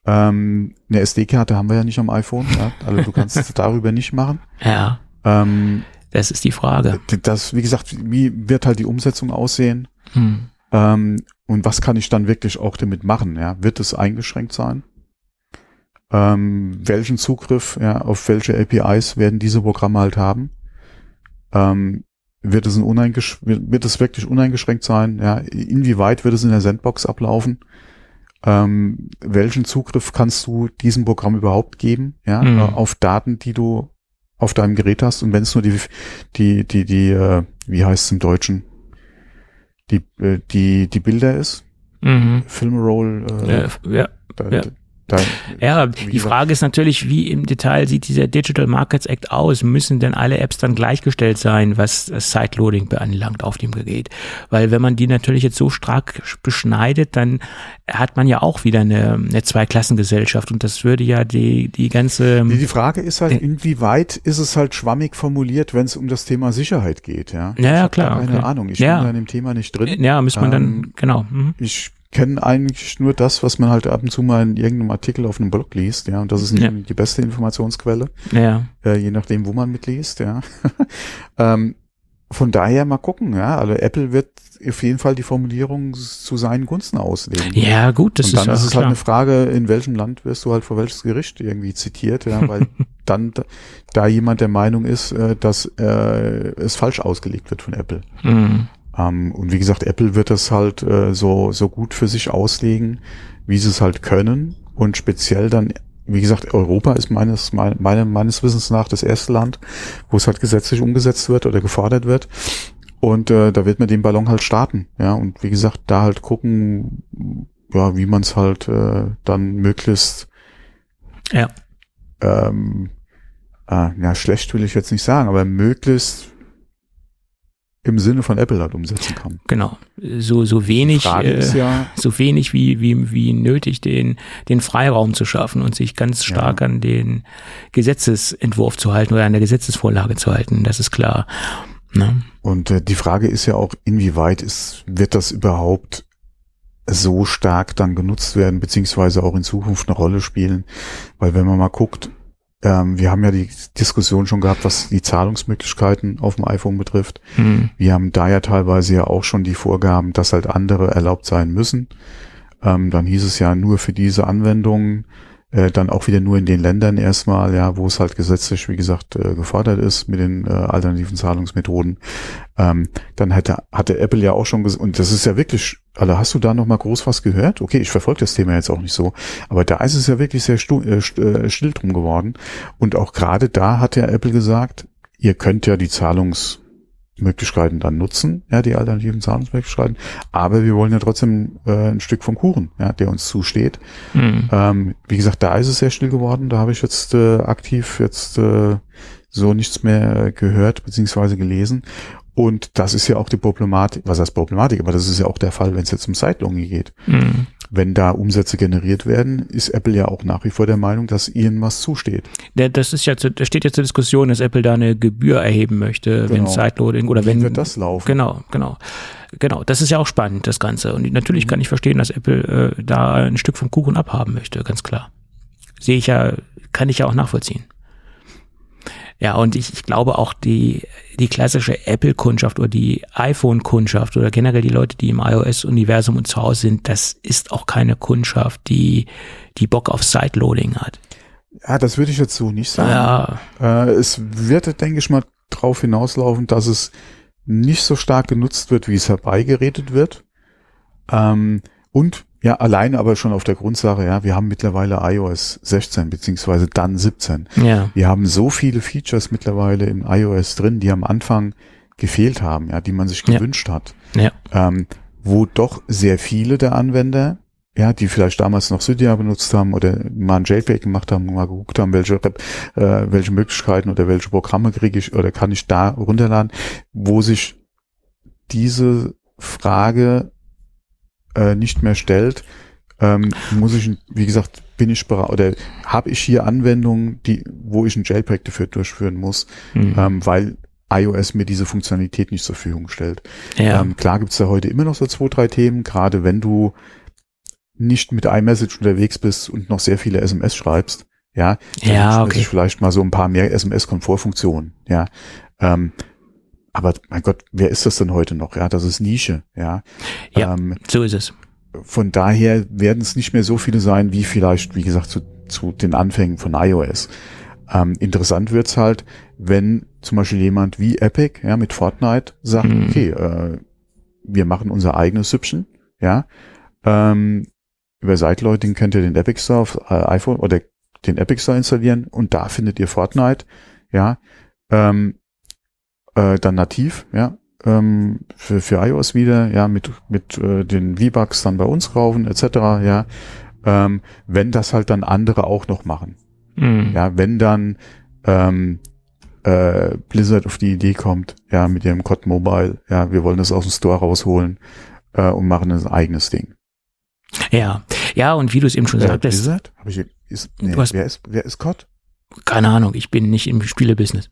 Ähm, eine SD-Karte haben wir ja nicht am iPhone, ja, also du kannst es darüber nicht machen. ja, Ähm, das ist die Frage. das, wie gesagt, wie wird halt die Umsetzung aussehen? Hm. Ähm, und was kann ich dann wirklich auch damit machen? Ja? Wird es eingeschränkt sein? Ähm, welchen Zugriff ja, auf welche APIs werden diese Programme halt haben? Ähm, wird es, ein uneingesch wird, wird es wirklich uneingeschränkt sein? Ja? Inwieweit wird es in der Sandbox ablaufen? Ähm, welchen Zugriff kannst du diesem Programm überhaupt geben? Ja, Mhm. äh, auf Daten, die du auf deinem Gerät hast und wenn es nur die, die, die, die, äh, wie heißt es im Deutschen? Die, äh, die, die Bilder ist, Mhm. Filmroll, äh, Äh, ja. da, ja. Da, Ja, die Frage ist natürlich, wie im Detail sieht dieser Digital Markets Act aus? Müssen denn alle Apps dann gleichgestellt sein, was das Sideloading beanlangt auf dem Gerät? Weil wenn man die natürlich jetzt so stark beschneidet, dann hat man ja auch wieder eine, eine Zweiklassengesellschaft und das würde ja die, die ganze, Nee, die Frage ist halt, inwieweit ist es halt schwammig formuliert, wenn es um das Thema Sicherheit geht, ja? Ja, ja, ich hab klar, Keine okay. Ahnung, ich Ja. bin da in dem Thema nicht drin. ja, muss man dann, Ähm, genau. Mhm. Ich kenne eigentlich nur das, was man halt ab und zu mal in irgendeinem Artikel auf einem Blog liest, ja, und das ist Ja. die beste Informationsquelle, Ja, äh, je nachdem, wo man mitliest, ja. ähm, von daher mal gucken, ja, also Apple wird auf jeden Fall die Formulierung zu seinen Gunsten auslegen. ja, gut, das und dann ist, ist, auch es halt eine Frage, in welchem Land wirst du halt vor welches Gericht irgendwie zitiert, ja, weil dann da, da jemand der Meinung ist, äh, dass äh, es falsch ausgelegt wird von Apple. Mhm. Ähm, und wie gesagt, Apple wird das halt äh, so, so gut für sich auslegen, wie sie es halt können. Und speziell dann, wie gesagt, Europa ist meines, mein, meine, meines Wissens nach das erste Land, wo es halt gesetzlich umgesetzt wird oder gefordert wird. Und äh, da wird man den Ballon halt starten. Ja, und wie gesagt, da halt gucken, ja, wie man es halt äh, dann möglichst Ja. ähm, äh, ja, schlecht will ich jetzt nicht sagen, aber möglichst im Sinne von Apple halt umsetzen kann. Genau. So, so wenig, äh, ja, so wenig wie, wie, wie nötig, den, den Freiraum zu schaffen und sich ganz stark Ja. an den Gesetzesentwurf zu halten oder an der Gesetzesvorlage zu halten. Das ist klar. Ne? Und äh, die Frage ist ja auch, inwieweit ist, wird das überhaupt so stark dann genutzt werden, beziehungsweise auch in Zukunft eine Rolle spielen? Weil wenn man mal guckt, ähm, wir haben ja die Diskussion schon gehabt, was die Zahlungsmöglichkeiten auf dem iPhone betrifft. Hm. Wir haben da ja teilweise ja auch schon die Vorgaben, dass halt andere erlaubt sein müssen. Ähm, dann hieß es ja nur für diese Anwendungen, äh, dann auch wieder nur in den Ländern erstmal, ja, wo es halt gesetzlich, wie gesagt, äh, gefordert ist mit den äh, alternativen Zahlungsmethoden. Ähm, dann hätte, hatte Apple ja auch schon gesagt, und das ist ja wirklich, also hast du da noch mal groß was gehört? Okay, ich verfolge das Thema jetzt auch nicht so, aber da ist es ja wirklich sehr stu äh, äh, still drum geworden. Und auch gerade da hat ja Apple gesagt, ihr könnt ja die Zahlungsmöglichkeiten dann nutzen, ja, die alternativen Zahlungsmöglichkeiten, aber wir wollen ja trotzdem äh, ein Stück vom Kuchen, ja, der uns zusteht. Hm. Ähm, wie gesagt, da ist es sehr still geworden, da habe ich jetzt äh, aktiv jetzt äh, so nichts mehr gehört beziehungsweise gelesen. Und das ist ja auch die Problematik, was heißt Problematik, aber das ist ja auch der Fall, wenn es jetzt um Sideloading geht. Hm. Wenn da Umsätze generiert werden, ist Apple ja auch nach wie vor der Meinung, dass ihnen was zusteht. Der, das ist ja, zu, da steht ja zur Diskussion, dass Apple da eine Gebühr erheben möchte, wenn Genau. Sideloading oder Wie wenn wird das laufen? Genau, genau. Genau, das ist ja auch spannend, das Ganze. Und natürlich Mhm. kann ich verstehen, dass Apple äh, da ein Stück vom Kuchen abhaben möchte, ganz klar. Sehe ich ja, kann ich ja auch nachvollziehen. Ja, und ich, ich glaube auch die, die klassische Apple-Kundschaft oder die iPhone-Kundschaft oder generell die Leute, die im iOS-Universum und zu Hause sind, das ist auch keine Kundschaft, die, die Bock auf Sideloading hat. Ja, das würde ich jetzt so nicht sagen. Ja, Äh, es wird, denke ich mal, drauf hinauslaufen, dass es nicht so stark genutzt wird, wie es herbeigeredet wird. Ähm, und ja, alleine aber schon auf der Grundsache, ja, wir haben mittlerweile iOS 16 beziehungsweise dann 17. ja, Wir haben so viele Features mittlerweile in iOS drin, die am Anfang gefehlt haben, ja, die man sich Ja. gewünscht hat. ja, Ähm, wo doch sehr viele der Anwender, ja, die vielleicht damals noch Cydia benutzt haben oder mal ein JPEG gemacht haben, mal geguckt haben, welche, äh, welche Möglichkeiten oder welche Programme kriege ich oder kann ich da runterladen, wo sich diese Frage äh, nicht mehr stellt, ähm, muss ich, wie gesagt, bin ich bereit oder habe ich hier Anwendungen, die, wo ich ein JPEG dafür durchführen muss, hm, ähm, weil iOS mir diese Funktionalität nicht zur Verfügung stellt. ja, Ähm, klar gibt's da heute immer noch so zwei, drei Themen, gerade wenn du nicht mit iMessage unterwegs bist und noch sehr viele SMS schreibst, ja, dann Ja, okay. vielleicht mal so ein paar mehr SMS-Komfortfunktionen, ja. Ähm, aber mein Gott, wer ist das denn heute noch? Ja, das ist Nische, ja. Ja. Ähm, so ist es. von daher werden es nicht mehr so viele sein, wie vielleicht, wie gesagt, zu, zu den Anfängen von iOS. Ähm, interessant wird's halt, wenn zum Beispiel jemand wie Epic, ja, mit Fortnite sagt, Mhm. okay, äh, wir machen unser eigenes Süppchen, ja. Ähm, über Sideloading könnt ihr den Epic Store auf äh, iPhone oder den Epic Store installieren und da findet ihr Fortnite, ja. Ähm, äh, dann nativ, ja, ähm, für, für iOS wieder, ja, mit, mit äh, den V-Bucks dann bei uns kaufen, etc., ja, ähm, wenn das halt dann andere auch noch machen. Hm. Ja, wenn dann ähm, äh, Blizzard auf die Idee kommt, ja, mit ihrem COD Mobile, ja, wir wollen das aus dem Store rausholen äh, und machen ein eigenes Ding. Ja, ja, und wie du es eben schon Äh, sagtest, Blizzard? Hab ich, ist, nee, wer ist, wer ist COD? keine Ahnung, ich bin nicht im Spielebusiness.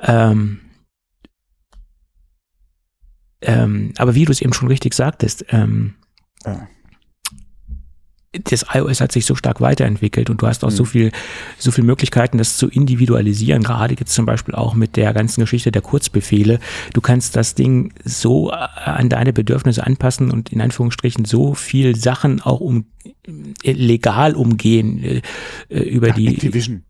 Ähm, ähm, aber wie du es eben schon richtig sagtest, ähm, Ja. das iOS hat sich so stark weiterentwickelt und du hast auch Mhm. so viel, so viel Möglichkeiten, das zu individualisieren. Gerade jetzt zum Beispiel auch mit der ganzen Geschichte der Kurzbefehle. Du kannst das Ding so äh, an deine Bedürfnisse anpassen und in Anführungsstrichen so viel Sachen auch um äh, legal umgehen äh, äh, über Ach, die Activision.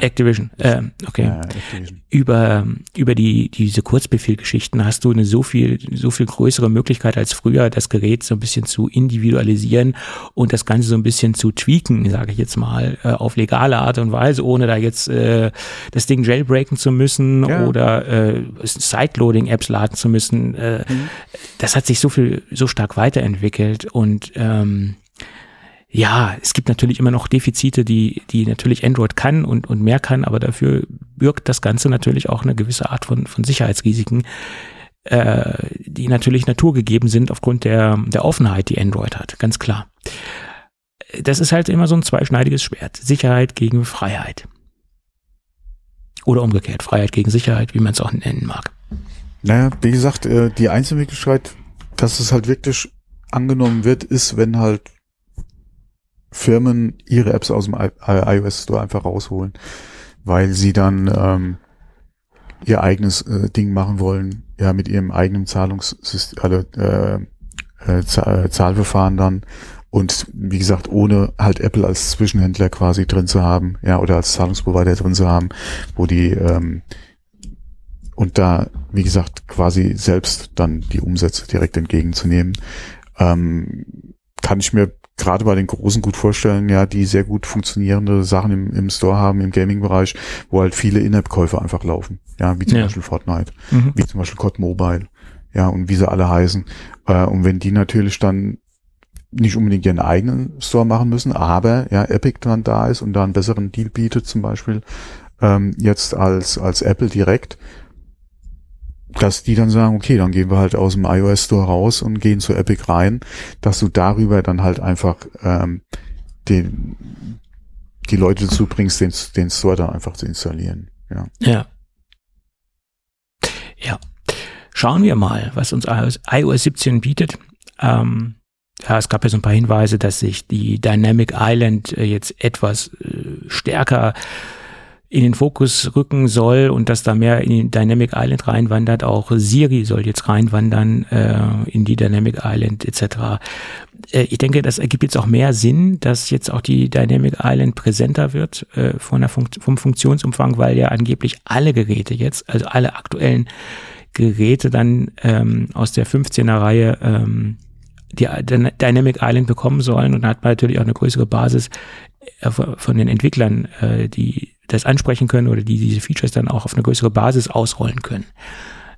Activision. Äh, okay Ja, Activision. über, über die, diese Kurzbefehlgeschichten hast du eine so viel, so viel größere Möglichkeit als früher, das Gerät so ein bisschen zu individualisieren und das Ganze so ein bisschen zu tweaken, sage ich jetzt mal, äh, auf legale Art und Weise, ohne da jetzt äh, das Ding jailbreaken zu müssen Ja. oder äh, Sideloading-Apps laden zu müssen. Äh, Mhm. Das hat sich so viel, so stark weiterentwickelt und ähm, ja, es gibt natürlich immer noch Defizite, die, die natürlich Android kann und, und mehr kann, aber dafür birgt das Ganze natürlich auch eine gewisse Art von, von Sicherheitsrisiken. äh, die natürlich naturgegeben sind aufgrund der, der Offenheit, die Android hat, ganz klar. Das ist halt immer so ein zweischneidiges Schwert. Sicherheit gegen Freiheit. Oder umgekehrt, Freiheit gegen Sicherheit, wie man es auch nennen mag. Naja, wie gesagt, äh, die Einzelmöglichkeit, dass es halt wirklich angenommen wird, ist, wenn halt Firmen ihre Apps aus dem iOS Store einfach rausholen, weil sie dann ähm, ihr eigenes äh, Ding machen wollen, ja, mit ihrem eigenen Zahlungssystem, also, äh, äh, Zahlverfahren dann. Und wie gesagt, ohne halt Apple als Zwischenhändler quasi drin zu haben, ja, oder als Zahlungsprovider drin zu haben, wo die ähm, und da, wie gesagt, quasi selbst dann die Umsätze direkt entgegenzunehmen, ähm, kann ich mir gerade bei den Großen gut vorstellen, ja, die sehr gut funktionierende Sachen im, im Store haben, im Gaming-Bereich, wo halt viele In-App-Käufe einfach laufen. Ja, wie zum ja. Beispiel Fortnite, mhm. wie zum Beispiel COD Mobile, ja, und wie sie alle heißen. Äh, und wenn die natürlich dann nicht unbedingt ihren eigenen Store machen müssen, aber ja, Epic dann da ist und da einen besseren Deal bietet, zum Beispiel ähm, jetzt als, als Apple direkt, dass die dann sagen, okay, dann gehen wir halt aus dem iOS Store raus und gehen zu Epic rein, dass du darüber dann halt einfach ähm, den, die Leute dazu bringst, den, den Store dann einfach zu installieren. Ja. Ja. Ja. Schauen wir mal, was uns iOS, iOS 17 bietet. Ähm, ja, es gab ja so ein paar Hinweise, dass sich die Dynamic Island äh, jetzt etwas äh, stärker in den Fokus rücken soll und dass da mehr in Dynamic Island reinwandert. Auch Siri soll jetzt reinwandern äh, in die Dynamic Island etc. Äh, ich denke, das ergibt jetzt auch mehr Sinn, dass jetzt auch die Dynamic Island präsenter wird äh, von der Fun vom Funktionsumfang, weil ja angeblich alle Geräte jetzt, also alle aktuellen Geräte dann ähm, aus der 15er Reihe ähm, die Dynamic Island bekommen sollen und hat man natürlich auch eine größere Basis äh, von den Entwicklern, äh, die das ansprechen können oder die diese Features dann auch auf eine größere Basis ausrollen können.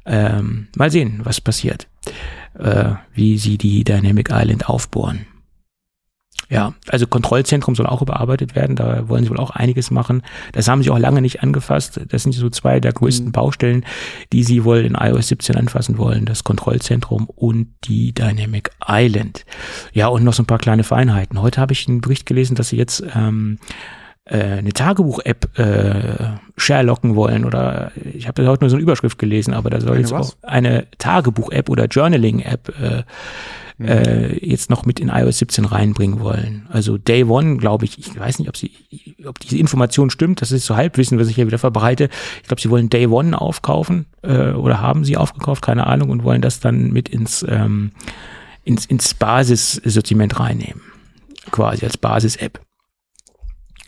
Ähm, mal sehen, was passiert, äh, wie sie die Dynamic Island aufbohren. Ja, also Kontrollzentrum soll auch überarbeitet werden. Da wollen sie wohl auch einiges machen. Das haben sie auch lange nicht angefasst. Das sind so zwei der größten mhm. Baustellen, die sie wohl in iOS 17 anfassen wollen. Das Kontrollzentrum und die Dynamic Island. Ja, und noch so ein paar kleine Feinheiten. Heute habe ich einen Bericht gelesen, dass sie jetzt ähm, äh, eine Tagebuch-App äh, sharelocken wollen oder ich habe heute nur so eine Überschrift gelesen, aber da soll eine jetzt was? auch eine Tagebuch-App oder Journaling-App äh, mhm. äh, jetzt noch mit in iOS 17 reinbringen wollen. Also Day One, glaube ich, ich weiß nicht, ob sie, ob diese Information stimmt, das ist so Halbwissen, was ich hier wieder verbreite. Ich glaube, sie wollen Day One aufkaufen äh, oder haben sie aufgekauft, keine Ahnung, und wollen das dann mit ins, ähm, ins, ins Basissortiment reinnehmen. Quasi als Basis-App.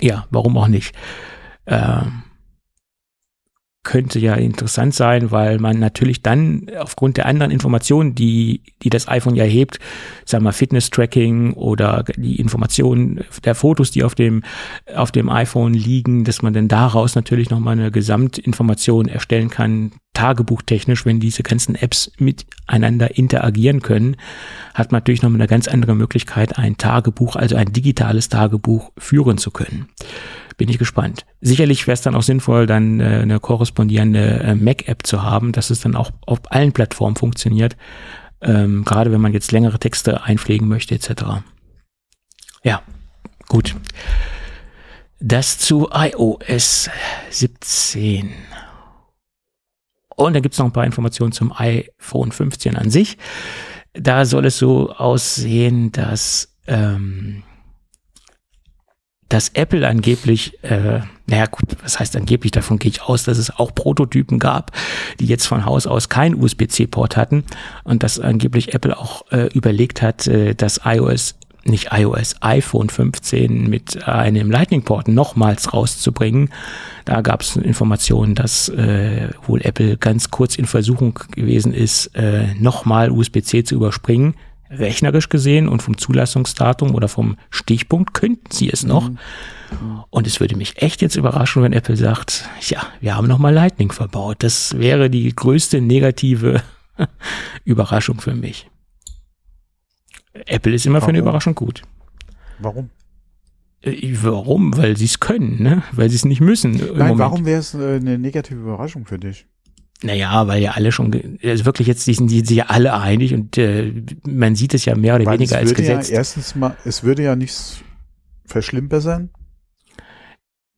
Ja, warum auch nicht? Ähm, könnte ja interessant sein, weil man natürlich dann aufgrund der anderen Informationen, die, die das iPhone ja hebt, sagen wir Fitness-Tracking oder die Informationen der Fotos, die auf dem, auf dem iPhone liegen, dass man dann daraus natürlich nochmal eine Gesamtinformation erstellen kann, tagebuchtechnisch, wenn diese ganzen Apps miteinander interagieren können, hat man natürlich nochmal eine ganz andere Möglichkeit, ein Tagebuch, also ein digitales Tagebuch führen zu können bin ich gespannt. Sicherlich wäre es dann auch sinnvoll, dann äh, eine korrespondierende äh, Mac-App zu haben, dass es dann auch auf allen Plattformen funktioniert. Ähm, gerade wenn man jetzt längere Texte einpflegen möchte, etc. Ja, gut. Das zu iOS 17. Und dann gibt es noch ein paar Informationen zum iPhone 15 an sich. Da soll es so aussehen, dass ähm, dass Apple angeblich, äh, naja gut, was heißt angeblich, davon gehe ich aus, dass es auch Prototypen gab, die jetzt von Haus aus kein USB-C-Port hatten und dass angeblich Apple auch äh, überlegt hat, äh, das iOS nicht iOS, iPhone 15 mit einem Lightning-Port nochmals rauszubringen. Da gab es Informationen, dass äh, wohl Apple ganz kurz in Versuchung gewesen ist, äh, nochmal USB-C zu überspringen rechnerisch gesehen und vom Zulassungsdatum oder vom Stichpunkt könnten sie es noch. Mhm. Und es würde mich echt jetzt überraschen, wenn Apple sagt, ja, wir haben nochmal Lightning verbaut. Das wäre die größte negative Überraschung für mich. Apple ist immer Warum? für eine Überraschung gut. Warum? Äh, warum? Weil sie es können, ne? Weil sie es nicht müssen. Nein, warum wäre es äh, eine negative Überraschung für dich? Naja, weil ja alle schon, also wirklich jetzt die sind sich ja alle einig und äh, man sieht es ja mehr oder Weil weniger als Gesetz. Ja erstens mal, es würde ja nichts verschlimmbessern.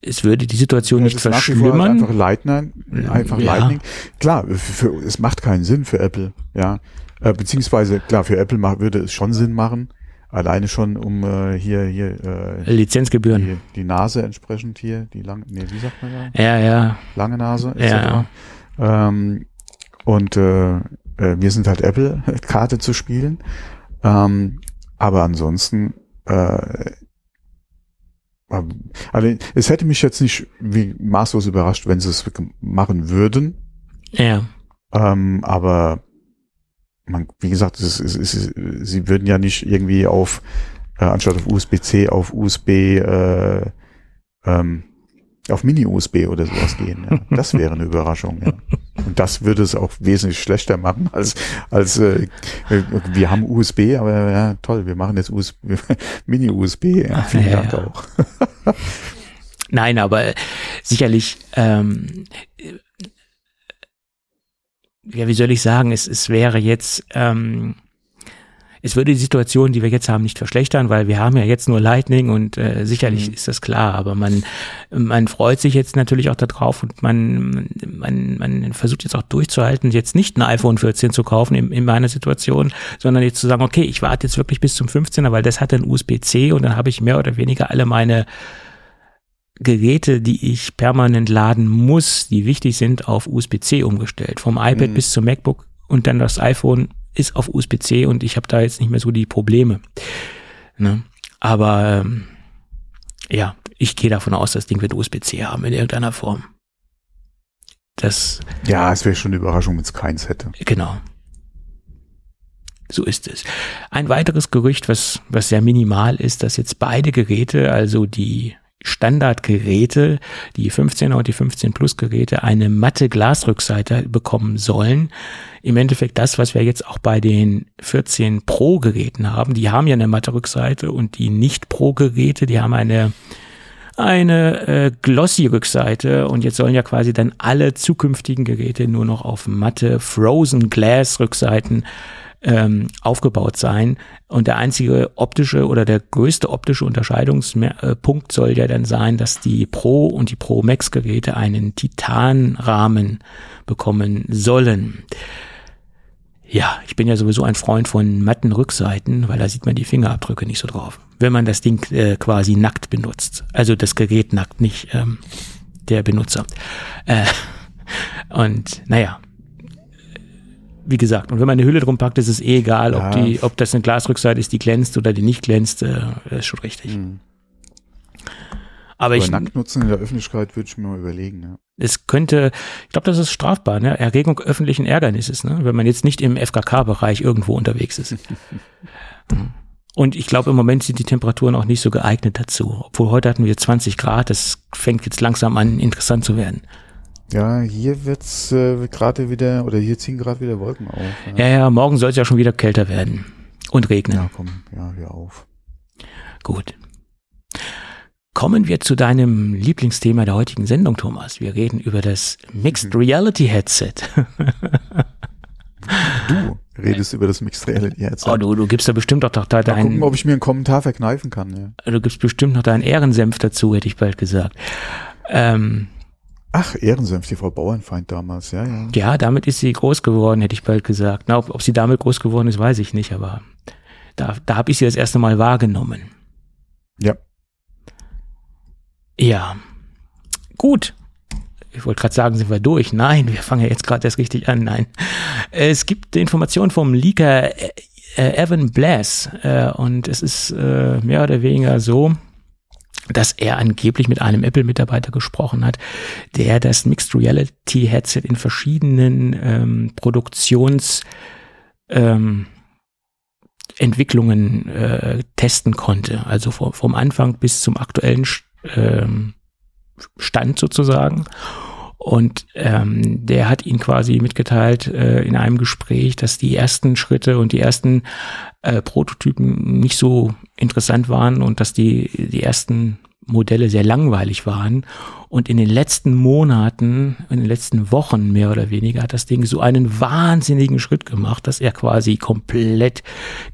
es würde die Situation Ja, nicht vor verschlimmern. Einfach Lightning, einfach Ja. Lightning. Klar, für, es macht keinen Sinn für Apple, ja. Äh, beziehungsweise, klar, für Apple würde es schon Sinn machen. Alleine schon, um äh, hier, hier, äh, Lizenzgebühren. die, die Nase entsprechend hier, die lange, nee, wie sagt man da? Ja, ja. Lange Nase, Ja. Ähm, und äh, äh, wir sind halt Apple-Karte zu spielen. Ähm, aber ansonsten, äh, also es hätte mich jetzt nicht wie maßlos überrascht, wenn sie es machen würden. Ja. Ähm, aber man, wie gesagt, es, es, ist- sie würden ja nicht irgendwie auf äh, anstatt auf USB-C auf USB äh, ähm, auf Mini-USB oder sowas gehen. Ja. Das wäre eine Überraschung. Ja. Und das würde es auch wesentlich schlechter machen als als äh, wir haben USB, aber ja toll, wir machen jetzt USB, Mini-USB. Ja, vielen Ja, Dank auch. Nein, aber äh, sicherlich, ähm, äh, ja, wie soll ich sagen, es, es wäre jetzt, ähm, es würde die Situation, die wir jetzt haben, nicht verschlechtern, weil wir haben ja jetzt nur Lightning und äh, sicherlich Mhm. ist das klar, aber man, man freut sich jetzt natürlich auch darauf und man, man, man versucht jetzt auch durchzuhalten, jetzt nicht ein iPhone 14 zu kaufen in, in meiner Situation, sondern jetzt zu sagen, okay, ich warte jetzt wirklich bis zum 15er, weil das hat dann USB-C und dann habe ich mehr oder weniger alle meine Geräte, die ich permanent laden muss, die wichtig sind, auf USB-C umgestellt. Vom iPad Mhm. bis zum MacBook und dann das iPhone ist auf USB-C und ich habe da jetzt nicht mehr so die Probleme. Ne? Aber ähm, ja, ich gehe davon aus, das Ding wird USB-C haben in irgendeiner Form. Das, Ja, es wäre schon eine Überraschung, wenn es keins hätte. genau. So ist es. Ein weiteres Gerücht, was, was sehr minimal ist, dass jetzt beide Geräte, also die Standardgeräte, die 15er und die 15 Plus Geräte, eine matte Glasrückseite bekommen sollen. Im Endeffekt das, was wir jetzt auch bei den 14 Pro Geräten haben. Die haben ja eine matte Rückseite und die nicht Pro Geräte, die haben eine eine äh, glossy Rückseite und jetzt sollen ja quasi dann alle zukünftigen Geräte nur noch auf matte Frozen Glass Rückseiten ähm, aufgebaut sein. Und der einzige optische oder der größte optische Unterscheidungspunkt soll ja dann sein, dass die Pro und die Pro Max Geräte einen Titanrahmen bekommen sollen. Ja, ich bin ja sowieso ein Freund von matten Rückseiten, weil da sieht man die Fingerabdrücke nicht so drauf. Wenn man das Ding äh, quasi nackt benutzt. Also das Gerät nackt, nicht ähm, der Benutzer. Äh, und naja, wie gesagt, und wenn man eine Hülle drum packt, ist es eh egal, Ja. ob, die, ob das eine Glasrückseite ist, die glänzt oder die nicht glänzt, äh, ist schon richtig. Mhm. Aber Aber ich, nackt nutzen in der Öffentlichkeit würde ich mir mal überlegen. Ja. es könnte, ich glaube, das ist strafbar, ne? Erregung öffentlichen Ärgernisses, ne? wenn man jetzt nicht im FKK-Bereich irgendwo unterwegs ist. Und ich glaube, im Moment sind die Temperaturen auch nicht so geeignet dazu. Obwohl heute hatten wir 20 Grad, das fängt jetzt langsam an, interessant zu werden. Ja, hier wird's äh, gerade wieder, oder hier ziehen gerade wieder Wolken auf. Ja, ja, morgen soll es ja schon wieder kälter werden. Und regnen. ja komm, ja, hör auf. Gut. Kommen wir zu deinem Lieblingsthema der heutigen Sendung, Thomas. Wir reden über das Mixed Reality Headset. Du redest über das Mixed Reality Headset. Oh, du, du gibst da bestimmt auch doch da Mal deinen, gucken, ob ich mir einen Kommentar verkneifen kann. Ja. du gibst bestimmt noch deinen Ehrensenf dazu, hätte ich bald gesagt. Ähm, Ach, Ehrensenf, die Frau Bauernfeind damals, ja, ja. ja, damit ist sie groß geworden, hätte ich bald gesagt. Na, ob, ob sie damit groß geworden ist, weiß ich nicht, aber da, da habe ich sie das erste Mal wahrgenommen. Ja. Ja. Gut. Ich wollte gerade sagen, sind wir durch. Nein, wir fangen ja jetzt gerade erst richtig an. Nein. Es gibt Informationen vom Leaker äh, Evan Blass äh, und es ist äh, mehr oder weniger so, dass er angeblich mit einem Apple-Mitarbeiter gesprochen hat, der das Mixed Reality Headset in verschiedenen ähm, Produktions ähm, äh, testen konnte. Also vom, vom Anfang bis zum aktuellen ähm, Stand sozusagen. Und ähm, der hat ihn quasi mitgeteilt äh, in einem Gespräch, dass die ersten Schritte und die ersten äh, Prototypen nicht so interessant waren und dass die, die ersten Modelle sehr langweilig waren. Und in den letzten Monaten, in den letzten Wochen mehr oder weniger, hat das Ding so einen wahnsinnigen Schritt gemacht, dass er quasi komplett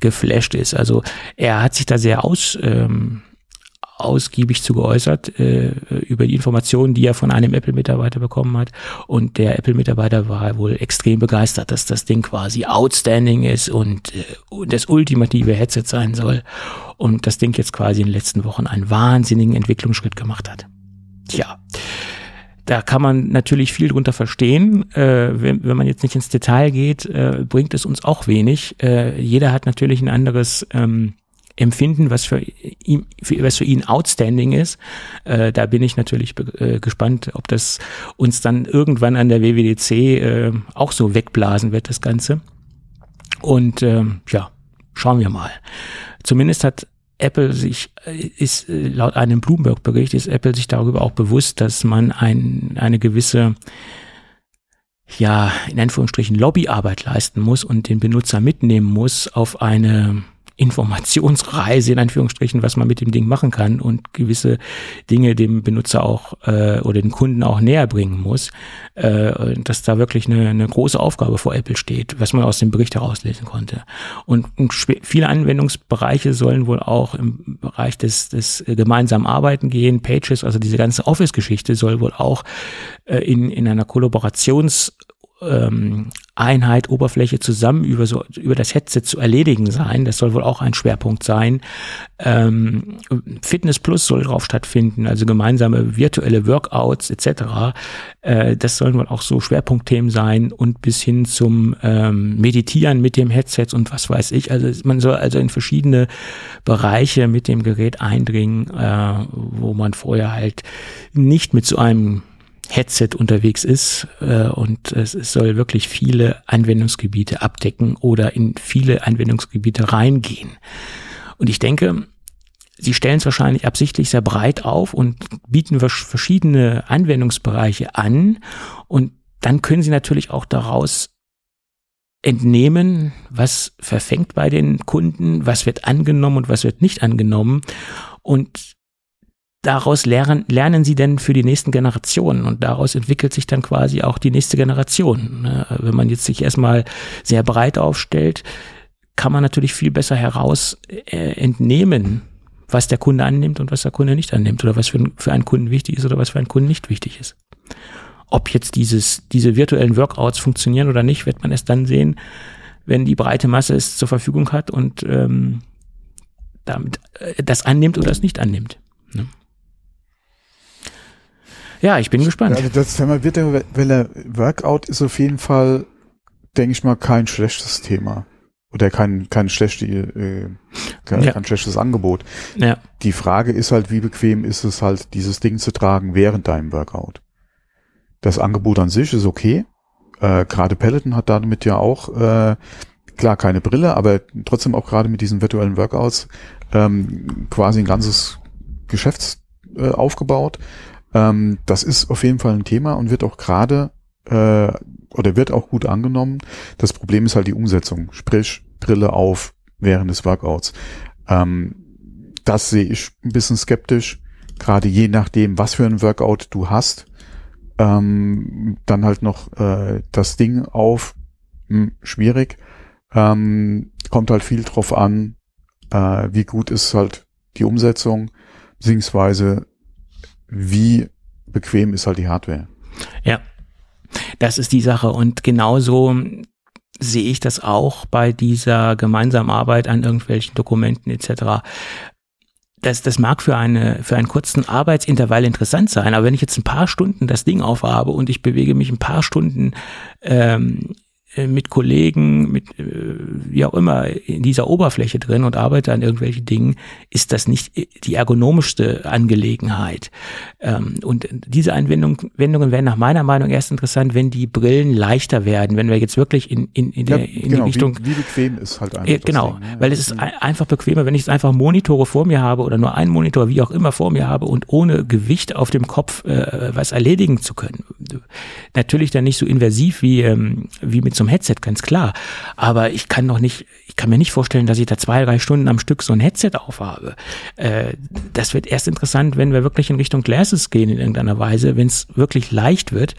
geflasht ist. Also er hat sich da sehr aus, ähm, ausgiebig zu geäußert äh, über die Informationen, die er von einem Apple-Mitarbeiter bekommen hat. Und der Apple-Mitarbeiter war wohl extrem begeistert, dass das Ding quasi outstanding ist und äh, das ultimative Headset sein soll. Und das Ding jetzt quasi in den letzten Wochen einen wahnsinnigen Entwicklungsschritt gemacht hat. Tja. Da kann man natürlich viel drunter verstehen. Äh, wenn, wenn man jetzt nicht ins Detail geht, äh, bringt es uns auch wenig. Äh, jeder hat natürlich ein anderes ähm, empfinden, was für ihn, für, was für ihn outstanding ist. Äh, da bin ich natürlich äh, gespannt, ob das uns dann irgendwann an der WWDC äh, auch so wegblasen wird, das Ganze. Und ähm, ja, schauen wir mal. Zumindest hat Apple sich, äh, ist äh, laut einem Bloomberg-Bericht, ist Apple sich darüber auch bewusst, dass man ein, eine gewisse ja, in Anführungsstrichen Lobbyarbeit leisten muss und den Benutzer mitnehmen muss auf eine Informationsreise in Anführungsstrichen, was man mit dem Ding machen kann und gewisse Dinge dem Benutzer auch äh, oder den Kunden auch näher bringen muss, äh, dass da wirklich eine, eine große Aufgabe vor Apple steht, was man aus dem Bericht herauslesen konnte. Und, und viele Anwendungsbereiche sollen wohl auch im Bereich des, des gemeinsamen Arbeiten gehen, Pages, also diese ganze Office-Geschichte soll wohl auch äh, in, in einer Kollaborations ähm, Einheit, Oberfläche zusammen über, so, über das Headset zu erledigen sein. Das soll wohl auch ein Schwerpunkt sein. Ähm, Fitness Plus soll drauf stattfinden, also gemeinsame virtuelle Workouts etc. Äh, das sollen wohl auch so Schwerpunktthemen sein und bis hin zum ähm, Meditieren mit dem Headset und was weiß ich. Also man soll also in verschiedene Bereiche mit dem Gerät eindringen, äh, wo man vorher halt nicht mit so einem Headset unterwegs ist äh, und es, es soll wirklich viele Anwendungsgebiete abdecken oder in viele Anwendungsgebiete reingehen. Und ich denke, sie stellen es wahrscheinlich absichtlich sehr breit auf und bieten verschiedene Anwendungsbereiche an und dann können sie natürlich auch daraus entnehmen, was verfängt bei den Kunden, was wird angenommen und was wird nicht angenommen. Und daraus lernen, lernen sie denn für die nächsten Generationen und daraus entwickelt sich dann quasi auch die nächste Generation. Ne? Wenn man jetzt sich erstmal sehr breit aufstellt, kann man natürlich viel besser heraus äh, entnehmen, was der Kunde annimmt und was der Kunde nicht annimmt oder was für, für einen Kunden wichtig ist oder was für einen Kunden nicht wichtig ist. Ob jetzt dieses, diese virtuellen Workouts funktionieren oder nicht, wird man erst dann sehen, wenn die breite Masse es zur Verfügung hat und ähm, damit äh, das annimmt oder es nicht annimmt. Ja, ich bin gespannt. Also das Thema virtuelle Workout ist auf jeden Fall, denke ich mal, kein schlechtes Thema. Oder kein, kein, schlechte, äh, kein, ja. kein schlechtes Angebot. Ja. Die Frage ist halt, wie bequem ist es halt, dieses Ding zu tragen während deinem Workout. Das Angebot an sich ist okay. Äh, gerade Peloton hat damit ja auch, äh, klar, keine Brille, aber trotzdem auch gerade mit diesen virtuellen Workouts ähm, quasi ein ganzes Geschäfts äh, aufgebaut. Ähm, das ist auf jeden Fall ein Thema und wird auch gerade äh, oder wird auch gut angenommen. Das Problem ist halt die Umsetzung, sprich Brille auf während des Workouts. Ähm, das sehe ich ein bisschen skeptisch, gerade je nachdem, was für ein Workout du hast. Ähm, dann halt noch äh, das Ding auf, hm, schwierig. Ähm, kommt halt viel drauf an, äh, wie gut ist halt die Umsetzung, beziehungsweise wie bequem ist halt die Hardware. Ja, das ist die Sache. Und genauso sehe ich das auch bei dieser gemeinsamen Arbeit an irgendwelchen Dokumenten etc. Das, das mag für, eine, für einen kurzen Arbeitsintervall interessant sein, aber wenn ich jetzt ein paar Stunden das Ding aufhabe und ich bewege mich ein paar Stunden ähm, äh, mit Kollegen, mit äh, wie auch immer in dieser Oberfläche drin und arbeite an irgendwelchen Dingen, ist das nicht die ergonomischste Angelegenheit. Ähm, und diese Anwendungen werden nach meiner Meinung erst interessant, wenn die Brillen leichter werden, wenn wir jetzt wirklich in, in, in, ja, der, in genau, die Richtung. Wie, wie bequem ist halt einfach. Äh, genau, Ding, ne? weil es ist einfach bequemer, wenn ich jetzt einfach Monitore vor mir habe oder nur einen Monitor, wie auch immer vor mir habe und ohne Gewicht auf dem Kopf äh, was erledigen zu können. natürlich dann nicht so invasiv wie, ähm, wie mit so einem Headset, ganz klar. Aber ich kann noch nicht, ich kann mir nicht vorstellen, dass ich da zwei, drei Stunden am Stück so ein Headset aufhabe. Äh, das wird erst interessant, wenn wir wirklich in Richtung Glasses gehen in irgendeiner Weise, wenn es wirklich leicht wird.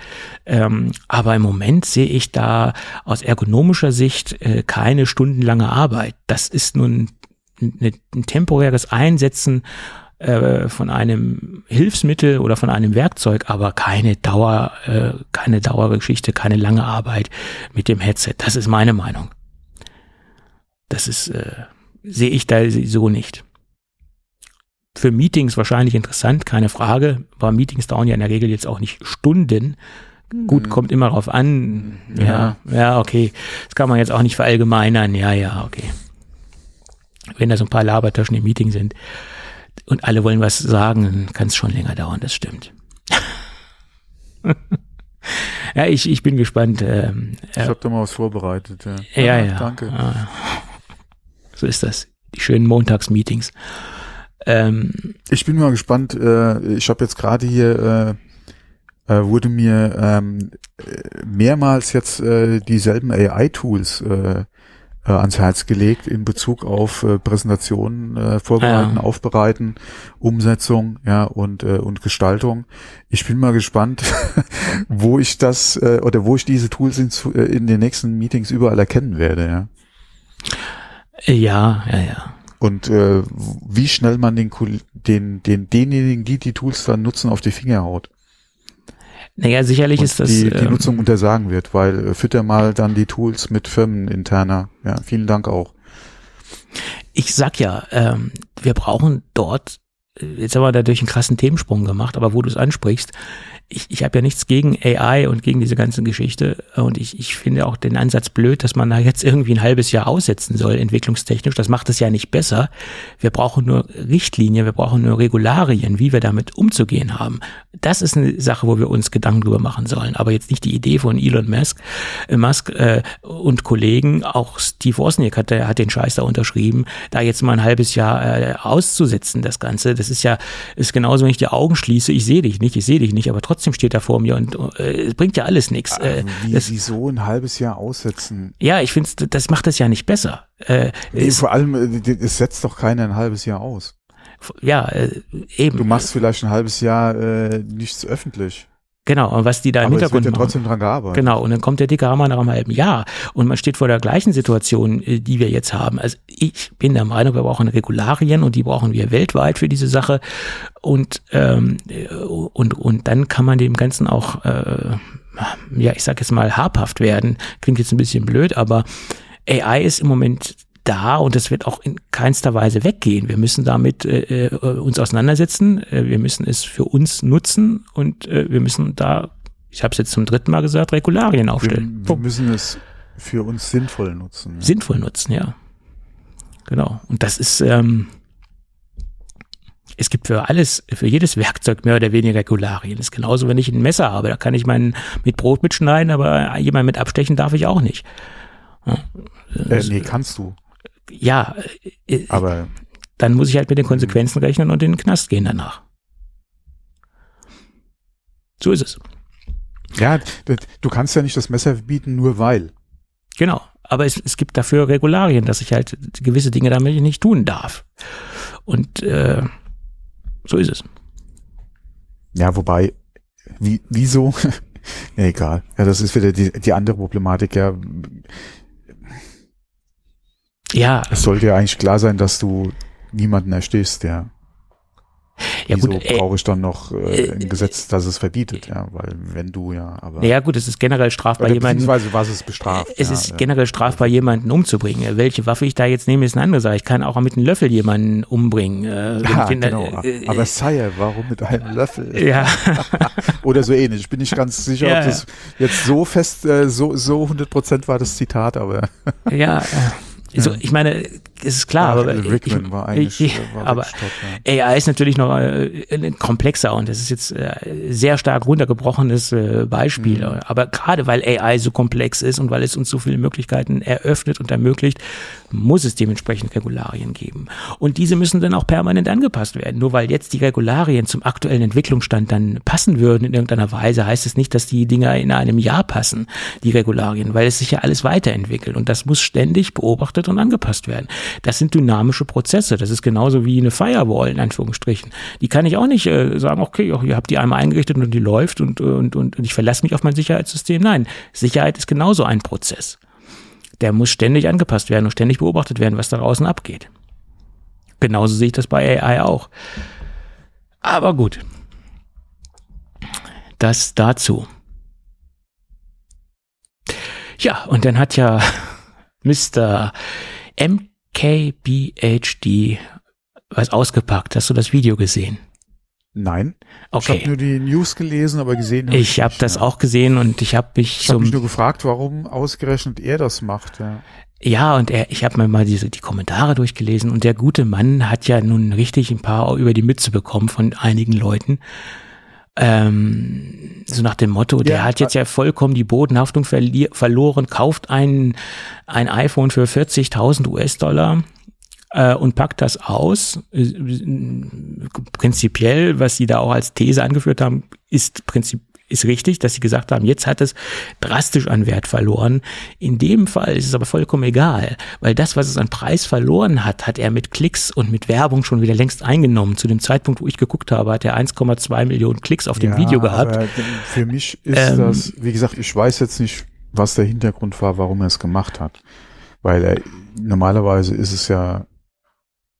Ähm, aber im Moment sehe ich da aus ergonomischer Sicht äh, keine stundenlange Arbeit. Das ist nun ein, ein temporäres Einsetzen äh, von einem Hilfsmittel oder von einem Werkzeug, aber keine Dauer, äh, keine Dauergeschichte, keine lange Arbeit mit dem Headset. Das ist meine Meinung. Das ist, äh, sehe ich da so nicht. Für Meetings wahrscheinlich interessant, keine Frage, aber Meetings dauern ja in der Regel jetzt auch nicht Stunden. Gut, mhm. kommt immer drauf an. Ja, ja, ja, okay. Das kann man jetzt auch nicht verallgemeinern. Ja, ja, okay. Wenn da so ein paar Labertaschen im Meeting sind und alle wollen was sagen, dann kann es schon länger dauern, das stimmt. ja, ich, ich bin gespannt. Ähm, ich habe da mal was vorbereitet. Ja, ja. ja, ja. Danke. Ah. So ist das. Die schönen Montagsmeetings. Ähm, ich bin mal gespannt. Äh, ich habe jetzt gerade hier äh, äh, wurde mir ähm, mehrmals jetzt äh, dieselben AI-Tools äh, äh, ans Herz gelegt in Bezug auf äh, Präsentationen, äh, Vorbereiten, ja. Aufbereiten, Umsetzung, ja und äh, und Gestaltung. Ich bin mal gespannt, wo ich das äh, oder wo ich diese Tools in, äh, in den nächsten Meetings überall erkennen werde. Ja, ja, ja. ja. Und äh, wie schnell man den, den, den, denjenigen, die die Tools dann nutzen, auf die Finger haut. Naja, sicherlich ist das. Die, die ähm, Nutzung untersagen wird, weil äh, fütter mal dann die Tools mit firmeninterner. Ja, vielen Dank auch. Ich sag ja, ähm, wir brauchen dort, äh, jetzt haben wir dadurch einen krassen Themensprung gemacht, aber wo du es ansprichst, ich, ich habe ja nichts gegen AI und gegen diese ganze Geschichte. Und ich, ich finde auch den Ansatz blöd, dass man da jetzt irgendwie ein halbes Jahr aussetzen soll, entwicklungstechnisch. Das macht es ja nicht besser. Wir brauchen nur Richtlinien, wir brauchen nur Regularien, wie wir damit umzugehen haben. Das ist eine Sache, wo wir uns Gedanken drüber machen sollen. Aber jetzt nicht die Idee von Elon Musk, äh, Musk äh, und Kollegen, auch Steve Wozniak hat, hat den Scheiß da unterschrieben, da jetzt mal ein halbes Jahr äh, auszusetzen, das Ganze. Das ist ja, ist genauso, wenn ich die Augen schließe, ich sehe dich nicht, ich sehe dich nicht, aber trotzdem steht er vor mir und äh, es bringt ja alles nichts. Äh, wie, das, wieso ein halbes Jahr aussetzen? Ja, ich finde, das macht es ja nicht besser. Äh, nee, vor allem, äh, es setzt doch keiner ein halbes Jahr aus. Ja, äh, eben. Du machst vielleicht ein halbes Jahr äh, nichts öffentlich. Genau, und was die da im Aber Hintergrund es wird ja trotzdem dran gearbeitet. Genau, und dann kommt der dicke Hammer nach einem halben Jahr und man steht vor der gleichen Situation, äh, die wir jetzt haben. Also ich bin der Meinung, wir brauchen Regularien und die brauchen wir weltweit für diese Sache und ähm, und und dann kann man dem Ganzen auch äh, ja, ich sag jetzt mal habhaft werden. Klingt jetzt ein bisschen blöd, aber AI ist im Moment da und es wird auch in keinster Weise weggehen. Wir müssen damit äh, äh, uns auseinandersetzen, äh, wir müssen es für uns nutzen und äh, wir müssen da, ich habe es jetzt zum dritten Mal gesagt, Regularien aufstellen. Wir, wir müssen es für uns sinnvoll nutzen. Ja. Sinnvoll nutzen, ja. Genau. Und das ist, ähm, es gibt für alles, für jedes Werkzeug mehr oder weniger Regularien. Das ist genauso, wenn ich ein Messer habe, da kann ich meinen mit Brot mitschneiden, aber jemand mit abstechen darf ich auch nicht. Ja. Äh, nee, kannst du ja, äh, aber dann muss ich halt mit den Konsequenzen rechnen und in den Knast gehen danach. So ist es. Ja, du kannst ja nicht das Messer bieten, nur weil. Genau. Aber es, es gibt dafür Regularien, dass ich halt gewisse Dinge damit nicht tun darf. Und äh, so ist es. Ja, wobei, wie, wieso? ja, egal. Ja, das ist wieder die, die andere Problematik. Ja, ja. Es sollte ja eigentlich klar sein, dass du niemanden erstehst, der ja, Wieso gut, äh, brauche ich dann noch äh, äh, ein Gesetz, das es verbietet, ja, weil wenn du ja, aber. Ja, gut, es ist generell strafbar, jemanden. Beziehungsweise was es bestraft. Es ja, ist ja. generell strafbar, jemanden umzubringen. Welche Waffe ich da jetzt nehme, ist eine andere Sache. Ich kann auch mit einem Löffel jemanden umbringen. Äh, ja, den, genau. Äh, aber Sire, warum mit einem Löffel? Ja. Oder so ähnlich. Ich bin nicht ganz sicher, ja, ob das jetzt so fest, äh, so, so 100 Prozent war das Zitat, aber. ja, so, ich meine, es ist klar, Ja, aber, Rickman ich, war eigentlich, ich, äh, war aber top, ja. AI ist natürlich noch äh, komplexer und das ist jetzt äh, sehr stark runtergebrochenes äh, Beispiel. Mhm. Aber gerade weil AI so komplex ist und weil es uns so viele Möglichkeiten eröffnet und ermöglicht, muss es dementsprechend Regularien geben. Und diese müssen dann auch permanent angepasst werden. Nur weil jetzt die Regularien zum aktuellen Entwicklungsstand dann passen würden in irgendeiner Weise, heißt es nicht, dass die Dinger in einem Jahr passen, die Regularien, weil es sich ja alles weiterentwickelt und das muss ständig beobachtet und angepasst werden. Das sind dynamische Prozesse. Das ist genauso wie eine Firewall in Anführungsstrichen. Die kann ich auch nicht äh, sagen, okay, ihr habt die einmal eingerichtet und die läuft und, und, und, und ich verlasse mich auf mein Sicherheitssystem. Nein, Sicherheit ist genauso ein Prozess. Der muss ständig angepasst werden und ständig beobachtet werden, was da draußen abgeht. Genauso sehe ich das bei AI auch. Aber gut. Das dazu. Ja, und dann hat ja Mr. MKBHD was ausgepackt. Hast du das Video gesehen? Nein. Ich Okay. habe nur die News gelesen, aber gesehen Ich habe nicht, das ja. auch gesehen und ich habe mich Ich so habe mich nur gefragt, warum ausgerechnet er das macht. Ja. Ja, und er, ich habe mir mal diese die Kommentare durchgelesen und der gute Mann hat ja nun richtig ein paar über die Mütze bekommen von einigen Leuten. Ähm, so nach dem Motto, der Ja, hat jetzt ja vollkommen die Bodenhaftung verloren, kauft ein, ein iPhone für 40.000 US-Dollar äh, und packt das aus. Äh, Prinzipiell, was sie da auch als These angeführt haben, ist prinzip ist richtig, dass sie gesagt haben, jetzt hat es drastisch an Wert verloren. In dem Fall ist es aber vollkommen egal, weil das, was es an Preis verloren hat, hat er mit Klicks und mit Werbung schon wieder längst eingenommen. Zu dem Zeitpunkt, wo ich geguckt habe, hat er 1,2 Millionen Klicks auf dem Ja, Video gehabt. Für mich ist Ähm, das, wie gesagt, ich weiß jetzt nicht, was der Hintergrund war, warum er es gemacht hat. Weil er, normalerweise ist es ja,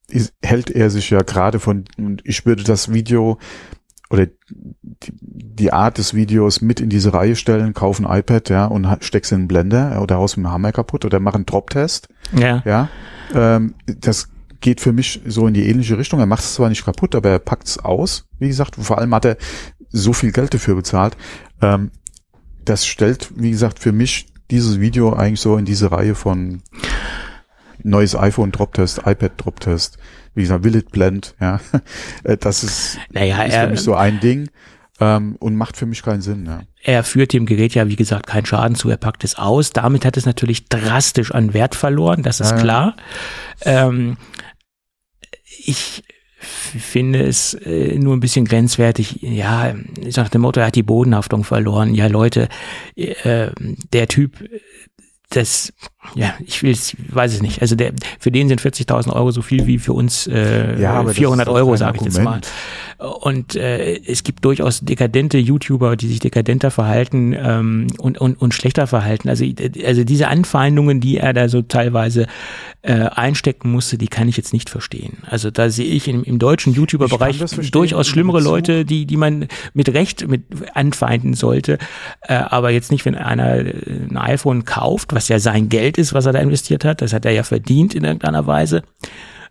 ist, hält er sich ja gerade von, und ich würde das Video oder die, die Art des Videos mit in diese Reihe stellen, kauf ein iPad, ja, und ha- steck's in einen Blender oder haust mit dem Hammer kaputt oder mach einen Drop-Test, Ja. ja. Ähm, das geht für mich so in die ähnliche Richtung. Er macht es zwar nicht kaputt, aber er packt es aus. Wie gesagt, vor allem hat er so viel Geld dafür bezahlt. Ähm, das stellt, wie gesagt, für mich dieses Video eigentlich so in diese Reihe von neues iPhone Drop-Test, iPad Drop-Test, wie gesagt, Will it blend, ja. Äh, Das ist, Naja, ist für mich so ein Ding ähm, und macht für mich keinen Sinn. Ja. er führt dem Gerät ja, wie gesagt, keinen Schaden zu, er packt es aus. Damit hat es natürlich drastisch an Wert verloren, das ist Ja, klar. Ähm, ich finde es äh, nur ein bisschen grenzwertig. Ja, ich sag dem Motto, er hat die Bodenhaftung verloren. Ja, Leute, äh, der Typ, das, ja, ich will es, weiß es nicht. Also der, für den sind 40.000 Euro so viel wie für uns äh, Ja, aber das 400 ist doch Euro, sage ich jetzt mal. Und äh, es gibt durchaus dekadente YouTuber, die sich dekadenter verhalten ähm, und, und, und schlechter verhalten. Also, also diese Anfeindungen, die er da so teilweise äh, einstecken musste, die kann ich jetzt nicht verstehen. Also da sehe ich im, im deutschen YouTuber-Bereich durchaus schlimmere Leute, die, die man mit Recht mit anfeinden sollte. Äh, aber jetzt nicht, wenn einer äh, ein iPhone kauft, was ja sein Geld ist, was er da investiert hat. Das hat er ja verdient in irgendeiner Weise.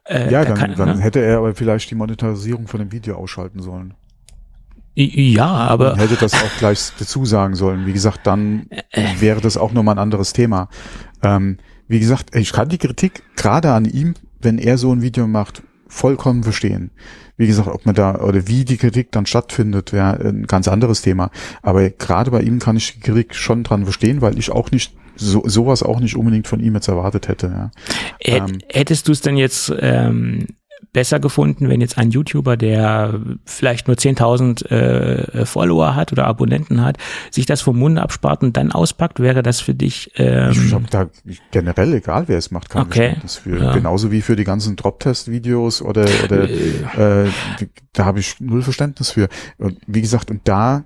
Äh, Ja, da dann, kann- dann ne? hätte er aber vielleicht die Monetarisierung von dem Video ausschalten sollen. Ja, aber und hätte das auch gleich dazu sagen sollen. Wie gesagt, dann wäre das auch nochmal ein anderes Thema. Ähm, wie gesagt, ich kann die Kritik gerade an ihm, wenn er so ein Video macht, vollkommen verstehen. Wie gesagt, ob man da oder wie die Kritik dann stattfindet, wäre ein ganz anderes Thema. Aber gerade bei ihm kann ich die Kritik schon dran verstehen, weil ich auch nicht so, sowas auch nicht unbedingt von ihm jetzt erwartet hätte. Ja. Ähm. Hättest du es denn jetzt ähm, besser gefunden, wenn jetzt ein YouTuber, der vielleicht nur 10.000 äh, Follower hat oder Abonnenten hat, sich das vom Munde abspart und dann auspackt? Wäre das für dich? Ähm, Ich habe da generell, egal wer es macht, kein Okay. Verständnis für. Ja. Genauso wie für die ganzen Drop-Test-Videos oder, oder äh, die- da habe ich null Verständnis für. Und wie gesagt, und da,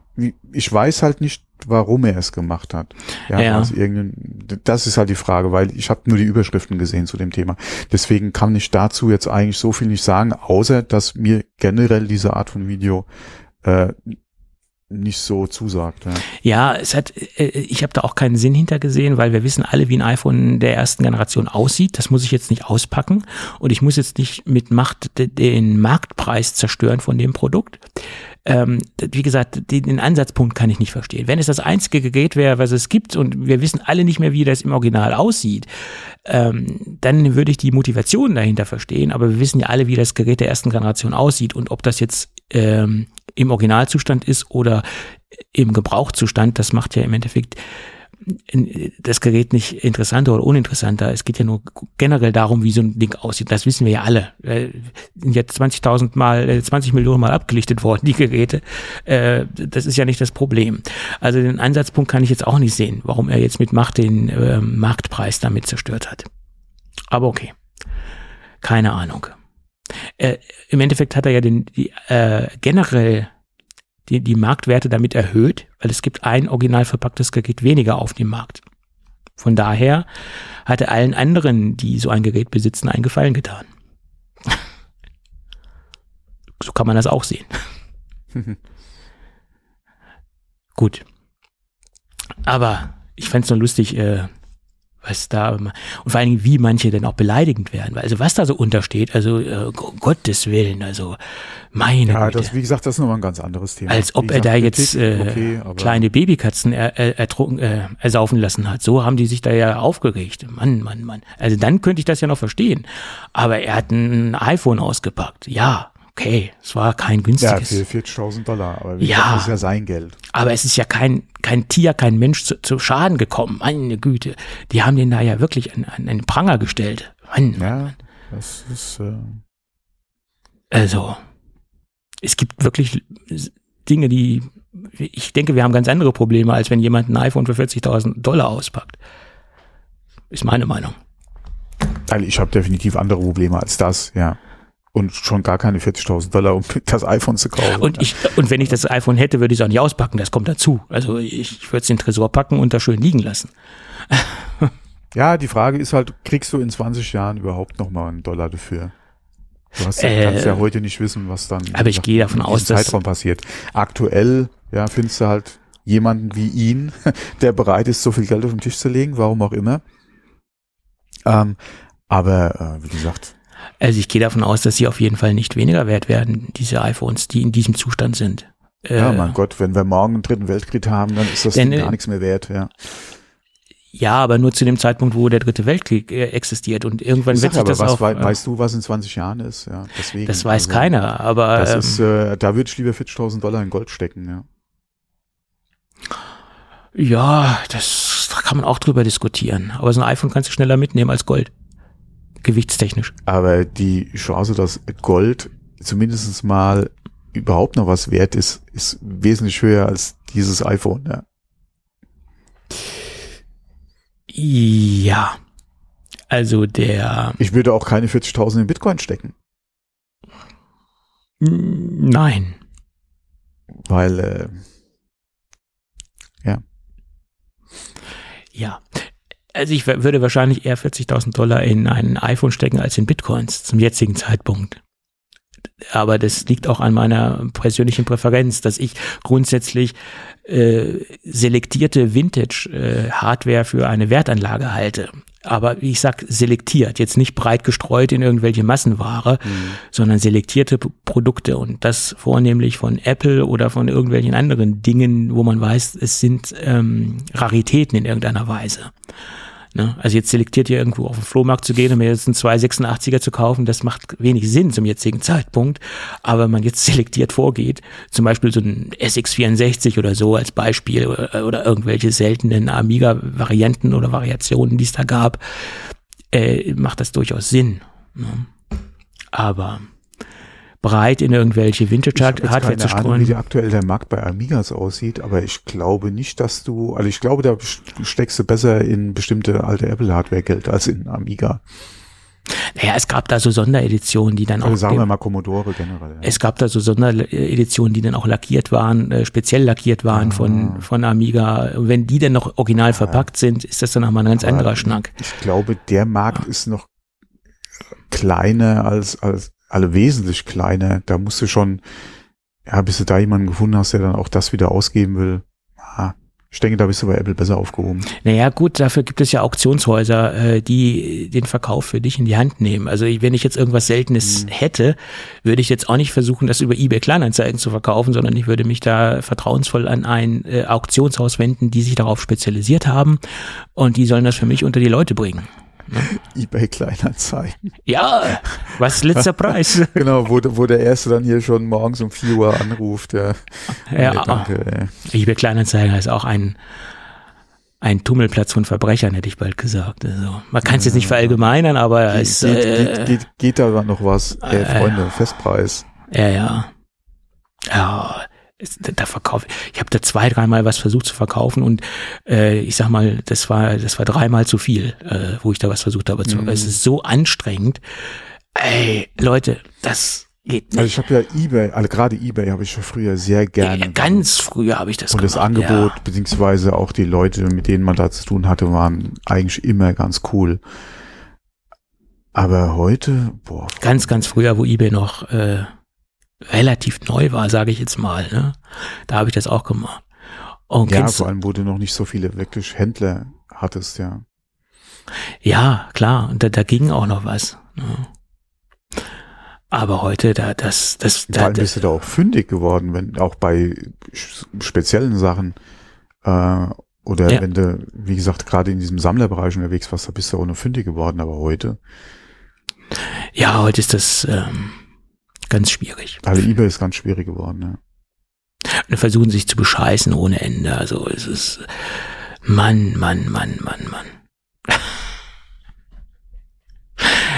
ich weiß halt nicht, warum er es gemacht hat. Ja, Ja. Also irgendein, das ist halt die Frage, weil ich habe nur die Überschriften gesehen zu dem Thema. Deswegen kann ich dazu jetzt eigentlich so viel nicht sagen, außer dass mir generell diese Art von Video äh, nicht so zusagt. Ja. Ja, es hat, äh, ich habe da auch keinen Sinn hintergesehen, weil wir wissen alle, wie ein iPhone der ersten Generation aussieht. Das muss ich jetzt nicht auspacken und ich muss jetzt nicht mit Macht de- den Marktpreis zerstören von dem Produkt. Ähm, wie gesagt, den, den Ansatzpunkt kann ich nicht verstehen. Wenn es das einzige Gerät wäre, was es gibt und wir wissen alle nicht mehr, wie das im Original aussieht, ähm, dann würde ich die Motivation dahinter verstehen. Aber wir wissen ja alle, wie das Gerät der ersten Generation aussieht und ob das jetzt ähm, im Originalzustand ist oder im Gebrauchzustand, das macht ja im Endeffekt das Gerät nicht interessanter oder uninteressanter. Es geht ja nur generell darum, wie so ein Ding aussieht. Das wissen wir ja alle. Äh, sind jetzt 20.000 Mal, 20 äh, Millionen Mal abgelichtet worden, die Geräte. Äh, das ist ja nicht das Problem. Also den Ansatzpunkt kann ich jetzt auch nicht sehen, warum er jetzt mit Macht den äh, Marktpreis damit zerstört hat. Aber okay. Keine Ahnung. Im Endeffekt hat er ja den, die, äh, generell die, die Marktwerte damit erhöht, weil es gibt ein original verpacktes Gerät weniger auf dem Markt. Von daher hat er allen anderen, die so ein Gerät besitzen, einen Gefallen getan. so kann man das auch sehen. Gut. Aber ich fände es nur lustig, äh, was da und vor allen Dingen wie manche denn auch beleidigend werden. Also was da so untersteht, also äh, Gottes Willen, also meine Ja, Güte. das wie gesagt, das ist nochmal ein ganz anderes Thema. Als ob gesagt, er da jetzt äh, okay, kleine Babykatzen er, er, ertrunken, äh, ersaufen lassen hat. So haben die sich da ja aufgeregt. Mann, Mann, Mann. Also dann könnte ich das ja noch verstehen. Aber er hat ein iPhone ausgepackt. Ja, okay, es war kein günstiges. Ja, für 40.000 Dollar, aber ja, das ist ja sein Geld. Aber es ist ja kein, kein Tier, kein Mensch zu, zu Schaden gekommen. Meine Güte, die haben den da ja wirklich an, an einen Pranger gestellt. Mann, ja, Mann. das ist. Äh also, es gibt wirklich Dinge, die ich denke, wir haben ganz andere Probleme, als wenn jemand ein iPhone für 40.000 Dollar auspackt. Ist meine Meinung. Also ich habe definitiv andere Probleme als das, ja und schon gar keine 40.000 Dollar, um das iPhone zu kaufen. Und ich, und wenn ich das iPhone hätte, würde ich es auch nicht auspacken. Das kommt dazu. Also ich würde es in den Tresor packen und da schön liegen lassen. ja, die Frage ist halt, kriegst du in 20 Jahren überhaupt noch mal einen Dollar dafür? Du hast ja, äh, kannst ja heute nicht wissen, was dann aber ich gehe davon aus, Zeitraum passiert. Aktuell, ja, findest du halt jemanden wie ihn, der bereit ist, so viel Geld auf den Tisch zu legen, warum auch immer. Ähm, aber äh, wie gesagt, also ich gehe davon aus, dass sie auf jeden Fall nicht weniger wert werden, diese iPhones, die in diesem Zustand sind. Ja, äh, mein Gott, wenn wir morgen einen dritten Weltkrieg haben, dann ist das denn, gar nichts mehr wert, ja. Ja, aber nur zu dem Zeitpunkt, wo der dritte Weltkrieg äh, existiert und irgendwann wird sich das was, auch. Wei äh, weißt du, was in 20 Jahren ist? Ja, deswegen. Das weiß also, keiner, aber. Das ähm, ist, äh, da würde ich lieber 40.000 Dollar in Gold stecken, ja. Ja, das da kann man auch drüber diskutieren. Aber so ein iPhone kannst du schneller mitnehmen als Gold gewichtstechnisch. Aber die Chance, dass Gold zumindest mal überhaupt noch was wert ist, ist wesentlich höher als dieses iPhone. Ja. Ja. Also der. Ich würde auch keine 40.000 in Bitcoin stecken. Nein. Weil, äh, ja. Ja, also ich würde wahrscheinlich eher 40.000 Dollar in ein iPhone stecken als in Bitcoins zum jetzigen Zeitpunkt. Aber das liegt auch an meiner persönlichen Präferenz, dass ich grundsätzlich äh, selektierte Vintage-Hardware äh, für eine Wertanlage halte. Aber wie ich sag, selektiert, jetzt nicht breit gestreut in irgendwelche Massenware, mhm. sondern selektierte Produkte und das vornehmlich von Apple oder von irgendwelchen anderen Dingen, wo man weiß, es sind ähm, Raritäten in irgendeiner Weise. Ne? Also jetzt selektiert ihr irgendwo auf den Flohmarkt zu gehen und mir jetzt einen 286er zu kaufen, das macht wenig Sinn zum jetzigen Zeitpunkt. Aber wenn man jetzt selektiert vorgeht, zum Beispiel so ein SX64 oder so als Beispiel oder, oder irgendwelche seltenen Amiga-Varianten oder Variationen, die es da gab, äh, macht das durchaus Sinn. Ne? Aber breit in irgendwelche Vintage-Hardware zu streuen. Ahnung, wie aktuell der Markt bei Amigas aussieht, aber ich glaube nicht, dass du, also ich glaube, da steckst du besser in bestimmte alte Apple-Hardware Geld als in Amiga. Naja, es gab da so Sondereditionen, die dann also auch. sagen wir mal Commodore generell. Ja. Es gab da so Sondereditionen, die dann auch lackiert waren, äh, speziell lackiert waren ah. von, von Amiga. wenn die dann noch original ja. verpackt sind, ist das dann nochmal ein ganz Aber anderer Schnack. Ich glaube, der Markt ja. ist noch kleiner als, als, alle wesentlich kleiner. Da musst du schon, ja, bis du da jemanden gefunden hast, der dann auch das wieder ausgeben will. Ah, Ich denke, da bist du bei Apple besser aufgehoben. Naja, gut, dafür gibt es ja Auktionshäuser, äh, die den Verkauf für dich in die Hand nehmen. Also wenn ich jetzt irgendwas Seltenes mhm. hätte, würde ich jetzt auch nicht versuchen, das über eBay Kleinanzeigen zu verkaufen, sondern ich würde mich da vertrauensvoll an ein äh, Auktionshaus wenden, die sich darauf spezialisiert haben und die sollen das für mich unter die Leute bringen. EBay Kleinanzeigen. Ja, was letzter Preis? genau, wo, wo der Erste dann hier schon morgens um 4 Uhr anruft. Ja, ja nee, danke. Ey. eBay Kleinanzeigen ist auch ein, ein Tummelplatz von Verbrechern, hätte ich bald gesagt. Also, man kann es jetzt nicht verallgemeinern, aber geht, es geht, äh, geht, geht, geht da noch was? Äh, Freunde, Festpreis. Ja, ja. Ja, da verkaufe ich habe da zwei, dreimal was versucht zu verkaufen und äh, ich sag mal, das war das war dreimal zu viel, äh, wo ich da was versucht habe. Mhm. Es ist so anstrengend. Ey, Leute, das geht nicht. Also ich habe ja eBay, also gerade eBay habe ich schon früher sehr gerne. Ja, ganz früher habe ich das Und gemacht, das Angebot, ja. beziehungsweise auch die Leute, mit denen man da zu tun hatte, waren eigentlich immer ganz cool. Aber heute, boah. Ganz, ganz früher, wo eBay noch äh, relativ neu war, sage ich jetzt mal. Ne? Da habe ich das auch gemacht. Und ja, vor allem, wo du noch nicht so viele wirklich Händler hattest, ja. Ja, klar, und da, da ging auch noch was. Ne? Aber heute, da, das, das, da, allem bist du da auch fündig geworden, wenn auch bei speziellen Sachen äh, oder ja. wenn du, wie gesagt, gerade in diesem Sammlerbereich unterwegs warst, da bist du auch noch fündig geworden, aber heute. Ja, heute ist das ähm, ganz schwierig. Also eBay ist ganz schwierig geworden, ja. Und versuchen sich zu bescheißen ohne Ende. Also es ist Mann, Mann, Mann, Mann, Mann.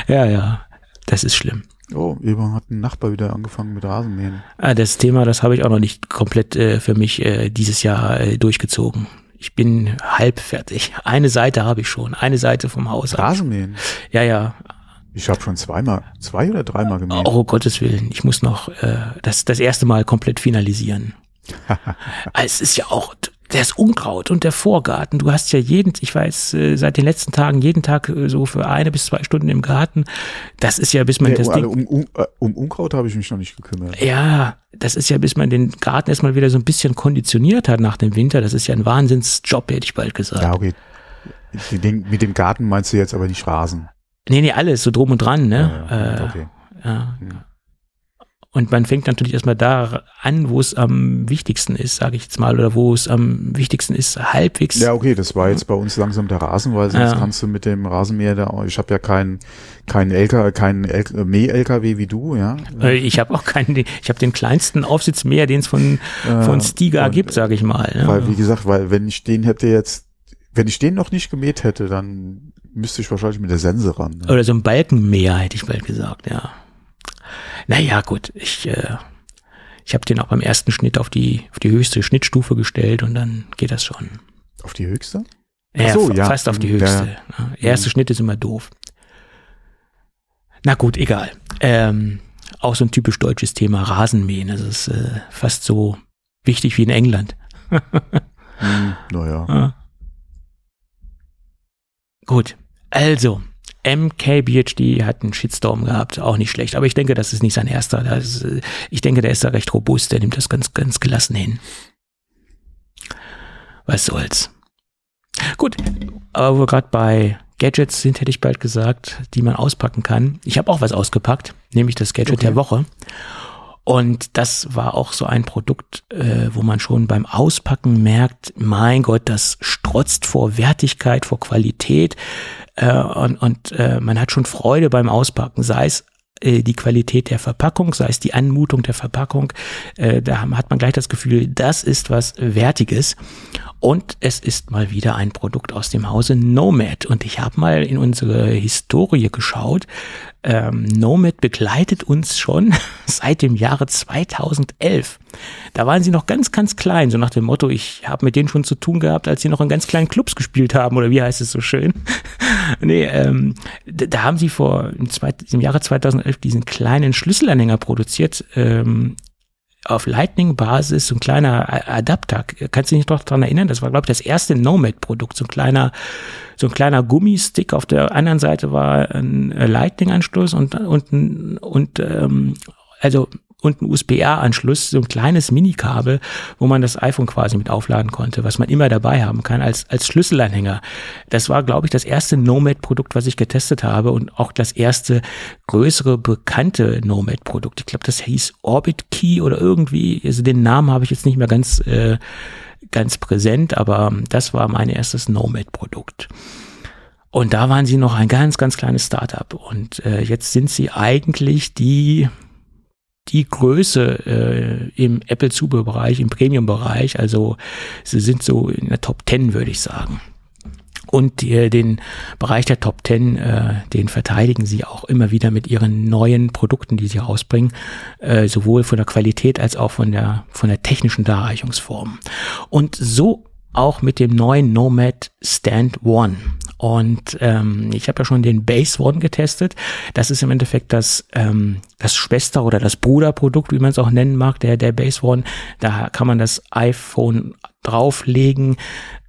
ja, ja, das ist schlimm. Oh, eben hat ein Nachbar wieder angefangen mit Rasenmähen. Ah, das Thema, das habe ich auch noch nicht komplett äh, für mich äh, dieses Jahr äh, durchgezogen. Ich bin halb fertig. Eine Seite habe ich schon, eine Seite vom Haus. Rasenmähen? Ja, ja, ich habe schon zweimal, zwei oder dreimal gemäht. Oh Gottes Willen, ich muss noch äh, das das erste Mal komplett finalisieren. es ist ja auch das Unkraut und der Vorgarten. Du hast ja jeden, ich weiß, äh, seit den letzten Tagen jeden Tag äh, so für eine bis zwei Stunden im Garten. Das ist ja, bis man nee, das Ding. Um, um, äh, um Unkraut habe ich mich noch nicht gekümmert. Ja, das ist ja, bis man den Garten erstmal wieder so ein bisschen konditioniert hat nach dem Winter. Das ist ja ein Wahnsinnsjob, hätte ich bald gesagt. Ja, okay. mit dem Garten meinst du jetzt aber nicht Rasen? Nee, nee, alles, so drum und dran, ne? Ja, ja, okay. äh, ja. Hm. Und man fängt natürlich erstmal da an, wo es am wichtigsten ist, sage ich jetzt mal, oder wo es am wichtigsten ist, halbwegs. Ja, okay, das war jetzt bei uns langsam der Rasen, weil sonst ja. kannst du mit dem Rasenmäher da, ich habe ja keinen keinen LKW, keinen Mäh-LKW wie du, ja. Äh, ich habe auch keinen, ich habe den kleinsten Aufsitzmäher, den es von, von Stiga gibt, sage ich mal. Ne? Weil, wie gesagt, weil wenn ich den hätte jetzt, wenn ich den noch nicht gemäht hätte, dann müsste ich wahrscheinlich mit der Sense ran. Ne? Oder so ein Balkenmäher, hätte ich bald gesagt, ja. Naja, gut, ich, äh, ich habe den auch beim ersten Schnitt auf die, auf die höchste Schnittstufe gestellt und dann geht das schon. Auf die höchste? Ja, so, ja. fast auf die höchste. Ja. Erste Schnitt ist immer doof. Na gut, egal. Ähm, auch so ein typisch deutsches Thema, Rasenmähen. Das ist äh, fast so wichtig wie in England. hm, naja. Ja. Gut, also, MKBHD hat einen Shitstorm gehabt, auch nicht schlecht. Aber ich denke, das ist nicht sein erster. Ist, ich denke, der ist da recht robust, der nimmt das ganz, ganz gelassen hin. Was soll's. Gut, aber wo wir gerade bei Gadgets sind, hätte ich bald gesagt, die man auspacken kann. Ich habe auch was ausgepackt, nämlich das Gadget okay. der Woche. Und das war auch so ein Produkt, äh, wo man schon beim Auspacken merkt, mein Gott, das strotzt vor Wertigkeit, vor Qualität. Äh, und und äh, man hat schon Freude beim Auspacken, sei es äh, die Qualität der Verpackung, sei es die Anmutung der Verpackung. Äh, da hat man gleich das Gefühl, das ist was Wertiges. Und es ist mal wieder ein Produkt aus dem Hause Nomad. Und ich habe mal in unsere Historie geschaut. Ähm, Nomad begleitet uns schon seit dem Jahre 2011. Da waren sie noch ganz, ganz klein, so nach dem Motto, ich habe mit denen schon zu tun gehabt, als sie noch in ganz kleinen Clubs gespielt haben, oder wie heißt es so schön? nee, ähm, da haben sie vor im, Jahre 2011 diesen kleinen Schlüsselanhänger produziert, ähm, auf Lightning-Basis, so ein kleiner Adapter. Kannst du dich noch daran erinnern? Das war, glaube ich, das erste Nomad-Produkt. So ein kleiner, so ein kleiner Gummistick. Auf der anderen Seite war ein Lightning-Anschluss und, und, und, ähm, also und ein USB-A-Anschluss, so ein kleines Minikabel, wo man das iPhone quasi mit aufladen konnte, was man immer dabei haben kann als, als Schlüsselanhänger. Das war, glaube ich, das erste Nomad-Produkt, was ich getestet habe und auch das erste größere bekannte Nomad-Produkt. Ich glaube, das hieß Orbit Key oder irgendwie, also den Namen habe ich jetzt nicht mehr ganz, äh, ganz präsent, aber das war mein erstes Nomad-Produkt. Und da waren sie noch ein ganz, ganz kleines Startup. Und äh, jetzt sind sie eigentlich die die Größe äh, im Apple-Zubehörbereich, im Premium-Bereich. Also sie sind so in der Top 10, würde ich sagen. Und äh, den Bereich der Top 10, äh, den verteidigen sie auch immer wieder mit ihren neuen Produkten, die sie rausbringen, äh, sowohl von der Qualität als auch von der, von der technischen Darreichungsform. Und so auch mit dem neuen Nomad Stand One. Und ähm, ich habe ja schon den Base One getestet. Das ist im Endeffekt das, ähm, das Schwester- oder das Bruderprodukt, wie man es auch nennen mag, der, der Base One. Da kann man das iPhone drauflegen,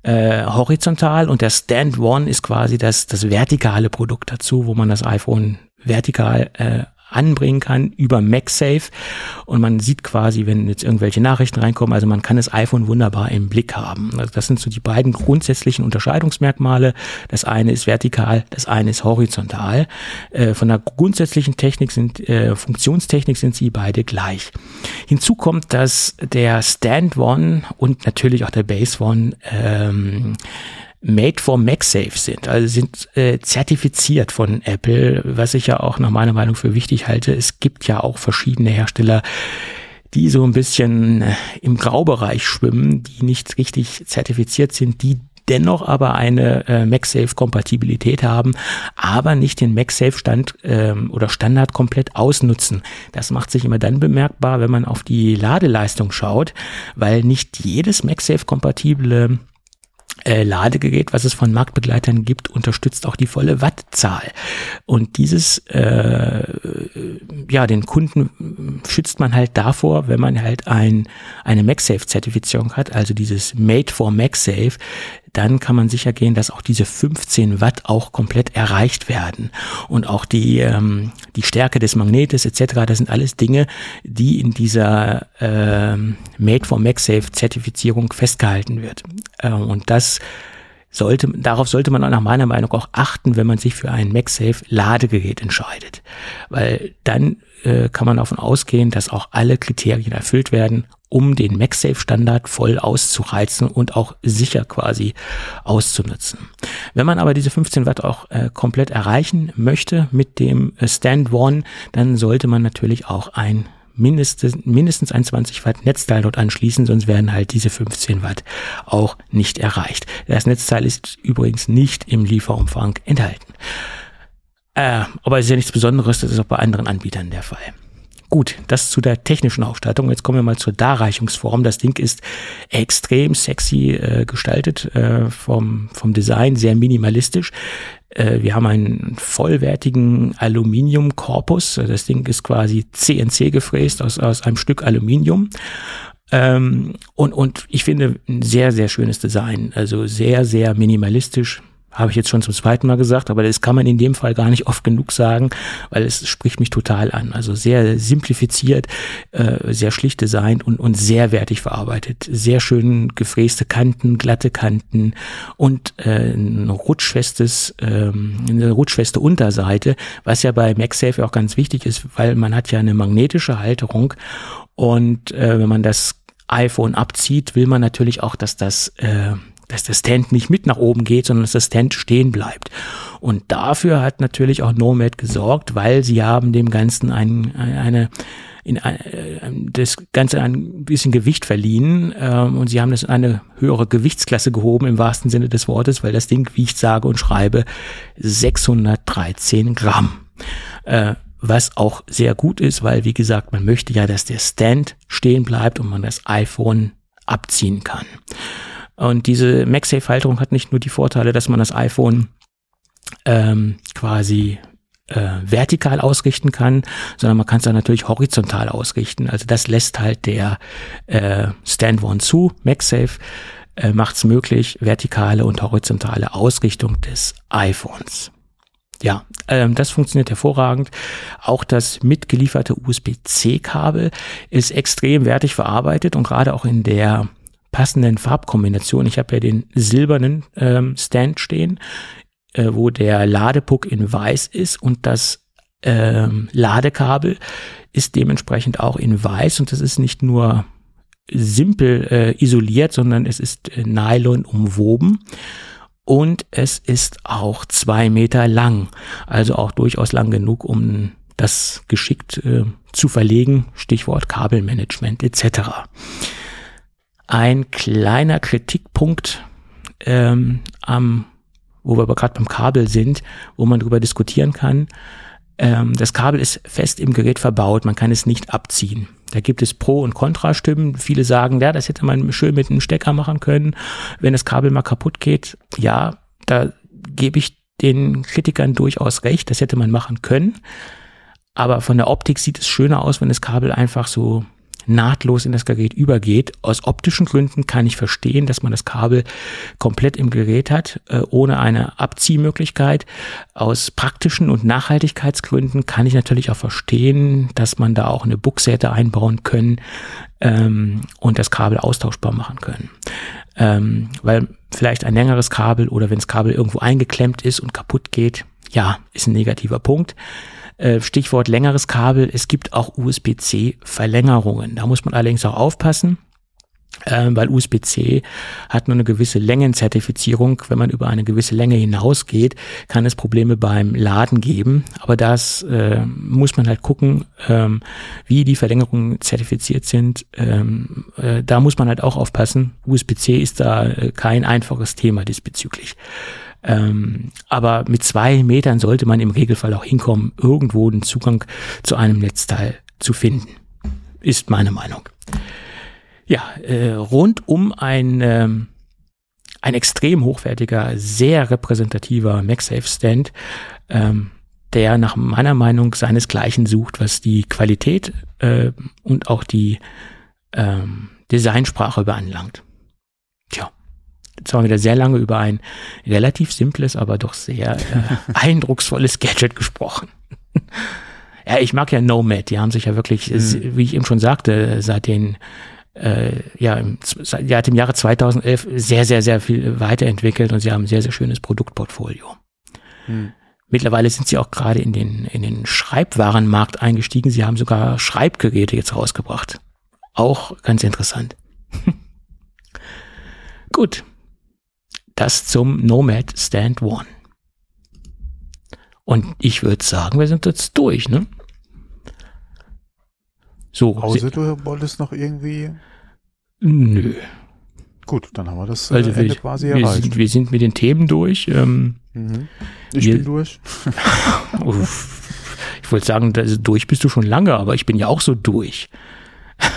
äh, horizontal und der Stand One ist quasi das, das vertikale Produkt dazu, wo man das iPhone vertikal äh, anbringen kann über MagSafe und man sieht quasi, wenn jetzt irgendwelche Nachrichten reinkommen, also man kann das iPhone wunderbar im Blick haben. Also das sind so die beiden grundsätzlichen Unterscheidungsmerkmale. Das eine ist vertikal, das eine ist horizontal. Äh, von der grundsätzlichen Technik sind, äh, Funktionstechnik sind sie beide gleich. Hinzu kommt, dass der Stand One und natürlich auch der Base One ähm, made for MagSafe sind, also sind äh, zertifiziert von Apple, was ich ja auch nach meiner Meinung für wichtig halte. Es gibt ja auch verschiedene Hersteller, die so ein bisschen äh, im Graubereich schwimmen, die nicht richtig zertifiziert sind, die dennoch aber eine äh, MagSafe-Kompatibilität haben, aber nicht den MagSafe-Stand ähm, oder Standard komplett ausnutzen. Das macht sich immer dann bemerkbar, wenn man auf die Ladeleistung schaut, weil nicht jedes MagSafe-kompatible äh, Ladegerät, was es von Marktbegleitern gibt, unterstützt auch die volle Wattzahl. Und dieses, äh, ja, den Kunden schützt man halt davor, wenn man halt ein, eine MagSafe-Zertifizierung hat, also dieses Made for MagSafe, dann kann man sicher gehen, dass auch diese 15 Watt auch komplett erreicht werden. Und auch die, ähm, die Stärke des Magnetes etc., das sind alles Dinge, die in dieser ähm, Made for MagSafe Zertifizierung festgehalten wird. Äh, und das sollte, darauf sollte man auch nach meiner Meinung auch achten, wenn man sich für ein MagSafe Ladegerät entscheidet. Weil dann äh, kann man davon ausgehen, dass auch alle Kriterien erfüllt werden um den MagSafe-Standard voll auszureizen und auch sicher quasi auszunutzen. Wenn man aber diese 15 Watt auch äh, komplett erreichen möchte mit dem äh, Stand One, dann sollte man natürlich auch ein mindestens, mindestens ein 20 Watt Netzteil dort anschließen, sonst werden halt diese 15 Watt auch nicht erreicht. Das Netzteil ist übrigens nicht im Lieferumfang enthalten. Äh, aber es ist ja nichts Besonderes, das ist auch bei anderen Anbietern der Fall. Gut, das zu der technischen Ausstattung. Jetzt kommen wir mal zur Darreichungsform. Das Ding ist extrem sexy äh, gestaltet, äh, vom, vom Design sehr minimalistisch. Äh, wir haben einen vollwertigen Aluminiumkorpus. Das Ding ist quasi CNC gefräst aus, aus einem Stück Aluminium. Ähm, und, und ich finde ein sehr, sehr schönes Design. Also sehr, sehr minimalistisch habe ich jetzt schon zum zweiten Mal gesagt, aber das kann man in dem Fall gar nicht oft genug sagen, weil es spricht mich total an. Also sehr simplifiziert, äh, sehr schlicht designt und, und sehr wertig verarbeitet. Sehr schön gefräste Kanten, glatte Kanten und äh, ein rutschfestes, ähm, eine rutschfeste Unterseite, was ja bei MagSafe auch ganz wichtig ist, weil man hat ja eine magnetische Halterung und äh, wenn man das iPhone abzieht, will man natürlich auch, dass das äh, dass der Stand nicht mit nach oben geht, sondern dass der Stand stehen bleibt. Und dafür hat natürlich auch Nomad gesorgt, weil sie haben dem Ganzen ein, eine, in ein, äh, das Ganze ein bisschen Gewicht verliehen ähm, und sie haben das in eine höhere Gewichtsklasse gehoben im wahrsten Sinne des Wortes, weil das Ding wiegt sage und schreibe 613 Gramm. Äh, was auch sehr gut ist, weil wie gesagt, man möchte ja, dass der Stand stehen bleibt und man das iPhone abziehen kann. Und diese MagSafe-Halterung hat nicht nur die Vorteile, dass man das iPhone ähm, quasi äh, vertikal ausrichten kann, sondern man kann es dann natürlich horizontal ausrichten. Also das lässt halt der äh, Stand One zu. MagSafe äh, macht es möglich, vertikale und horizontale Ausrichtung des iPhones. Ja, ähm, das funktioniert hervorragend. Auch das mitgelieferte USB-C-Kabel ist extrem wertig verarbeitet und gerade auch in der passenden Farbkombination. Ich habe ja den silbernen ähm, Stand stehen, äh, wo der Ladepuck in weiß ist und das ähm, Ladekabel ist dementsprechend auch in weiß und das ist nicht nur simpel äh, isoliert, sondern es ist äh, Nylon umwoben und es ist auch zwei Meter lang, also auch durchaus lang genug, um das geschickt äh, zu verlegen, Stichwort Kabelmanagement etc. Ein kleiner Kritikpunkt ähm, am, wo wir aber gerade beim Kabel sind, wo man darüber diskutieren kann. Ähm, das Kabel ist fest im Gerät verbaut, man kann es nicht abziehen. Da gibt es Pro- und Kontrastimmen. Viele sagen, ja, das hätte man schön mit einem Stecker machen können, wenn das Kabel mal kaputt geht. Ja, da gebe ich den Kritikern durchaus recht, das hätte man machen können. Aber von der Optik sieht es schöner aus, wenn das Kabel einfach so nahtlos in das Gerät übergeht. Aus optischen Gründen kann ich verstehen, dass man das Kabel komplett im Gerät hat, äh, ohne eine Abziehmöglichkeit. Aus praktischen und Nachhaltigkeitsgründen kann ich natürlich auch verstehen, dass man da auch eine Buchse einbauen können ähm, und das Kabel austauschbar machen können. Ähm, weil vielleicht ein längeres Kabel oder wenn das Kabel irgendwo eingeklemmt ist und kaputt geht, ja, ist ein negativer Punkt. Äh, Stichwort längeres Kabel. Es gibt auch USB-C-Verlängerungen. Da muss man allerdings auch aufpassen. Ähm, weil USB-C hat nur eine gewisse Längenzertifizierung. Wenn man über eine gewisse Länge hinausgeht, kann es Probleme beim Laden geben. Aber das äh, muss man halt gucken, ähm, wie die Verlängerungen zertifiziert sind. Ähm, äh, da muss man halt auch aufpassen. USB-C ist da äh, kein einfaches Thema diesbezüglich. Ähm, aber mit zwei Metern sollte man im Regelfall auch hinkommen, irgendwo den Zugang zu einem Netzteil zu finden. Ist meine Meinung. Ja, äh, rund um ein, ähm, ein extrem hochwertiger, sehr repräsentativer MagSafe-Stand, ähm, der nach meiner Meinung seinesgleichen sucht, was die Qualität äh, und auch die ähm, Designsprache beanlangt. Wir wieder sehr lange über ein relativ simples, aber doch sehr äh, eindrucksvolles Gadget gesprochen. ja, ich mag ja Nomad, die haben sich ja wirklich, mhm. wie ich eben schon sagte, seit den äh, ja, im, ja, im Jahre 2011 sehr, sehr, sehr viel weiterentwickelt und sie haben ein sehr, sehr schönes Produktportfolio. Hm. Mittlerweile sind sie auch gerade in den, in den Schreibwarenmarkt eingestiegen. Sie haben sogar Schreibgeräte jetzt rausgebracht. Auch ganz interessant. Gut. Das zum Nomad Stand One. Und ich würde sagen, wir sind jetzt durch, ne? So. Außer du wolltest noch irgendwie. Nö. Gut, dann haben wir das also äh, Ende wir, quasi wir erreicht. Sind, wir sind mit den Themen durch. Ähm, mhm. Ich wir, bin durch. ich wollte sagen, also durch bist du schon lange, aber ich bin ja auch so durch.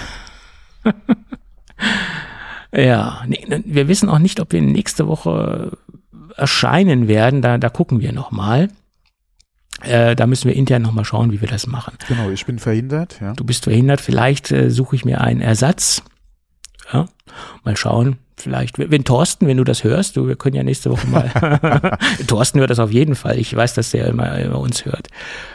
ja, nee, wir wissen auch nicht, ob wir nächste Woche erscheinen werden. Da, da gucken wir noch mal. Äh, da müssen wir intern nochmal schauen, wie wir das machen. Genau, ich bin verhindert. Ja. Du bist verhindert. Vielleicht äh, suche ich mir einen Ersatz. Ja, mal schauen. Vielleicht, wenn Thorsten, wenn du das hörst, du, wir können ja nächste Woche mal. Thorsten hört das auf jeden Fall. Ich weiß, dass der immer, immer uns hört.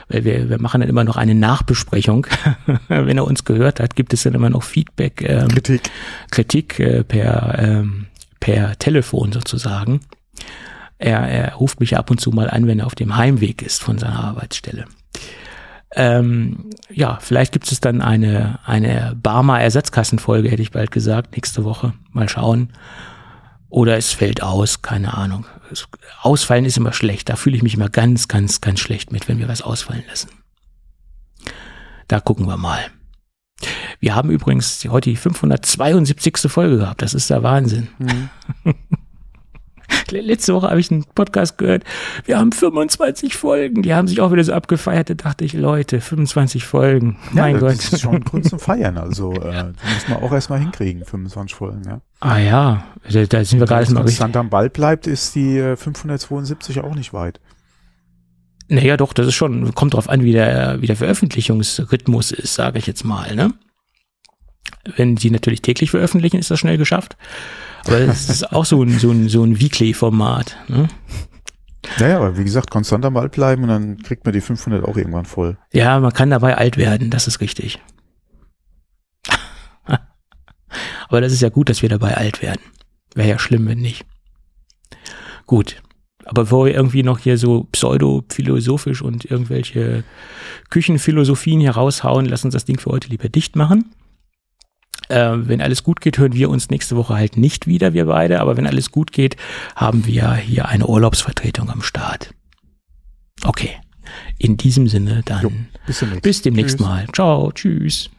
Weil wir, wir machen dann immer noch eine Nachbesprechung. wenn er uns gehört hat, gibt es dann immer noch Feedback. Ähm, Kritik. Kritik äh, per, ähm, per Telefon sozusagen. Er, er ruft mich ab und zu mal an, wenn er auf dem Heimweg ist von seiner Arbeitsstelle. Ähm, ja, vielleicht gibt es dann eine, eine Barmer-Ersatzkassenfolge, hätte ich bald gesagt, nächste Woche. Mal schauen. Oder es fällt aus, keine Ahnung. Ausfallen ist immer schlecht. Da fühle ich mich immer ganz, ganz, ganz schlecht mit, wenn wir was ausfallen lassen. Da gucken wir mal. Wir haben übrigens heute die 572. Folge gehabt. Das ist der Wahnsinn. Mhm. Letzte Woche habe ich einen Podcast gehört. Wir haben 25 Folgen. Die haben sich auch wieder so abgefeiert. Da dachte ich, Leute, 25 Folgen. Ja, mein Gott. Das ist schon Grund zum Feiern. Also, äh, ja. muss man auch erstmal hinkriegen, 25 Folgen, ja. Ah ja, da, da sind wir gerade mal richtig. Wenn am Ball bleibt, ist die 572 äh, auch nicht weit. Naja, doch, das ist schon, kommt drauf an, wie der, wie der Veröffentlichungsrhythmus ist, sage ich jetzt mal, ne? Wenn sie natürlich täglich veröffentlichen, ist das schnell geschafft. Aber es ist auch so ein, so ein, so ein Weekly-Format. Ne? Naja, aber wie gesagt, konstant am Ball bleiben und dann kriegt man die 500 auch irgendwann voll. Ja, man kann dabei alt werden, das ist richtig. aber das ist ja gut, dass wir dabei alt werden. Wäre ja schlimm, wenn nicht. Gut. Aber bevor wir irgendwie noch hier so pseudo-philosophisch und irgendwelche Küchenphilosophien hier raushauen, lass uns das Ding für heute lieber dicht machen. Äh, wenn alles gut geht, hören wir uns nächste Woche halt nicht wieder, wir beide. Aber wenn alles gut geht, haben wir hier eine Urlaubsvertretung am Start. Okay. In diesem Sinne dann Jo, bis demnächst. bis demnächst mal. Ciao, tschüss.